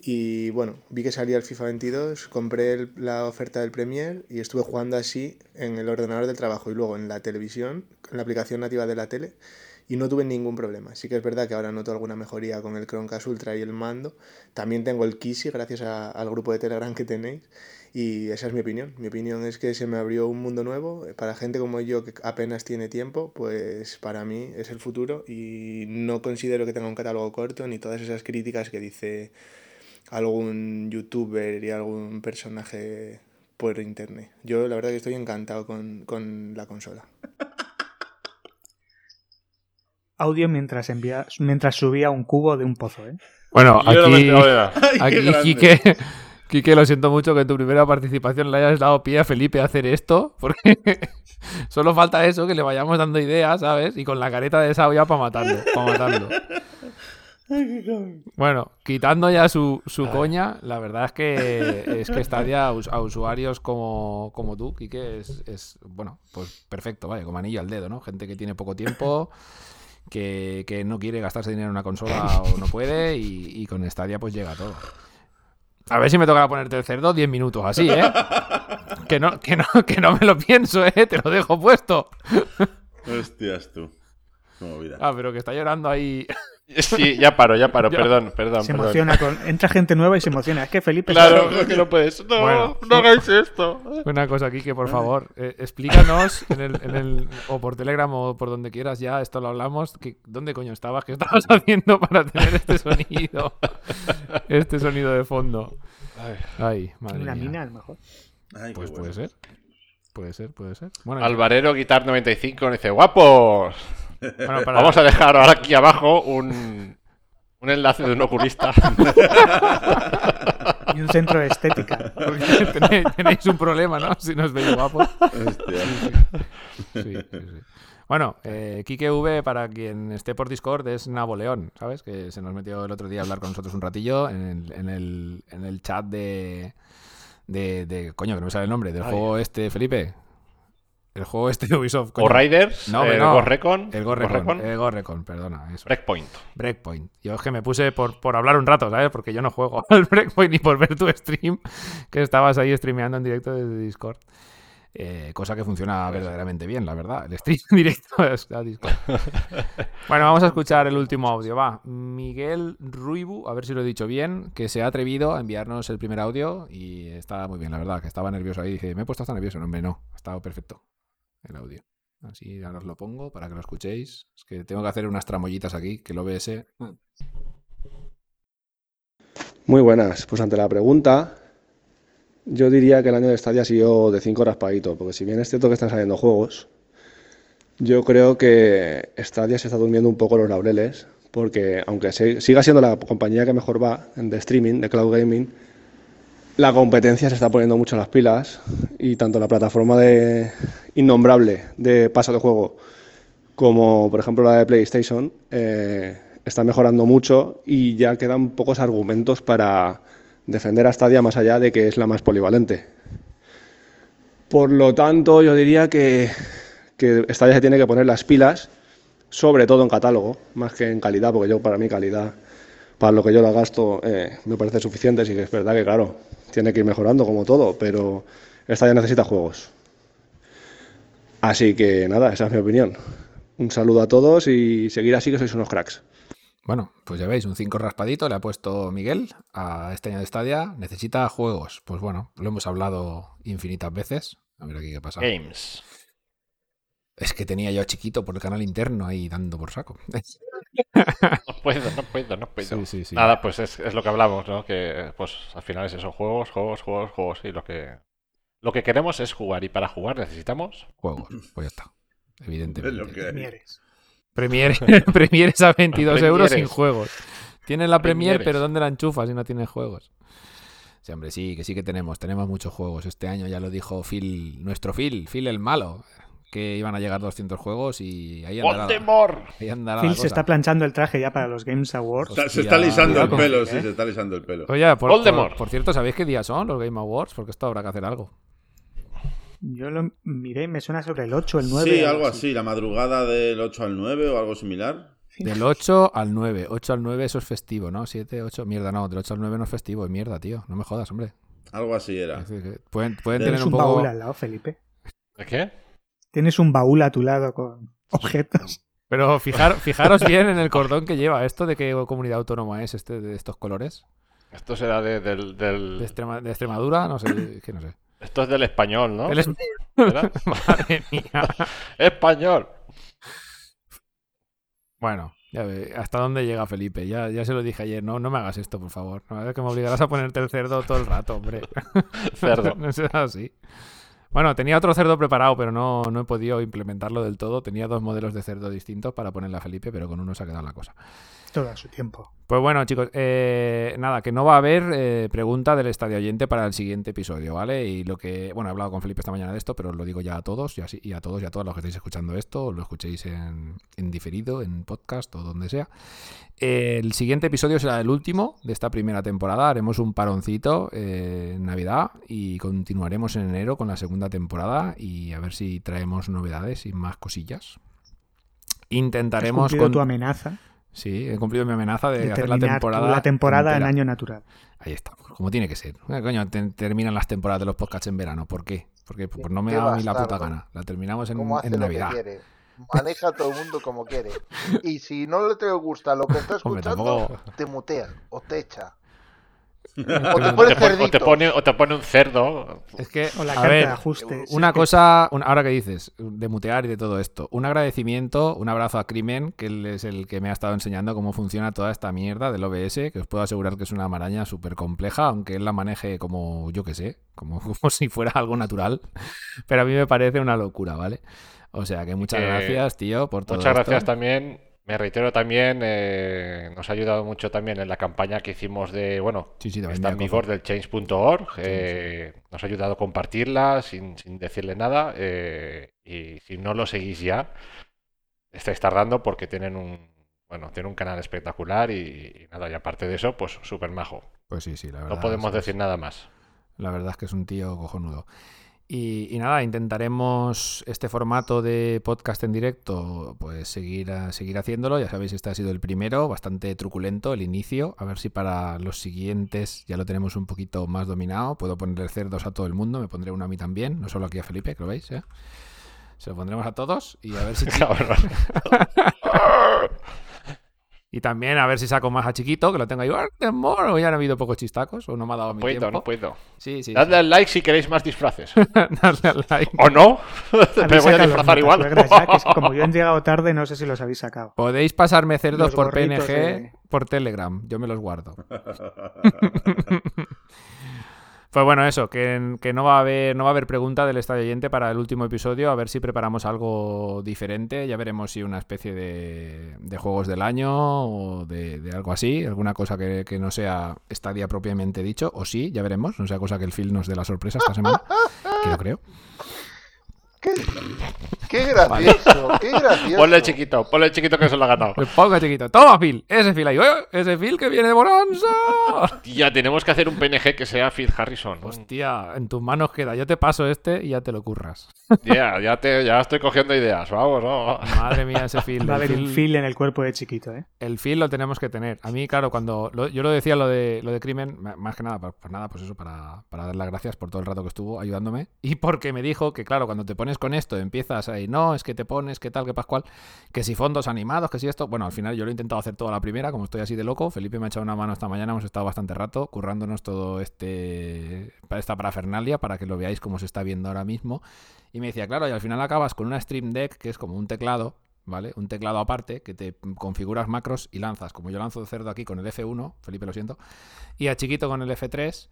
Y bueno, vi que salía el FIFA 22, compré la oferta del Premier y estuve jugando así en el ordenador del trabajo y luego en la televisión, en la aplicación nativa de la tele, y no tuve ningún problema. Sí que es verdad que ahora noto alguna mejoría con el Chromecast Ultra y el mando. También tengo el Kisi gracias a- al grupo de Telegram que tenéis. Y esa es mi opinión. Mi opinión es que se me abrió un mundo nuevo. Para gente como yo que apenas tiene tiempo, pues para mí es el futuro y no considero que tenga un catálogo corto ni todas esas críticas que dice algún youtuber y algún personaje por internet. Yo la verdad que estoy encantado con, con la consola. Audio mientras envía, mientras subía un cubo de un pozo, ¿eh? Bueno, aquí, (laughs) aquí. Quique, Quique, lo siento mucho que en tu primera participación le hayas dado pie a Felipe a hacer esto, porque (laughs) solo falta eso, que le vayamos dando ideas, ¿sabes? Y con la careta de esa olla para matarlo, para matarlo. Bueno, quitando ya su, su coña, la verdad es que es que Stadia a, us- a usuarios como, como tú, Quique, es, es, bueno, pues perfecto, vaya, como anillo al dedo, ¿no? Gente que tiene poco tiempo, (laughs) que, que no quiere gastarse dinero en una consola o no puede, y, y con Stadia pues llega todo. A ver si me toca ponerte el cerdo 10 minutos así, ¿eh? (laughs) Que no, que no, que no me lo pienso, ¿eh? Te lo dejo puesto. Hostias, tú. Ah, pero que está llorando ahí. Sí, ya paro, ya paro, (laughs) Ya. perdón, perdón. Se perdón. emociona con. Entra gente nueva y se emociona. Es que Felipe. Claro, es que no puedes. No, Bueno. no hagáis esto. Una cosa aquí que por favor, eh, explícanos en el, en el- o por Telegram o por donde quieras ya, esto lo hablamos, que, ¿dónde coño estabas? ¿Qué estabas (laughs) haciendo para tener este sonido? Este sonido de fondo. Ay, madre Una mía. mina, a lo mejor. Ay, Pues bueno. puede ser. Puede ser, puede ser. Bueno, Alvarero Guitar 95 dice, guapos. Bueno, para- Vamos a dejar ahora aquí abajo un, un enlace de un oculista. Y un centro de estética. porque (laughs) tenéis, tenéis un problema, ¿no? Si nos veis guapos. Hostia. Sí, sí, sí. Bueno, eh, Kike V, para quien esté por Discord, es Napoleón, ¿sabes? Que se nos metió el otro día a hablar con nosotros un ratillo en el, en el, en el chat de, de, de- Coño, que no me sale el nombre, del Ay. juego este, Felipe. El juego este de Ubisoft. coño. o Riders, No, eh, no. Ghost Recon, El Ghost Recon, Ghost Recon, El Ghost Recon, perdona. Eso. Breakpoint. Breakpoint. Yo es que me puse por, por hablar un rato, ¿sabes? Porque yo no juego (laughs) al Breakpoint ni por ver tu stream, que estabas ahí streameando en directo desde Discord. Eh, cosa que funciona verdaderamente bien, la verdad. El stream (laughs) directo es a Discord. (laughs) Bueno, vamos a escuchar el último audio. Va, Miguel Ruibu, a ver si lo he dicho bien, que se ha atrevido a enviarnos el primer audio y está muy bien, la verdad, que estaba nervioso ahí. Dice, me he puesto hasta nervioso. No, hombre, no, ha estado perfecto el audio. Así ahora os lo pongo para que lo escuchéis. Es que tengo que hacer unas tramoyitas aquí, que el OBS Muy buenas. Pues ante la pregunta, yo diría que el año de Stadia ha sido de cinco raspaditos, porque si bien es cierto que están saliendo juegos, yo creo que Stadia se está durmiendo un poco los laureles, porque aunque se- siga siendo la compañía que mejor va de streaming, de cloud gaming, la competencia se está poniendo mucho las pilas y tanto la plataforma de innombrable de paso de juego como por ejemplo la de PlayStation eh, está mejorando mucho y ya quedan pocos argumentos para defender a Stadia más allá de que es la más polivalente. Por lo tanto, yo diría que, que Stadia se tiene que poner las pilas, sobre todo en catálogo, más que en calidad, porque yo para mí calidad, para lo que yo la gasto, eh, me parece suficiente. Sí que es verdad que, claro, tiene que ir mejorando como todo, pero Stadia necesita juegos. Así que nada, esa es mi opinión. Un saludo a todos y seguir así que sois unos cracks. Bueno, pues ya veis, un 5 raspadito le ha puesto Miguel a este año de Stadia. Necesita juegos. Pues bueno, lo hemos hablado infinitas veces. A ver aquí qué pasa. Games. Es que tenía yo a chiquito por el canal interno ahí dando por saco. (laughs) No puedo, no puedo, no puedo. Sí, sí, sí. Nada, pues es, es lo que hablamos, ¿no? Que pues al final es eso, juegos, juegos, juegos, juegos. Y lo que, lo que queremos es jugar. Y para jugar necesitamos Juegos, pues ya está. Es Evidentemente. lo que hay. Mieres. Premier, (laughs) Premier es a 22 euros sin Premieres. juegos. Tienes la Premier, Premieres. pero ¿dónde la enchufas si no tienes juegos? Sí, hombre, sí, que sí que tenemos. Tenemos muchos juegos. Este año ya lo dijo Phil, nuestro Phil, Phil el malo, que iban a llegar 200 juegos y ahí andará, ¡Voldemort! ahí andará Phil la se está planchando el traje ya para los Games Awards. Está- se Hostia, está lisando el pelo, Phil, sí, ¿eh? se está lisando el pelo. Oye, por, por- Voldemort. por cierto, ¿sabéis qué día son los Game Awards? Porque esto habrá que hacer algo. Yo lo miré y me suena sobre el 8, el 9. Sí, algo así, la madrugada del 8 al 9 o algo similar. Del 8 al 9. 8 al 9 eso es festivo, ¿no? 7, 8. Mierda, no. Del 8 al 9 no es festivo. Es mierda, tío. No me jodas, hombre. Algo así era. Pueden pueden tener un un poco... baúl al lado, Felipe. ¿De qué? Tienes un baúl a tu lado con objetos. Pero fijar, fijaros bien en el cordón que lleva. ¿Esto de qué comunidad autónoma es este de estos colores? Esto será de- del, del- ¿De, Extrema- de Extremadura? No sé, que no sé. Esto es del español, ¿no? El es-. (laughs) Madre mía. Español. Bueno, ya ve, hasta dónde llega Felipe. Ya, ya se lo dije ayer. No, no me hagas esto, por favor. No es que me obligarás a ponerte el cerdo todo el rato, hombre. Cerdo. (laughs) no sea así. Bueno, tenía otro cerdo preparado, pero no, no he podido implementarlo del todo. Tenía dos modelos de cerdo distintos para ponerle a Felipe, pero con uno se ha quedado la cosa. Todo a su tiempo. Pues bueno, chicos, eh, nada, que no va a haber eh, pregunta del estadio oyente para el siguiente episodio, ¿vale? Y lo que, bueno, he hablado con Felipe esta mañana de esto, pero os lo digo ya a todos y, así, y a todos y a todas los que estáis escuchando esto, lo escuchéis en, en diferido, en podcast o donde sea. Eh, el siguiente episodio será el último de esta primera temporada. Haremos un paroncito eh, en Navidad y continuaremos en enero con la segunda temporada y a ver si traemos novedades y más cosillas. Intentaremos con... tu amenaza Sí, he cumplido mi amenaza de, de hacer la temporada. la temporada en año natural. Ahí está, como tiene que ser. Eh, coño, te- terminan las temporadas de los podcasts en verano. ¿Por qué? Porque pues no me da a mí la puta gana. La terminamos en, en lo que Navidad. quiere. Maneja a todo el mundo como quiere. (laughs) Y si no le te gusta lo que está Hombre, escuchando, tampoco- te mutea o te echa. O te pone O te, pone, o, te cerdito. pone, o te pone un cerdo. Es que, O la a carta ver, de ajuste. una cosa, ahora que dices, de mutear y de todo esto, un agradecimiento, un abrazo a Crimen, que él es el que me ha estado enseñando cómo funciona toda esta mierda del OBS, que os puedo asegurar que es una maraña súper compleja, aunque él la maneje como, yo que sé, como, (laughs) como si fuera algo natural, pero a mí me parece una locura, ¿vale? O sea que muchas que gracias, tío, por todo Muchas esto. gracias también. Me reitero también, eh, nos ha ayudado mucho también en la campaña que hicimos de, bueno, Sí, está en vigor del change.org. eh, nos ha ayudado a compartirla sin, sin decirle nada. eh, y si no lo seguís ya, estáis tardando porque tienen un, bueno, tienen un canal espectacular y, y nada, y aparte de eso, pues súper majo. Pues sí, sí, la verdad. No podemos decir nada más. La verdad es que es un tío cojonudo. Y, y nada, intentaremos este formato de podcast en directo, pues seguir, a- seguir haciéndolo. Ya sabéis, este ha sido el primero, bastante truculento el inicio. A ver si para los siguientes ya lo tenemos un poquito más dominado. Puedo ponerle cerdos a todo el mundo, me pondré uno a mí también, no solo aquí a Felipe, que lo veis, ¿eh? Se lo pondremos a todos y a ver si... (laughs) (laughs) Y también a ver si saco más a Chiquito, que lo tengo ahí. ¡More! Hoy han habido pocos chistacos, o no me ha dado No mi puedo, tiempo. no puedo. Sí, sí. Dadle al like si queréis más disfraces. (laughs) Dadle al like. ¿O no? Me voy a disfrazar igual. ya, que es- como yo he (laughs) llegado tarde, no sé si los habéis sacado. Podéis pasarme cerdos Los por PNG, de- por Telegram. Yo me los guardo. (laughs) Pues bueno, eso, que, que, no va a haber, no va a haber pregunta del estadio oyente para el último episodio, a ver si preparamos algo diferente, ya veremos si una especie de, de juegos del año o de, de algo así, alguna cosa que, que, no sea estadia propiamente dicho, o sí, ya veremos, no sea cosa que el Phil nos dé la sorpresa esta semana, que lo creo. Qué, qué gracioso, qué gracioso. Ponle chiquito, ponle chiquito que se lo ha ganado. Pues ponga chiquito. Toma, Phil. Ese Phil ahí. ¡Eh! Ese Phil que viene de Bonanza. Ya tenemos que hacer un PNG que sea Phil Harrison. Hostia, en tus manos queda. Yo te paso este y ya te lo curras. Ya, ya, te, ya estoy cogiendo ideas. Vamos, no. Madre mía, ese Phil. Va a haber el un Phil en el cuerpo de chiquito, ¿eh? El Phil lo tenemos que tener. A mí, claro, cuando lo, yo lo decía lo de, lo de crimen, más que nada, pues, pues nada, pues eso, para, para dar las gracias por todo el rato que estuvo ayudándome. Y porque me dijo que, claro, cuando te pones con esto, empiezas ahí, no, es que te pones, que tal, que pascual, que si fondos animados, que si esto. Bueno, al final yo lo he intentado hacer toda la primera, como estoy así de loco. Felipe me ha echado una mano esta mañana, hemos estado bastante rato currándonos todo este esta parafernalia para que lo veáis como se está viendo ahora mismo. Y me decía, claro, y al final acabas con una Stream Deck que es como un teclado, ¿vale? Un teclado aparte que te configuras macros y lanzas. Como yo lanzo de cerdo aquí con el F1, Felipe lo siento, y a chiquito con el F3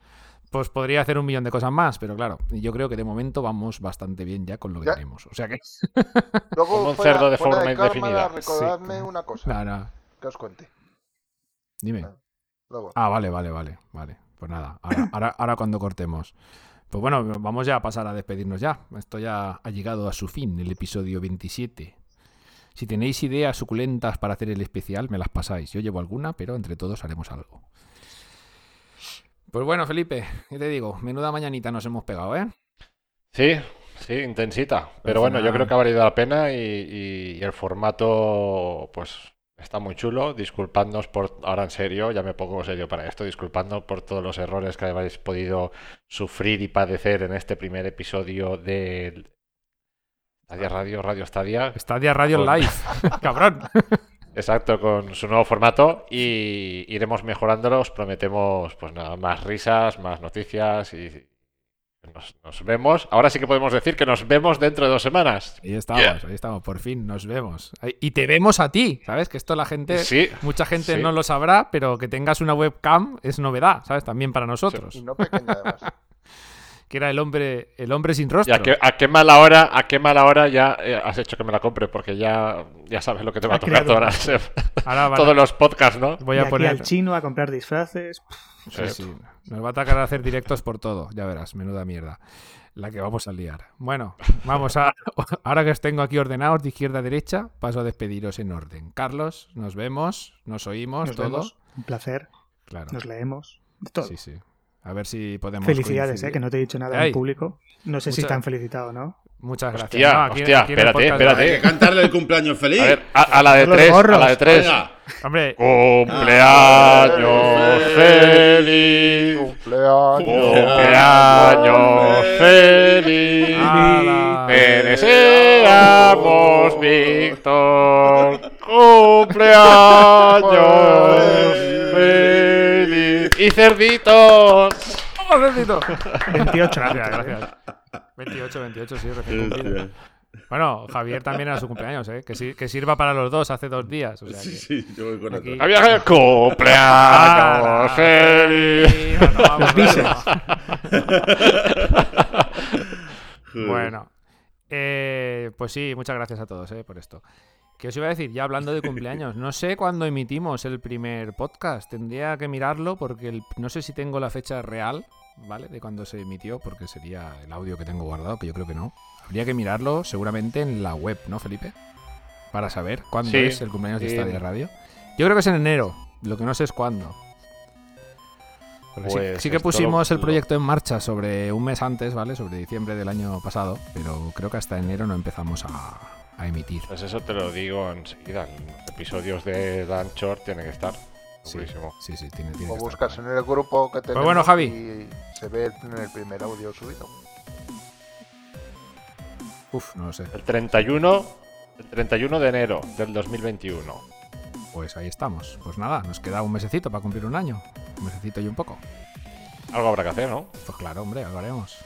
pues podría hacer un millón de cosas más, pero claro, yo creo que de momento vamos bastante bien ya con lo que Ya. tenemos. O sea que. (laughs) Luego, Como un fuera- cerdo de forma cámara, indefinida. Recordadme Sí. una cosa No, no. que os cuente. Dime. Luego. Ah, vale, vale, vale, vale. Pues nada, ahora, ahora, ahora cuando cortemos. Pues bueno, vamos ya a pasar a despedirnos ya. Esto ya ha llegado a su fin, el episodio 27. Si tenéis ideas suculentas para hacer el especial, me las pasáis. Yo llevo alguna, pero entre todos haremos algo. Pues bueno, Felipe, ¿qué te digo? Menuda mañanita nos hemos pegado, ¿eh? Sí, sí, intensita. Pero bueno, yo creo que ha valido la pena y, y- y el formato, pues, está muy chulo. Disculpadnos por, ahora en serio, ya me pongo serio para esto, disculpadnos por todos los errores que habéis podido sufrir y padecer en este primer episodio de Stadia Radio, Radio Stadia. Stadia Radio Live, (laughs) cabrón. (laughs) Exacto, con su nuevo formato y iremos mejorándolo. Os prometemos, pues nada, más risas, más noticias y nos, nos vemos. Ahora sí que podemos decir que nos vemos dentro de dos semanas. Ahí estamos, ahí estamos, por fin nos vemos. Y te vemos a ti, ¿sabes? Que esto la gente, Sí, mucha gente sí. no lo sabrá, pero que tengas una webcam es novedad, ¿sabes? También para nosotros. Y no pequeña además. (laughs) Que era el hombre, el hombre sin Y rostro. a qué, a qué mala hora, a qué mala hora ya eh, has hecho que me la compre, porque ya, ya sabes lo que te va a tocar las- (laughs) Ahora a- todos los podcasts, ¿no? voy Y a aquí poner. al chino a comprar disfraces. Sí, sí. Nos va a tocar hacer directos por todo, ya verás, menuda mierda. La que vamos a liar. Bueno, (laughs) vamos a. Ahora que os tengo aquí ordenados de izquierda a derecha, paso a despediros en orden. Carlos, nos vemos, nos oímos Nos todos. vemos. Un placer. Claro. Nos leemos. de Todo. Sí, sí. A ver si podemos. Felicidades, coincidir. eh, que no te he dicho nada Ey, en público. No sé si mucha- están felicitados, ¿no? Muchas gracias. Hostia, No, aquí- hostia, aquí espérate, espérate. Hay que cantarle el cumpleaños feliz. A ver, a, a la de tres, a la de tres. Venga. Hombre, Cumpleaños feliz. Cumpleaños feliz. ala. Te deseamos, Víctor. Cumpleaños feliz. Y cerditos. ¡Vamos, Cerdito! 28. (laughs) Gracias, gracias. 28, 28, sí, recién cumplido. Bueno, Javier también era su cumpleaños, ¿eh? Que, si- que sirva para los dos hace dos días. O sea, Sí, que- sí, yo voy con Aquí- cumpleaños Ah, feliz. no, no, vamos. (laughs) Bueno, eh, pues sí, muchas gracias a todos eh, por esto. ¿Qué os iba a decir? Ya hablando de cumpleaños, no sé cuándo emitimos el primer podcast. Tendría que mirarlo porque el- no sé si tengo la fecha real, ¿vale? De cuando se emitió, porque sería el audio que tengo guardado, que yo creo que no. Habría que mirarlo seguramente en la web, ¿no, Felipe? Para saber cuándo Sí, es el cumpleaños de sí. Stadia Radio. Yo creo que es en enero, lo que no sé es cuándo. Sí- Pues sí, que lo- pusimos el lo- proyecto en marcha sobre un mes antes, ¿vale? Sobre diciembre del año pasado, pero creo que hasta enero no empezamos a, a emitir. Pues eso te lo digo enseguida. Los episodios de Danchor tienen que estar. Sí, sí, sí, tiene, tiene O que buscas en el grupo que tenemos bueno, Javi. y se ve en el primer audio subido. Uf, no lo sé. El 31, el 31 de enero del 2021. Pues ahí estamos. Pues nada, nos queda un mesecito para cumplir un año. Un mesecito y un poco. Algo habrá que hacer, ¿no? Pues claro, hombre, lo haremos.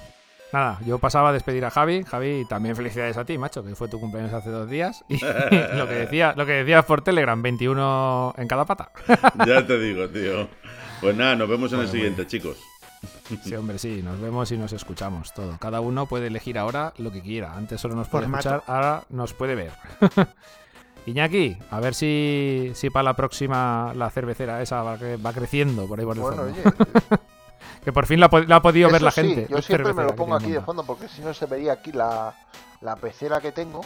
Nada, yo pasaba a despedir a Javi. Javi, también felicidades a ti, macho, que fue tu cumpleaños hace dos días. Y (laughs) lo que decía, lo que decías por Telegram, 21 en cada pata. (laughs) Ya te digo, tío. Pues nada, nos vemos en el Bueno, siguiente, chicos. Sí, hombre, sí, nos vemos y nos escuchamos todo. Cada uno puede elegir ahora lo que quiera. Antes solo nos puede Formato. escuchar, ahora nos puede ver. (laughs) Iñaki, a ver si, si para la próxima la cervecera esa va, va creciendo por ahí por el Bueno, fondo. oye, Que por fin la, ha pod- la ha podido ver la sí, gente. yo siempre me lo pongo aquí de fondo porque si no se vería aquí la, la pecera que tengo.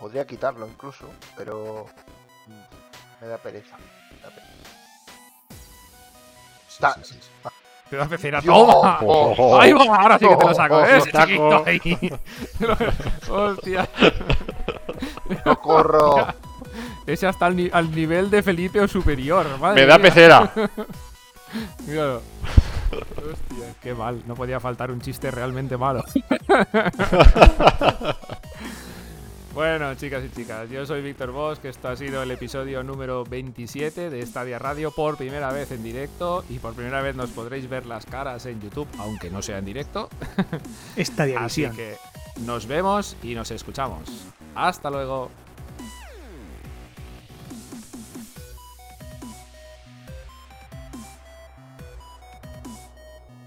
Podría quitarlo incluso, pero mm, me da pereza. me da pereza. Te da pecera. ¡Toma! oh, ¡Ahí va! Ahora sí que te lo saco, oh, ¿eh? saco. Chiquito ahí. (laughs) Hostia. ¡Socorro! (laughs) Ese hasta al, ni- al nivel de Felipe o superior. madre Me da mía. pecera. (laughs) Míralo. Hostia, qué mal. No podía faltar un chiste realmente malo. (laughs) bueno, chicas y chicas, yo soy Víctor Bosch. Esto ha sido el episodio número 27 de Stadia Radio por primera vez en directo. Y por primera vez nos podréis ver las caras en YouTube, aunque no sea en directo. Stadia (laughs) Así que nos vemos y nos escuchamos. Hasta luego.